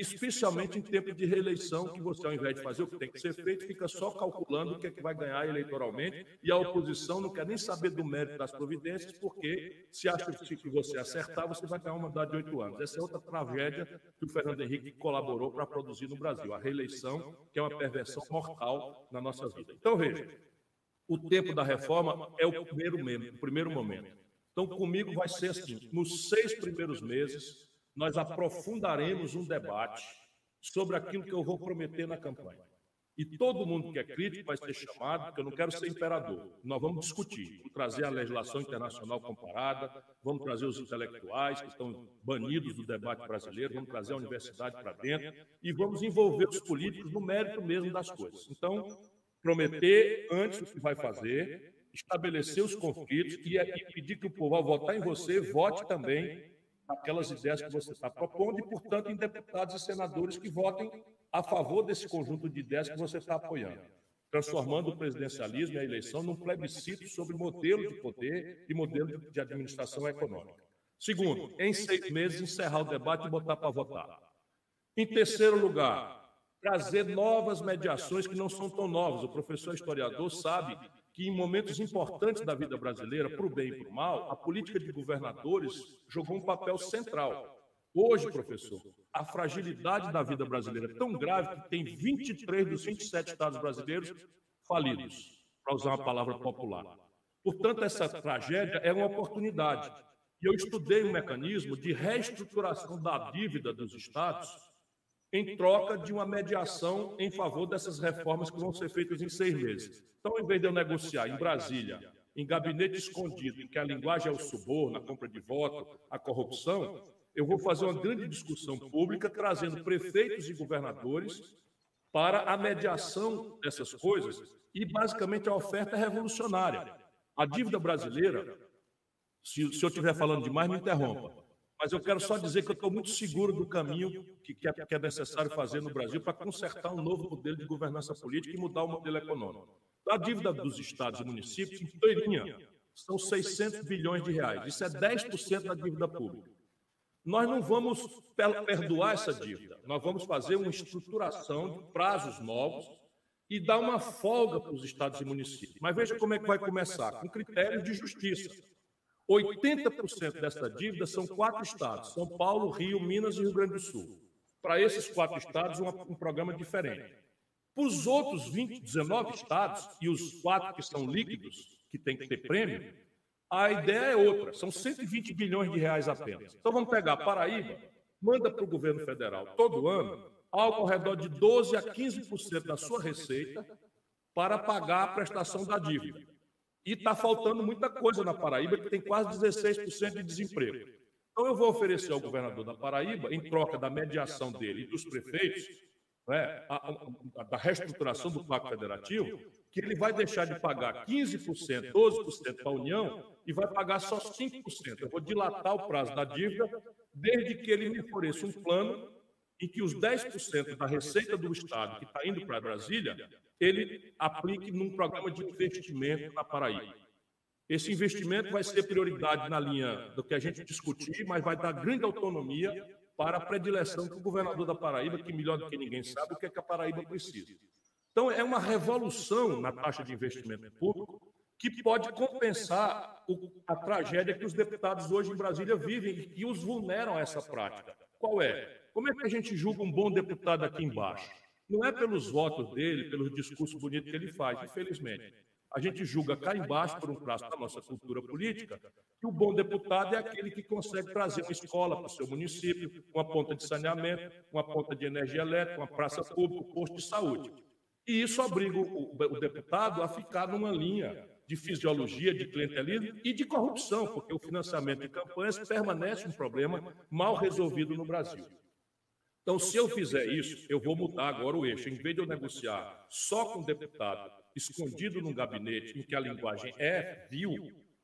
Especialmente em tempo de reeleição, que você, ao invés de fazer o que tem que ser feito, fica só calculando o que é que vai ganhar eleitoralmente, e a oposição não quer nem saber do mérito das providências, porque se acha que você acertar, você vai ganhar uma mandato de oito anos. Essa é outra tragédia que o Fernando Henrique colaborou para produzir no Brasil, a reeleição, que é uma perversão mortal na nossa vida. Então, veja, o tempo da reforma é o primeiro, o primeiro momento. Então, comigo vai ser assim: nos seis primeiros meses, nós aprofundaremos um debate sobre aquilo que eu vou prometer na campanha. E todo mundo que é crítico vai ser chamado, porque eu não quero ser imperador. Nós vamos discutir, vamos trazer a legislação internacional comparada, vamos trazer os intelectuais que estão banidos do debate brasileiro, vamos trazer a universidade para dentro e vamos envolver os políticos no mérito mesmo das coisas. Então, prometer antes o que vai fazer, estabelecer os conflitos e, pedir que o povo, ao votar em você, vote também naquelas ideias que você está propondo e, portanto, em deputados e senadores que votem a favor desse conjunto de ideias que você está apoiando, transformando o presidencialismo e a eleição num plebiscito sobre modelo de poder e modelo de administração econômica. Segundo, em seis meses, encerrar o debate e botar para votar. Em terceiro lugar, trazer novas mediações que não são tão novas. O professor historiador sabe que em momentos importantes da vida brasileira, para o bem e para o mal, a política de governadores jogou um papel central. Hoje, professor, a fragilidade da vida brasileira é tão grave que tem 23 dos 27 estados brasileiros falidos, para usar uma palavra popular. Portanto, essa tragédia é uma oportunidade. E eu estudei um mecanismo de reestruturação da dívida dos estados em troca de uma mediação em favor dessas reformas que vão ser feitas em seis meses. Então, em vez de eu negociar em Brasília, em gabinete escondido, em que a linguagem é o suborno, a compra de voto, a corrupção, eu vou fazer uma grande discussão pública trazendo prefeitos e governadores para a mediação dessas coisas e, basicamente, a oferta é revolucionária. A dívida brasileira, se, se eu estiver falando demais, me interrompa mas eu quero só dizer que eu estou muito seguro do caminho que, que, é, que é necessário fazer no Brasil para consertar um novo modelo de governança política e mudar o modelo econômico. A dívida dos estados e municípios, inteirinha, são 600 bilhões de reais. Isso é 10% da dívida pública. Nós não vamos perdoar essa dívida. Nós vamos fazer uma estruturação de prazos novos e dar uma folga para os estados e municípios. Mas veja como é que vai começar, com critérios de justiça. 80% desta dívida são quatro estados: São Paulo, Rio, Minas e Rio Grande do Sul. Para esses quatro estados, um, um programa diferente. Para os outros 20, 19 estados e os quatro que são líquidos, que tem que ter prêmio, a ideia é outra: são 120 bilhões de reais apenas. Então vamos pegar Paraíba, manda para o governo federal todo ano algo ao redor de 12 a 15% da sua receita para pagar a prestação da dívida. E está faltando muita coisa na Paraíba, que tem quase 16% de desemprego. Então, eu vou oferecer ao governador da Paraíba, em troca da mediação dele e dos prefeitos, né, a, a, da reestruturação do Pacto Federativo, que ele vai deixar de pagar 15%, 12% para a União e vai pagar só 5%. Eu vou dilatar o prazo da dívida, desde que ele me ofereça um plano em que os 10% da receita do Estado que está indo para Brasília ele aplique num programa de investimento na Paraíba. Esse investimento vai ser prioridade na linha do que a gente discutir, mas vai dar grande autonomia para a predileção que o governador da Paraíba, que melhor do que ninguém sabe o que, é que a Paraíba precisa. Então, é uma revolução na taxa de investimento público que pode compensar a tragédia que os deputados hoje em Brasília vivem e que os vulneram a essa prática. Qual é? Como é que a gente julga um bom deputado aqui embaixo? Não é pelos votos dele, pelos discursos bonitos que ele faz, infelizmente. A gente julga cá embaixo, por um traço da nossa cultura política, que o bom deputado é aquele que consegue trazer uma escola para o seu município, uma ponta de saneamento, uma ponta de energia elétrica, uma praça pública, um posto de saúde. E isso obriga o deputado a ficar numa linha de fisiologia, de clientelismo e de corrupção, porque o financiamento de campanhas permanece um problema mal resolvido no Brasil. Então, se eu fizer isso, eu vou mudar agora o eixo. Em vez de eu negociar só com o deputado escondido num gabinete em que a linguagem é vil,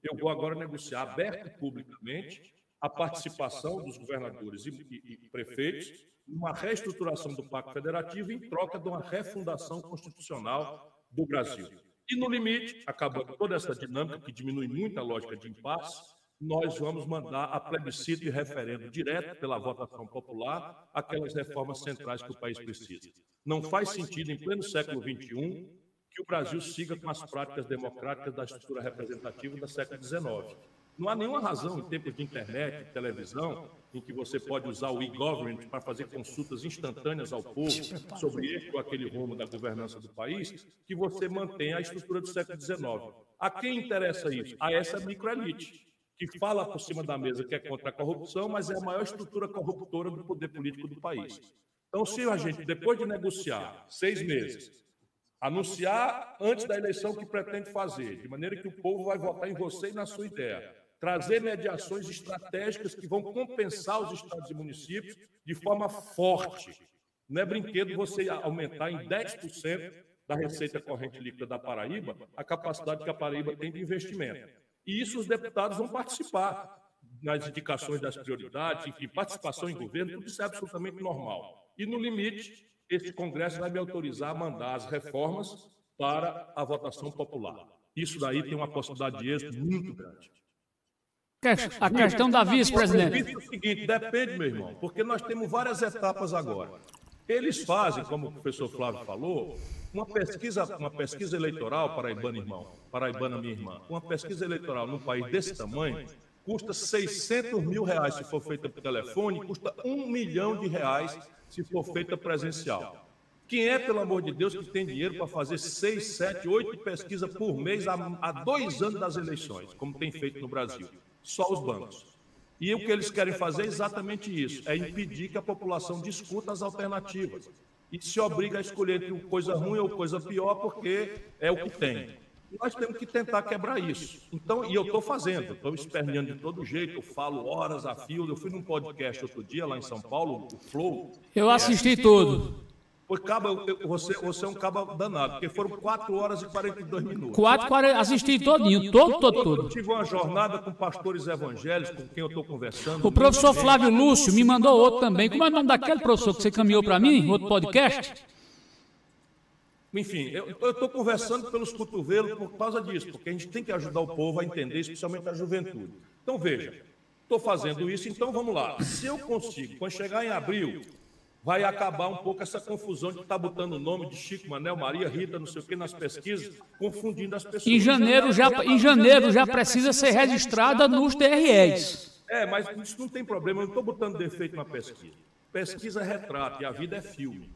eu vou agora negociar aberto e publicamente a participação dos governadores e, e, e prefeitos numa reestruturação do Pacto Federativo em troca de uma refundação constitucional do Brasil. E, no limite, acabando toda essa dinâmica que diminui muito a lógica de impasse, nós vamos mandar a plebiscito e referendo direto pela votação popular aquelas reformas centrais que o país precisa. Não faz sentido, em pleno século XXI, que o Brasil siga com as práticas democráticas da estrutura representativa do século XIX. Não há nenhuma razão, em tempos de internet, de televisão, em que você pode usar o e-government para fazer consultas instantâneas ao povo sobre este ou aquele rumo da governança do país, que você mantenha a estrutura do século XIX. A quem interessa isso? A essa microelite que fala por cima da mesa que é contra a corrupção, mas é a maior estrutura corruptora do poder político do país. Então, se a gente, depois de negociar seis meses, anunciar antes da eleição que pretende fazer, de maneira que o povo vai votar em você e na sua ideia, trazer mediações estratégicas que vão compensar os estados e municípios de forma forte. Não é brinquedo você aumentar em 10% da receita corrente líquida da Paraíba a capacidade que a Paraíba tem de investimento. E isso os deputados vão participar nas indicações das prioridades, enfim, participação em governo, tudo isso é absolutamente normal. E, no limite, esse Congresso vai me autorizar a mandar as reformas para a votação popular. Isso daí tem uma possibilidade de êxito muito grande. A questão da vice-presidente. É o seguinte, depende, meu irmão, porque nós temos várias etapas agora. Eles fazem, como o professor Flávio falou, uma pesquisa, uma pesquisa eleitoral, paraibana, irmão, paraibana, minha irmã, uma pesquisa eleitoral num país desse tamanho, custa 600 mil reais se for feita por telefone, custa um milhão de reais se for feita presencial. Quem é, pelo amor de Deus, que tem dinheiro para fazer seis, sete, oito pesquisas por mês há, há dois anos das eleições, como tem feito no Brasil? Só os bancos. E o que eles querem fazer é exatamente isso: é impedir que a população discuta as alternativas. E se obriga a escolher entre coisa ruim ou coisa pior, porque é o que tem. Nós temos que tentar quebrar isso. Então, e eu estou fazendo, estou esperneando de todo jeito, eu falo horas a fio. Eu fui num podcast outro dia lá em São Paulo, o Flow. Eu assisti tudo. Foi caba, você, você é um caba danado, porque foram 4 horas e 42 minutos. 4, 40, assisti todinho, todo, todo, todo. Eu tive uma jornada com pastores evangélicos, com quem eu estou conversando. O professor Flávio Lúcio me mandou outro também. Como é o nome daquele professor que você caminhou para mim, outro podcast? Enfim, eu estou conversando pelos cotovelos por causa disso, porque a gente tem que ajudar o povo a entender, especialmente a juventude. Então, veja, estou fazendo isso, então vamos lá. Se eu consigo, quando chegar em abril, vai acabar um pouco essa confusão de estar tá botando o nome de Chico, Manel, Maria, Rita, não sei o que, nas pesquisas, confundindo as pessoas. Em janeiro já, em janeiro já precisa ser registrada nos TREs. É, mas isso não tem problema, eu não estou botando defeito na pesquisa. Pesquisa é retrata e a vida é filme.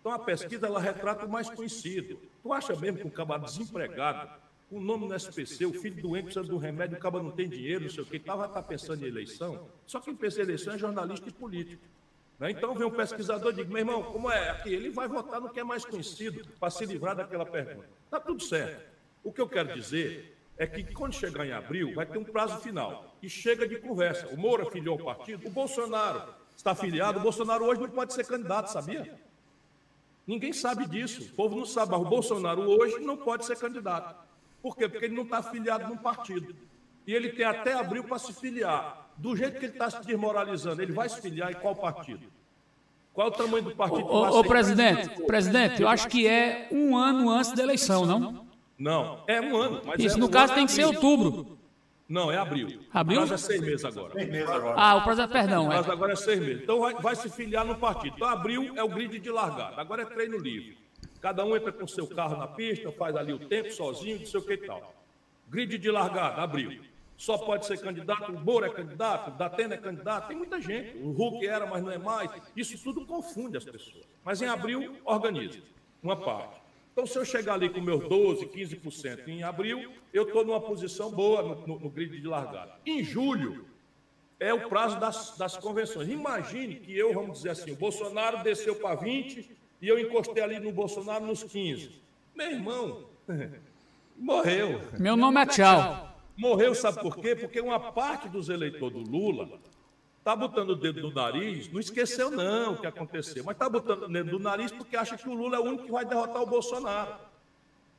Então a pesquisa ela retrata o mais conhecido. Tu acha mesmo que um cabra desempregado, com o nome no SPC, o filho doente precisa do remédio, o cabra não tem dinheiro, não sei o que, estava tá pensando em eleição? Só quem pensa em eleição é jornalista e político. Né? Então vem um pesquisador e diz, meu irmão, como é aqui? Ele vai votar no que é mais conhecido para se livrar daquela pergunta. Está tudo certo. O que eu quero dizer é que quando chegar em abril, vai ter um prazo final. E chega de conversa. O Moura filiou o partido, o Bolsonaro está filiado. O Bolsonaro hoje não pode ser candidato, sabia? Ninguém sabe disso. O povo não sabe. Mas o Bolsonaro hoje não pode ser candidato. Por quê? Porque ele não está filiado num partido. E ele tem até abril para se filiar do jeito que ele está se desmoralizando, ele vai se filiar em qual partido? Qual é o tamanho do partido? Ô, ô presidente, presidente, eu acho que é um ano antes da eleição, não? Não, é um ano. Isso, é no um caso, tem que ser outubro. Não, é abril. Abril? Mas é seis meses agora. Seis meses agora. Ah, o prazo é perdão. Mas é. agora é seis meses. Então vai, vai, se filiar no partido. Então abril é o grid de largada. Agora é treino livre. Cada um entra com seu carro na pista, faz ali o tempo sozinho, não sei o que e tal. Grid de largada, abril só pode ser candidato, o Moura é candidato, o Datena é candidato, tem muita gente. O Hulk era, mas não é mais. Isso tudo confunde as pessoas. Mas em abril, organiza uma parte. Então, se eu chegar ali com meus 12, 15% em abril, eu estou numa posição boa no, no, no, grid de largada. Em julho, é o prazo das, das convenções. Imagine que eu, vamos dizer assim, o Bolsonaro desceu para 20 e eu encostei ali no Bolsonaro nos 15. Meu irmão, *laughs* morreu. Meu nome é Tchau. Morreu, sabe por quê? Porque uma parte dos eleitores do Lula está botando o dedo no nariz, não esqueceu não o que aconteceu, mas está botando o dedo no nariz porque acha que o Lula é o único que vai derrotar o Bolsonaro.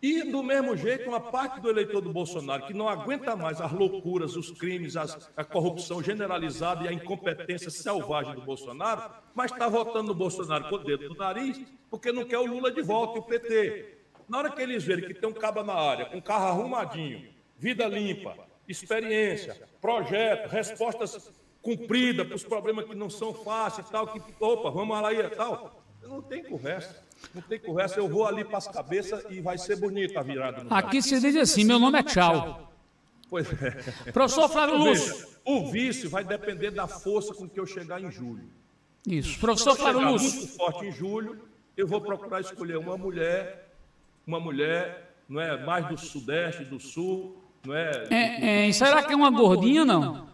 E, do mesmo jeito, uma parte do eleitor do Bolsonaro que não aguenta mais as loucuras, os crimes, as, a corrupção generalizada e a incompetência selvagem do Bolsonaro, mas está votando no Bolsonaro com o dedo no nariz porque não quer o Lula de volta e o PT. Na hora que eles verem que tem um cabo na área, com um carro arrumadinho, vida limpa, experiência, projeto, respostas cumpridas para os problemas que não são fáceis tal, que, opa, vamos lá e tal. Não tem conversa. Não tem conversa, eu vou ali para as cabeças e vai ser bonita a virada. Aqui se diz assim, meu nome é Tchau. Pois é. Professor Flávio Lúcio. O vice vai depender da força com que eu chegar em julho. Isso. Professor Flávio Lúcio. muito forte em julho, eu vou procurar escolher uma mulher, uma mulher, não é, mais do sudeste, do sul, não é? é, é será que é uma gordinha não?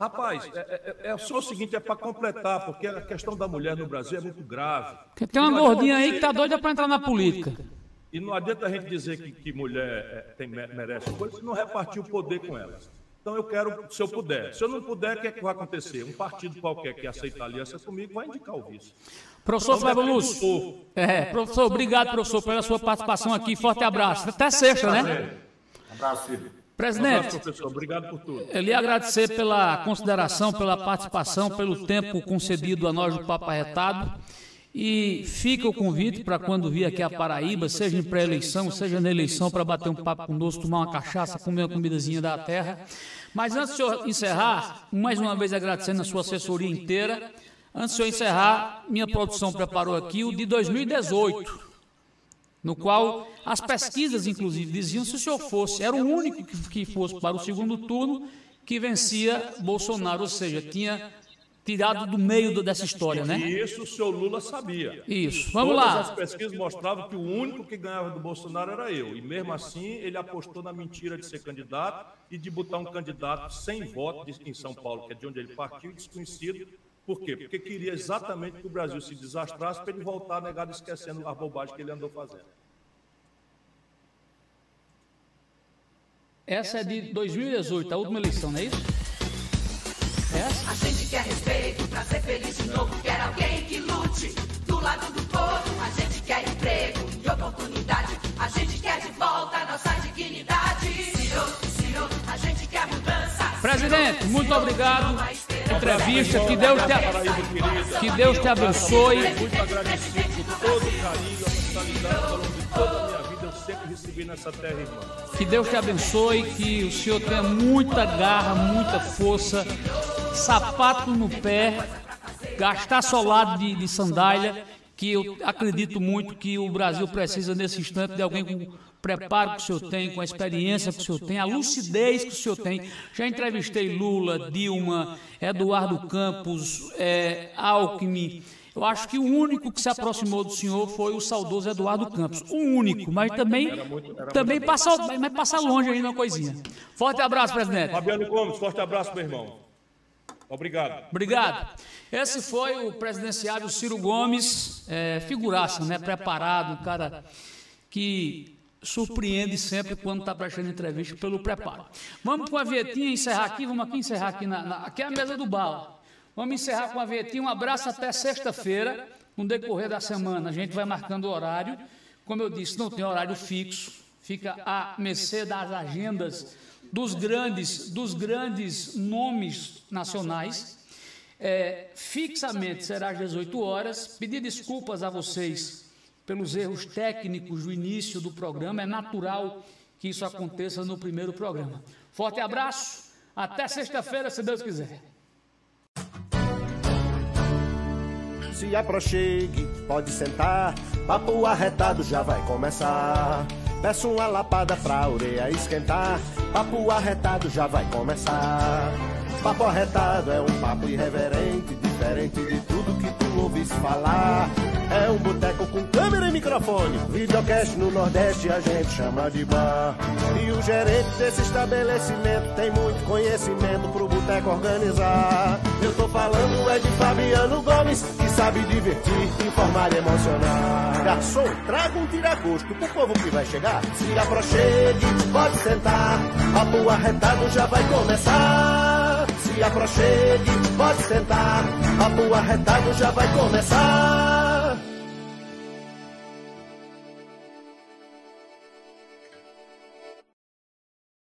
Rapaz, é, é, é só o seguinte, é para completar, porque a questão da mulher no Brasil é muito grave. Porque tem uma gordinha aí que está doida para entrar na política. E não adianta a gente dizer que, que mulher é, tem, merece coisa se não repartir o poder com elas. Então, eu quero, se eu puder. Se eu não puder, o que, é que vai acontecer? Um partido qualquer que aceita aliança comigo vai indicar o vice. Professor então, Flávio Lúcio. É, professor, obrigado, professor, pela sua participação aqui. Forte abraço. Até sexta, né? Abraço, Silvio. Presidente, professor. Obrigado por tudo. Eu lhe agradecer pela consideração, pela participação, pelo tempo concedido a nós do Papo Arretado. E fica o convite para quando vir aqui a Paraíba, seja em pré-eleição, seja na eleição, para bater um papo conosco, tomar uma cachaça, comer uma comidazinha da terra. Mas antes de eu encerrar, mais uma vez agradecendo a sua assessoria inteira, antes de eu encerrar, minha produção preparou aqui o de 2018, no qual as pesquisas, inclusive, diziam se o senhor fosse, era o único que fosse para o segundo turno que vencia Bolsonaro, ou seja, tinha tirado do meio dessa história, né? E isso o senhor Lula sabia. Isso. Vamos Todas lá. Todas as pesquisas mostravam que o único que ganhava do Bolsonaro era eu. E mesmo assim, ele apostou na mentira de ser candidato e de botar um candidato sem voto em São Paulo, que é de onde ele partiu, desconhecido. Por quê? Porque queria exatamente que o Brasil se desastrasse para ele voltar negado esquecendo a bobagem que ele andou fazendo. Essa é de 2018, a última eleição, não é isso? A gente quer respeito pra ser feliz de novo. Quer alguém que lute do lado do povo. A gente quer emprego e oportunidade. A gente quer de volta a nossa dignidade. Ciro, Ciro, a gente quer mudança. Presidente, muito obrigado. Entrevista, que Deus te, que Deus te abençoe. Muito agradecido por todo o carinho, a hospitalidade ao longo de toda a minha vida. Eu sempre recebi nessa terra, irmão. Que Deus te abençoe, que o Senhor tenha muita garra, muita força sapato no pé, gastar solado de, de sandália, que eu acredito muito que o Brasil precisa nesse instante de alguém com preparo que o senhor tem, com a experiência que o senhor tem, a lucidez que o senhor tem. Já entrevistei Lula, Dilma, Eduardo Campos, é, Alckmin. Eu acho que o único que se aproximou do senhor foi o saudoso Eduardo Campos. O único, mas também, também passa, mas passa longe ainda uma coisinha. Forte abraço, presidente. Fabiano Gomes, forte abraço, meu irmão. Obrigado. Obrigado. Esse foi o presidenciável Ciro Gomes, é, figuraça, né? Preparado, um cara que surpreende sempre quando está prestando entrevista pelo preparo. Vamos com a vietinha encerrar aqui, vamos aqui encerrar aqui, na, na, aqui é a mesa do bala. Vamos encerrar com a vietinha, um abraço até sexta-feira, no decorrer da semana. A gente vai marcando o horário. Como eu disse, não tem horário fixo, fica a mercê das agendas dos grandes, dos grandes nomes nacionais. É, fixamente será às 18 horas. Pedir desculpas a vocês pelos erros técnicos do início do programa. É natural que isso aconteça no primeiro programa. Forte abraço. Até sexta-feira, se Deus quiser. Se aproxegue, pode sentar. Papo arretado já vai começar. Peço uma lapada pra orelha esquentar. Papo arretado já vai começar. Papo arretado é um papo irreverente, diferente de tudo que tu ouvis falar. É um boteco com câmera e microfone. Videocast no Nordeste a gente chama de bar. E o gerente desse estabelecimento tem muito conhecimento pro boteco organizar. Eu tô falando é de Fabiano Gomes, que sabe divertir, informar e emocionar. Garçom, traga um tira-gosto pro povo que vai chegar. Se aproxime, pode sentar. Papo arretado já vai começar. Se aproxime, pode sentar. Papo arretado já vai começar.